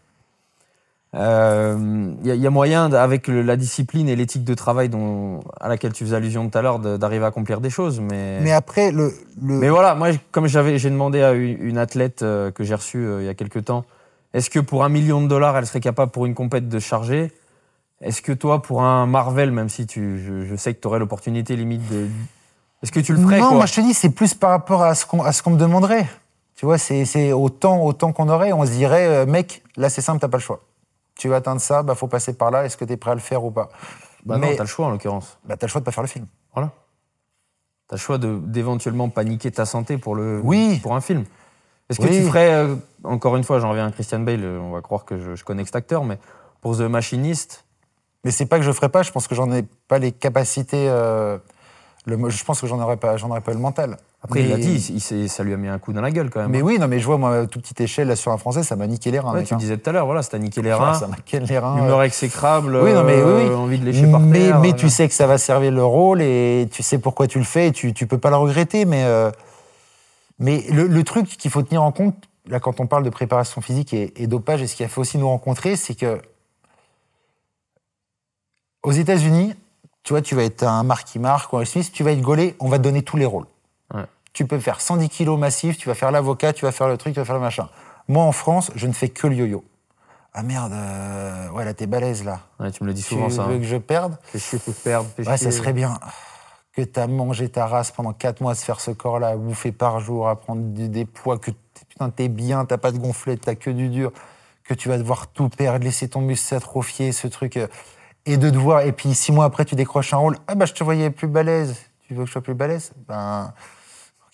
Il y, a- il y a moyen, avec le- la discipline et l'éthique de travail dont, à laquelle tu faisais allusion tout à l'heure, d'arriver à accomplir des choses. Mais, Mais après, le. le... mais voilà, moi, comme j'ai demandé à une, athlète que j'ai reçue il y a quelques temps, est-ce que pour un million de dollars, elle serait capable pour une compète de charger? Est-ce que toi, pour un Marvel, même si tu, je, je sais que tu aurais l'opportunité limite de... Est-ce que tu le ferais non, quoi? moi je te dis, c'est plus par rapport à ce qu'on me demanderait. Tu vois, c'est autant, autant qu'on aurait. On se dirait, euh, mec, là c'est simple, t'as pas le choix. Tu vas atteindre ça, bah faut passer par là. Est-ce que t'es prêt à le faire ou pas? Bah non, Mais- t'as le choix en l'occurrence. Bah t'as le choix de pas faire le film. Voilà. T'as le choix d'éventuellement paniquer ta santé pour, le, Oui. pour un film. Est-ce que Oui. tu ferais, euh, encore une fois, j'en reviens à Christian Bale, euh, on va croire que je, je connais cet acteur, mais pour The Machinist, Mais c'est pas que je ferais pas. Je pense que j'en ai pas les capacités. euh, le, je pense que j'en aurais pas, j'en aurais pas le mental. après il l'a dit, il ça lui a mis un coup dans la gueule quand même. Mais hein. oui, non, mais je vois moi, à toute petite échelle là sur un français, ça m'a niqué les reins. Ouais, tu hein. disais tout à l'heure, voilà, à niquer les reins, ça m'a niqué les reins. humeur exécrable, Oui, non, mais oui, oui. envie de lécher par mais, terre. mais tu sais que ça va servir le rôle et tu sais pourquoi tu le fais et tu, tu peux pas le regretter. Mais, euh, mais le, le truc qu'il faut tenir en compte, là, quand on parle de préparation physique et, et dopage, et ce qui a fait aussi nous rencontrer, c'est que aux États-Unis, tu vois, tu vas être un Marky Mark ou un Smith, tu vas être gaulé, on va te donner tous les rôles. Ouais. Tu peux faire 110 kilos massifs, tu vas faire l'avocat, tu vas faire le truc, tu vas faire le machin. Moi, en France, je ne fais que le yo-yo. Ah merde, euh, ouais, là, t'es balèze, là. ouais, tu me le dis Tu souvent ça. veux hein. que je perde Fais chier, faut perdre. fais Ouais, chier. ça serait bien que t'as mangé ta race pendant 4 mois à se faire ce corps-là, à bouffer par jour, à prendre du- des poids, que putain, t'es bien, t'as pas de gonflette, t'as que du dur, que tu vas devoir tout perdre, laisser ton muscle s'atrophier, ce truc. euh, et de devoir. Et puis, six mois après, tu décroches un rôle. Ah, bah, je te voyais plus balèze. Tu veux que je sois plus balèze? Ben.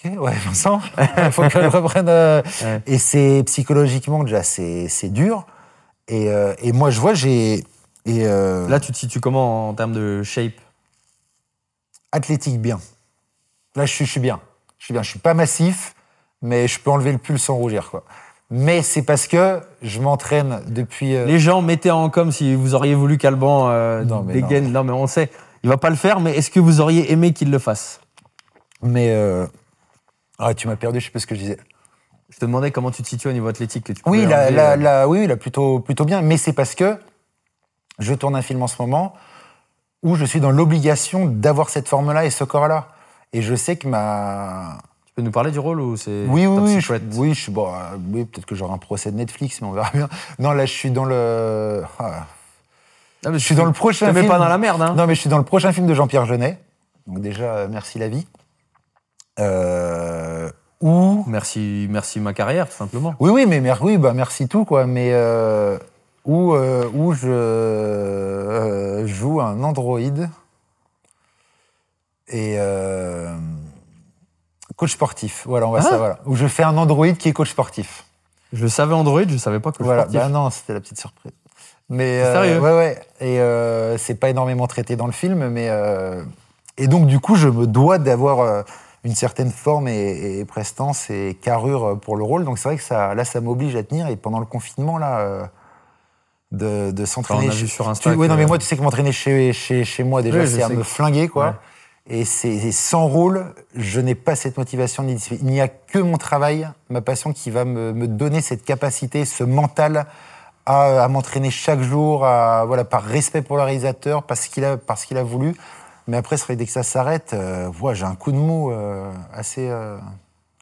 Ok, ouais, Vincent, il faut que je reprenne. euh, Ouais. Et c'est psychologiquement, déjà, c'est c'est dur. Et, euh, et moi, je vois, j'ai. Et euh, Là, tu te situes comment en termes de shape? Athlétique bien. Là, je suis, je suis bien. Je suis bien. Je suis pas massif, mais je peux enlever le pull sans rougir, quoi. Mais c'est parce que je m'entraîne depuis. euh, Les gens mettaient en com si vous auriez voulu qu'Alban euh, Non, dégaine. Non. mais on sait, il va pas le faire, mais est-ce que vous auriez aimé qu'il le fasse? Mais euh, ah, tu m'as perdu. Je sais pas ce que je disais. Je te demandais comment tu te situes au niveau athlétique. Que tu Oui, là, oui, là, plutôt, plutôt bien. Mais c'est parce que je tourne un film en ce moment où je suis dans l'obligation d'avoir cette forme-là et ce corps-là. Et je sais que ma. Tu peux nous parler du rôle ou c'est Oui, oui, oui. Je, oui, je bon. euh, oui, peut-être que j'aurai un procès de Netflix, mais on verra bien. Non, là, je suis dans le. ah, Ah, mais je suis dans le prochain film. pas dans la merde, hein Non, mais je suis dans le prochain film de Jean-Pierre Jeunet. Donc déjà, euh, merci la vie. Euh, où Merci, merci ma carrière, tout simplement. Oui, oui, mais mer- oui, bah, merci tout, quoi. Mais euh, où, euh, où je euh, joue un androïde et euh, coach sportif. Voilà, on va Ah. ça, voilà. Où je fais un androïde qui est coach sportif. Je savais Android, je savais pas que Voilà, sportif. bah non, c'était la petite surprise. Mais sérieux ouais, ouais. Et c'est pas énormément traité dans le film, mais et donc du coup, je me dois d'avoir une certaine forme et, et prestance et carrure pour le rôle. Donc c'est vrai que ça, là, ça m'oblige à tenir. Et pendant le confinement, là, de, de s'entraîner. chez- sur Insta Tu- ouais, non, mais moi, tu sais que m'entraîner chez, chez, chez moi déjà, Oui, c'est à me que- flinguer, quoi. Ouais. Et c'est sans rôle, je n'ai pas cette motivation ni. Il n'y a que mon travail, ma passion, qui va me, me donner cette capacité, ce mental à, à m'entraîner chaque jour, à, voilà, par respect pour le réalisateur, parce qu'il a, parce qu'il a voulu. Mais après, c'est vrai dès que ça s'arrête, euh, voilà, j'ai un coup de mou euh, assez euh,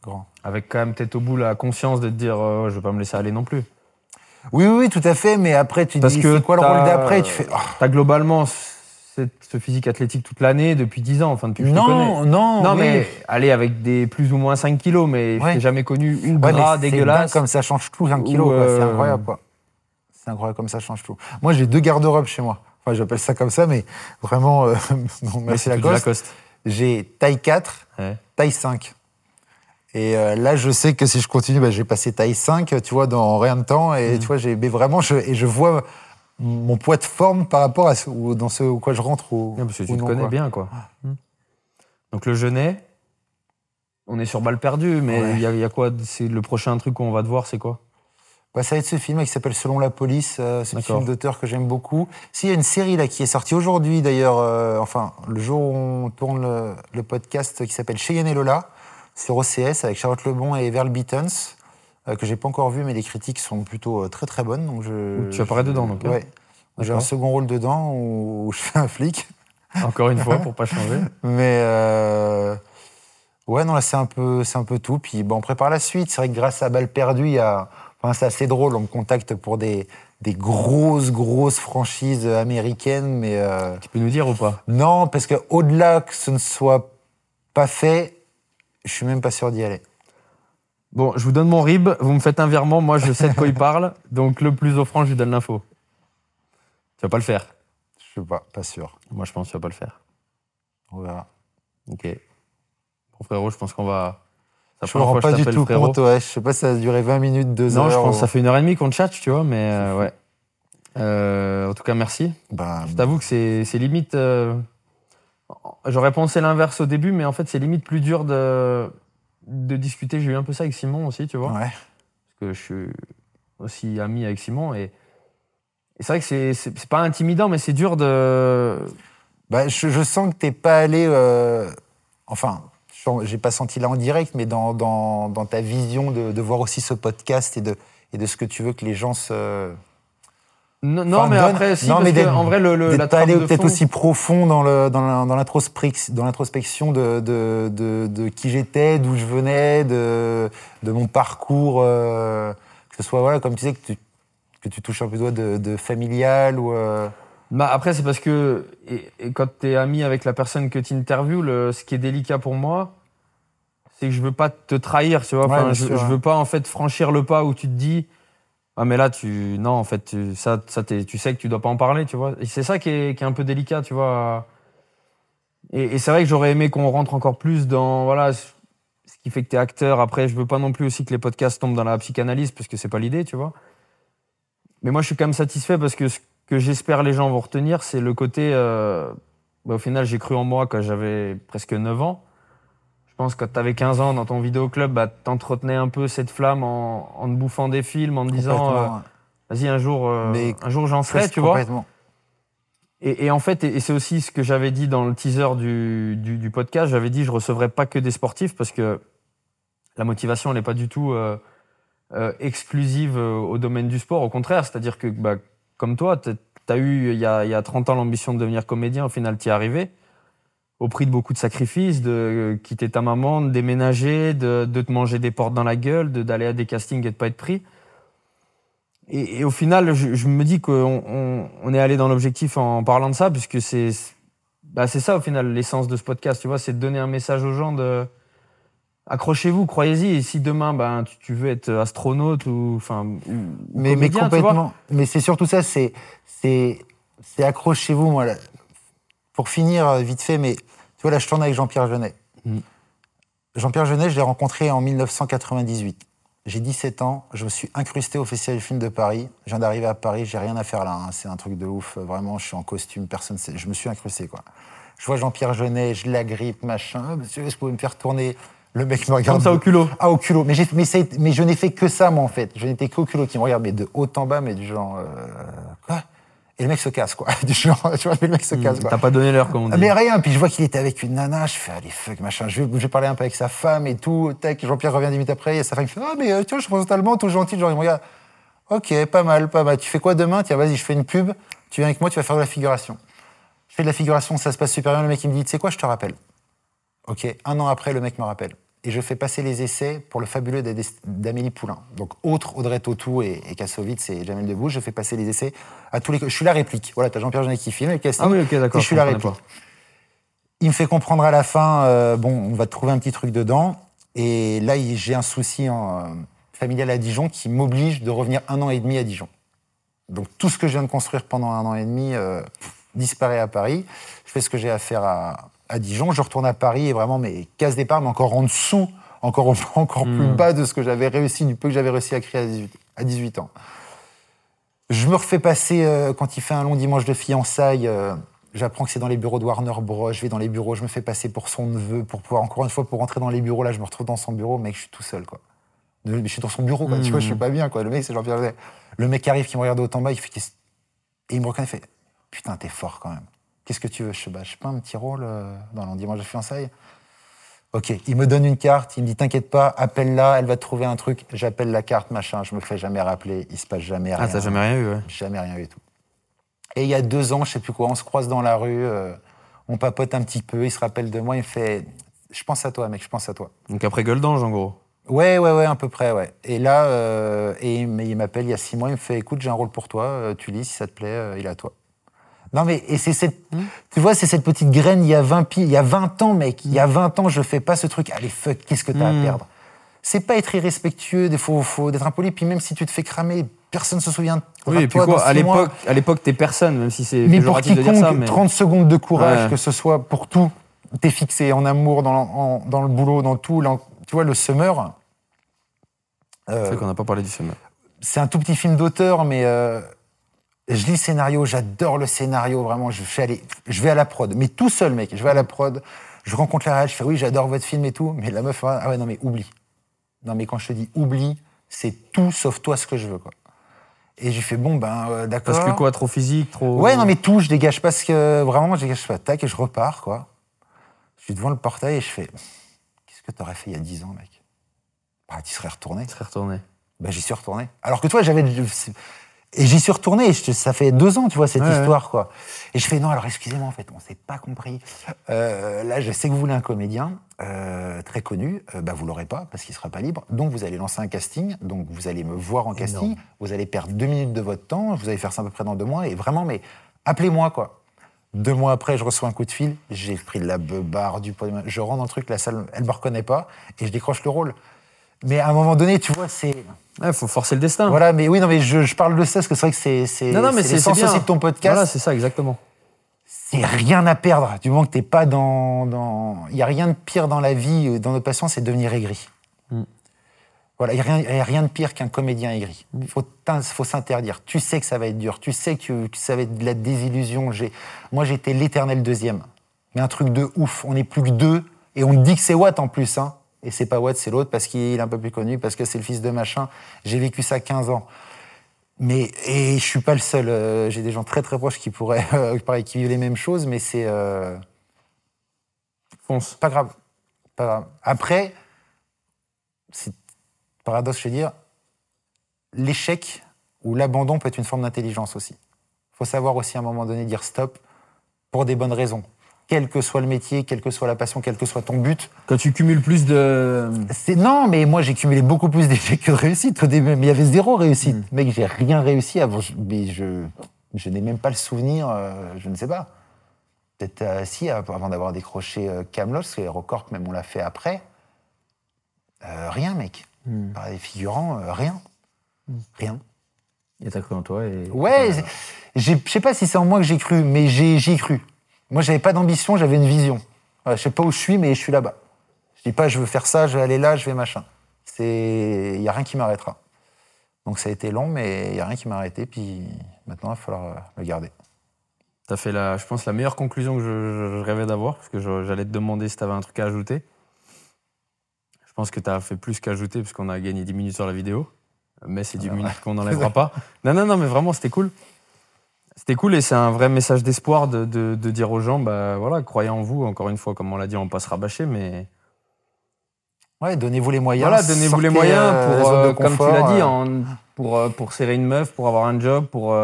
grand. Avec quand même peut-être au bout la conscience de te dire euh, je vais pas me laisser aller non plus. Oui, oui, oui, tout à fait. Mais après, tu te dis, c'est quoi le rôle d'après? Tu fais, oh, T'as globalement cette- ce physique athlétique toute l'année, depuis 10 ans, enfin depuis que je te connais. non, non, Non, oui. mais aller avec des plus ou moins 5 kilos, mais Ouais. je t'ai jamais connu une Ouais, gras dégueulasse. comme ça change tout, un kilo, Ou, quoi, c'est euh, incroyable. quoi. C'est incroyable comme ça change tout. Moi, j'ai deux garde-robes chez moi. Enfin, j'appelle ça comme ça, mais vraiment, euh, Mais merci Lacoste. Lacoste. J'ai taille 4, Ouais. taille 5. Et euh, là, je sais que si je continue, bah, je vais passer taille 5, tu vois, dans rien de temps. Et Mm. tu vois, j'ai, mais vraiment, je, et je vois mon poids de forme par rapport à ce, ou dans ce au quoi je rentre ou, Ouais, parce que tu te non, connais quoi. bien, quoi. Hmm. Donc le Genet, on est sur balle perdue, mais il Ouais. y, a- il y a quoi C'est le prochain truc qu'on va te voir, c'est quoi? Bah, ça va être ce film qui s'appelle Selon la police, euh, ce D'accord. film d'auteur que j'aime beaucoup. S'il y a une série là qui est sortie aujourd'hui d'ailleurs, euh, enfin le jour où on tourne le, le podcast qui s'appelle Cheyenne et Lola sur OCS avec Charlotte Lebon et Verle Beatons, euh, que j'ai pas encore vu mais les critiques sont plutôt euh, très très bonnes. Donc je, tu apparais je- dedans, donc, hein Ouais. J'ai un second rôle dedans où je fais un flic. Encore une fois, pour pas changer. Mais euh, ouais, non, là, c'est un, peu, c'est un peu tout. Puis bon, on prépare la suite. C'est vrai que grâce à Balle Perdue, il enfin, c'est assez drôle. On me contacte pour des, des grosses, grosses franchises américaines. Mais euh, Tu peux nous dire ou pas? Non, parce qu'au-delà que ce ne soit pas fait, je suis même pas sûr d'y aller. Bon, je vous donne mon rib, vous me faites un virement, moi je sais de quoi il parle, donc le plus offrant, je lui donne l'info. Tu vas pas le faire Je sais pas, pas sûr. Moi je pense que tu vas pas le faire. On verra. Ok. Bon frérot, je pense qu'on va... La Je me première rends pas du tout frérot. compte. Ouais. Je sais pas si ça a duré 20 minutes, 2 heures. Non, je pense que ou- ça fait une heure et demie qu'on chatte, tu vois, mais euh, ouais. Euh, en tout cas, merci. Ben, Je t'avoue que c'est c'est limite. euh, J'aurais pensé l'inverse au début, mais en fait, c'est limite plus dur de, de discuter. J'ai eu un peu ça avec Simon aussi, tu vois. ouais. Parce que je suis aussi ami avec Simon. Et, et c'est vrai que c'est- pas intimidant, mais c'est dur de. Bah, je, je sens que t'es pas allé. euh, enfin, je- j'ai pas senti là en direct, mais dans, dans, dans ta vision de, de voir aussi ce podcast et de, et de ce que tu veux que les gens se. Non, non, Enfin, mais donne- après, si, non, parce mais que, en vrai, le, la pas peut-être aussi profond dans, le, dans, l'introspection de, de, de, de qui j'étais, d'où je venais, de, de mon parcours, euh, que ce soit, voilà, comme tu disais, que tu, que tu touches un peu doigt de, de familial ou. euh, Bah, après, c'est parce que et, et quand tu es ami avec la personne que tu interviews, le, ce qui est délicat pour moi, c'est que je veux pas te trahir, tu vois. Ouais, Enfin, bien je, sûr, je veux pas en fait franchir le pas où tu te dis ah mais là tu non en fait tu, ça ça tu sais que tu dois pas en parler, tu vois. C'est ça qui est, qui est un peu délicat, tu vois. Et, c'est vrai que j'aurais aimé qu'on rentre encore plus dans voilà ce ce qui fait que tu es acteur. Après, je veux pas non plus aussi que les podcasts tombent dans la psychanalyse parce que c'est pas l'idée, tu vois. Mais moi, je suis quand même satisfait parce que ce que j'espère les gens vont retenir, c'est le côté. euh, bah, au final, j'ai cru en moi quand j'avais presque 9 ans. Je pense que quand tu avais 15 ans dans ton vidéoclub, bah, t'entretenais un peu cette flamme en, en te bouffant des films, en te disant euh, vas-y, un jour, euh, un jour j'en serai, tu vois. Et, et en fait, et, et c'est aussi ce que j'avais dit dans le teaser du, du, du podcast, j'avais dit je recevrai pas que des sportifs parce que la motivation, elle n'est pas du tout euh, euh, exclusive au domaine du sport. Au contraire, c'est-à-dire que, bah, comme toi, tu as eu il y a, il y a 30 ans l'ambition de devenir comédien, au final, tu y es arrivé. Au prix de beaucoup de sacrifices, de euh, quitter ta maman, de déménager, de, de te manger des portes dans la gueule, de- d'aller à des castings et de pas être pris. Et, et au final, je, je me dis qu'on on, on est allé dans l'objectif en parlant de ça, puisque c'est bah c'est ça au final l'essence de ce podcast, tu vois, c'est de donner un message aux gens de accrochez-vous, croyez-y. Et si demain, ben, tu, tu veux être astronaute ou enfin mais, comédien, complètement. Mais c'est surtout ça, c'est c'est c'est accrochez-vous. Moi. Pour finir euh, vite fait, mais tu vois là, je tourne avec Jean-Pierre Jeunet. Mm. Jean-Pierre Jeunet, je l'ai rencontré en 1998. J'ai 17 ans, je me suis incrusté au Festival du film de Paris. Je viens d'arriver à Paris, j'ai rien à faire là. hein. C'est un truc de ouf. Vraiment, je suis en costume, personne. sait. Je me suis incrusté quoi. Je vois Jean-Pierre Jeunet, je l'agrippe, machin. Ah, Monsieur, est-ce que vous pouvez me faire tourner? Le mec me regarde. comme ça au culot. Ah, au culot. Mais, j'ai- mais, je n'ai fait que ça, moi, en fait. Je n'étais qu'au culot qui me regarde, mais de haut en bas, mais du genre. euh, quoi? Et le mec se casse, quoi. Du genre, tu vois, le mec se casse, quoi. T'as pas donné l'heure, comme on dit. Mais rien, puis je vois qu'il était avec une nana, je fais, allez, fuck, machin, je vais, je vais parler un peu avec sa femme et tout, tac, Jean-Pierre revient 10 minutes après, et sa femme fait, ah, mais euh, tu vois, je pense totalement, tout gentil, genre, il me regarde, ok, pas mal, pas mal, tu fais quoi demain? Tiens, vas-y, je fais une pub, tu viens avec moi, tu vas faire de la figuration. Je fais de la figuration, ça se passe super bien, le mec il me dit, tu sais quoi, je te rappelle. Ok, un an après, le mec me rappelle. Et je fais passer les essais pour le fabuleux d'Amélie Poulain. Donc, autre Audrey Tautou et, et Kassovitz et Jamel Debbouze, je fais passer les essais à tous les. Je suis la réplique. Voilà, t'as Jean-Pierre Jeunet qui filme, le casting. Ah oui, ok, d'accord. Et je suis la réplique. Il me fait comprendre à la fin, euh, bon, on va te trouver un petit truc dedans. Et là, j'ai un souci en, euh, familial à Dijon qui m'oblige de revenir un an et demi à Dijon. Donc tout ce que je viens de construire pendant un an et demi euh, disparaît à Paris. Je fais ce que j'ai à faire à, à Dijon. Je retourne à Paris et vraiment, mes casse départ, mais encore en dessous, encore, encore plus bas de ce que j'avais réussi, du peu que j'avais réussi à créer à 18, à 18 ans. Je me refais passer, euh, quand il fait un long dimanche de fiançailles, euh, j'apprends que c'est dans les bureaux de Warner Bros. Je vais dans les bureaux, je me fais passer pour son neveu, pour pouvoir, encore une fois, pour rentrer dans les bureaux. Là, je me retrouve dans son bureau, mec, je suis tout seul, quoi. De- Je suis dans son bureau, quoi. tu vois, je suis pas bien, quoi. Le mec, c'est Jean-Pierre. Le mec arrive, qui me regarde autant bas, il fait, et il me reconnaît, il fait, putain, t'es fort quand même. Qu'est-ce que tu veux Je je sais pas, un petit rôle euh, dans le dimanche de fiançailles Ok, il me donne une carte, il me dit T'inquiète pas, appelle-la, elle va te trouver un truc. J'appelle la carte, machin, je me fais jamais rappeler, il se passe jamais rien. Ah, t'as jamais rien eu, ouais. Jamais rien du tout. Et il y a deux ans, je sais plus quoi, on se croise dans la rue, euh, on papote un petit peu, il se rappelle de moi, il me fait Je pense à toi, mec, je pense à toi. Donc après Gueule d'Ange, en gros. Ouais, ouais, ouais, à peu près, ouais. Et là, euh, et il m'appelle il y a six mois, il me fait Écoute, j'ai un rôle pour toi, euh, tu lis, si ça te plaît, il est à toi. Non, mais et c'est cette, tu vois, c'est cette petite graine, il y a 20 pi- il y a 20 ans, mec, il y a 20 ans, je fais pas ce truc, allez, fuck, qu'est-ce que t'as à perdre? C'est pas être irrespectueux, il faut, faut d'être impoli, puis même si tu te fais cramer, personne se souvient de Oui, et puis toi quoi, à l'époque, à l'époque, t'es personne, même si c'est Mais pour péjoratif de quiconque, dire ça, mais. 30 secondes de courage, Ouais. que ce soit pour tout, t'es fixé en amour, dans, en- dans le boulot, dans tout. Tu vois, le Summer, euh, C'est vrai qu'on n'a pas parlé du film. c'est un tout petit film d'auteur, mais euh, je lis le scénario, j'adore le scénario, vraiment. Je, fais aller, je vais à la prod, mais tout seul, mec. Je vais à la prod, je rencontre la réal, je fais oui, j'adore votre film et tout, mais la meuf, ah ouais, non, mais oublie. Non, mais quand je te dis oublie, c'est tout sauf toi ce que je veux, quoi. Et j'ai fait bon, ben, euh, d'accord. Parce que quoi, trop physique, trop. Ouais, non, mais tout, je dégage parce que vraiment, je dégage pas. Tac, et je repars, quoi. Je suis devant le portail et je fais Qu'est-ce que t'aurais fait il y a 10 ans, mec? Bah, tu serais retourné. Il serait retourné. Bah, j'y suis retourné. Alors que toi, j'avais. Et j'y suis retourné, je- ça fait deux ans, tu vois, cette Ouais, histoire, quoi. Et je fais, non, alors excusez-moi, en fait, on s'est pas compris. Euh, là, je sais que vous voulez un comédien euh, très connu, euh, bah, vous l'aurez pas, parce qu'il sera pas libre. Donc, vous allez lancer un casting, donc vous allez me voir en casting, vous allez perdre deux minutes de votre temps, vous allez faire ça à peu près dans deux mois, et vraiment, mais appelez-moi, quoi. Deux mois après, je reçois un coup de fil, j'ai pris de la beubare, du poids. Je rentre dans le truc, la salle, elle me reconnaît pas, et je décroche le rôle. Mais à un moment donné, tu vois, c'est. Ouais, faut forcer le destin. Voilà, mais oui, non, mais je, je parle de ça parce que c'est vrai que c'est c'est Non, non, mais c'est aussi de ton podcast. Voilà, c'est ça, exactement. c'est rien à perdre du moment que t'es pas dans dans. Il y a rien de pire dans la vie, euh, dans notre passion, c'est de devenir aigri. Mm. Voilà, il y a rien, il y a rien de pire qu'un comédien aigri. Il faut t'in- faut s'interdire. Tu sais que ça va être dur. Tu sais que, que ça va être de la désillusion. J'ai, moi, j'étais l'éternel deuxième. Mais un truc de ouf. On n'est plus que deux et on dit que c'est Watt en plus, hein. Et c'est pas Watt, c'est l'autre parce qu'il est un peu plus connu, parce que c'est le fils de machin. J'ai vécu ça 15 ans. Mais et je suis pas le seul. euh, J'ai des gens très très proches qui pourraient, euh, pareil, qui vivent les mêmes choses, mais c'est euh, Fonce. pas grave. Pas grave. Après, c'est paradoxe, je veux dire, l'échec ou l'abandon peut être une forme d'intelligence aussi. Il faut savoir aussi à un moment donné dire stop pour des bonnes raisons. Quel que soit le métier, quelle que soit la passion, quel que soit ton but, Quand tu cumules plus de. c'est non, mais moi j'ai cumulé beaucoup plus d'échecs que de réussites au début. Mais il y avait zéro réussite. Mec, j'ai rien réussi avant. Mais je, je n'ai même pas le souvenir. euh, je ne sais pas. Peut-être euh, si avant d'avoir décroché euh, Camelot, parce que les records même on l'a fait après. Euh, rien, mec. Par les figurants, rien, rien. Et t'as cru en toi et. Ouais, je sais pas si c'est en moi que j'ai cru, mais j'ai- j'y ai cru. Moi, j'avais pas d'ambition, j'avais une vision. Voilà, je sais pas où je suis, mais je suis là-bas. Je dis pas, je veux faire ça, je vais aller là, je vais machin. C'est, il y a rien qui m'arrêtera. Donc ça a été long, mais il y a rien qui m'a arrêté. Puis maintenant, il va falloir euh, le garder. T'as fait, la, je pense, la meilleure conclusion que je, rêvais d'avoir, parce que j'allais te demander si t'avais un truc à ajouter. Je pense que t'as fait plus qu'ajouter, puisqu'on a gagné 10 minutes sur la vidéo. Mais c'est 10 minutes qu'on n'enlèvera pas. Non, non, non, mais vraiment, c'était cool. C'était cool et c'est un vrai message d'espoir de, de- de dire aux gens, bah voilà, croyez en vous. Encore une fois, comme on l'a dit, on passe rabâcher, mais Ouais, donnez-vous les moyens. voilà, donnez-vous les moyens euh, pour, euh, comme tu l'as dit, euh, en- pour, pour serrer une meuf, pour avoir un job, pour,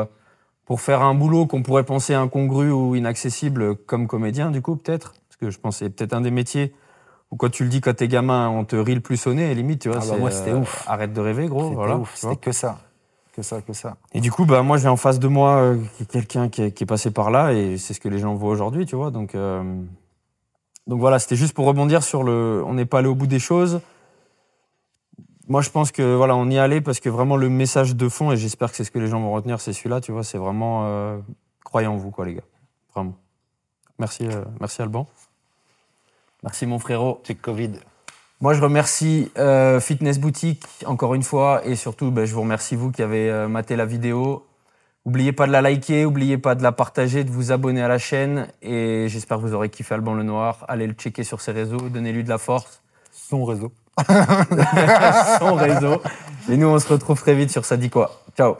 pour faire un boulot qu'on pourrait penser incongru ou inaccessible comme comédien, du coup, peut-être. Parce que je pense que c'est peut-être un des métiers où quand tu le dis quand t'es gamin, on te rit le plus et limite, tu vois. Ah bah moi, c'était ouf. Arrête de rêver, gros. C'était Voilà, ouf, c'était que ça. Que ça, que ça. Et du coup, bah, moi, j'ai en face de moi euh, quelqu'un qui est, qui est passé par là et c'est ce que les gens voient aujourd'hui, tu vois. Donc, euh, donc voilà, c'était juste pour rebondir sur le. On n'est pas allé au bout des choses. Moi, je pense que voilà, on y est allé parce que vraiment le message de fond, et j'espère que c'est ce que les gens vont retenir, c'est celui-là, tu vois. C'est vraiment euh, croyez en vous, quoi, les gars. Vraiment. Merci, euh, merci Alban. Merci mon frérot. C'est Covid. Moi, je remercie euh, Fitness Boutique encore une fois et surtout, ben, je vous remercie vous qui avez euh, maté la vidéo. N'oubliez pas de la liker, n'oubliez pas de la partager, de vous abonner à la chaîne et j'espère que vous aurez kiffé Alban Le Noir. Allez le checker sur ses réseaux, donnez-lui de la force, Son réseau. son réseau. Et nous, on se retrouve très vite sur Ça dit quoi. Ciao.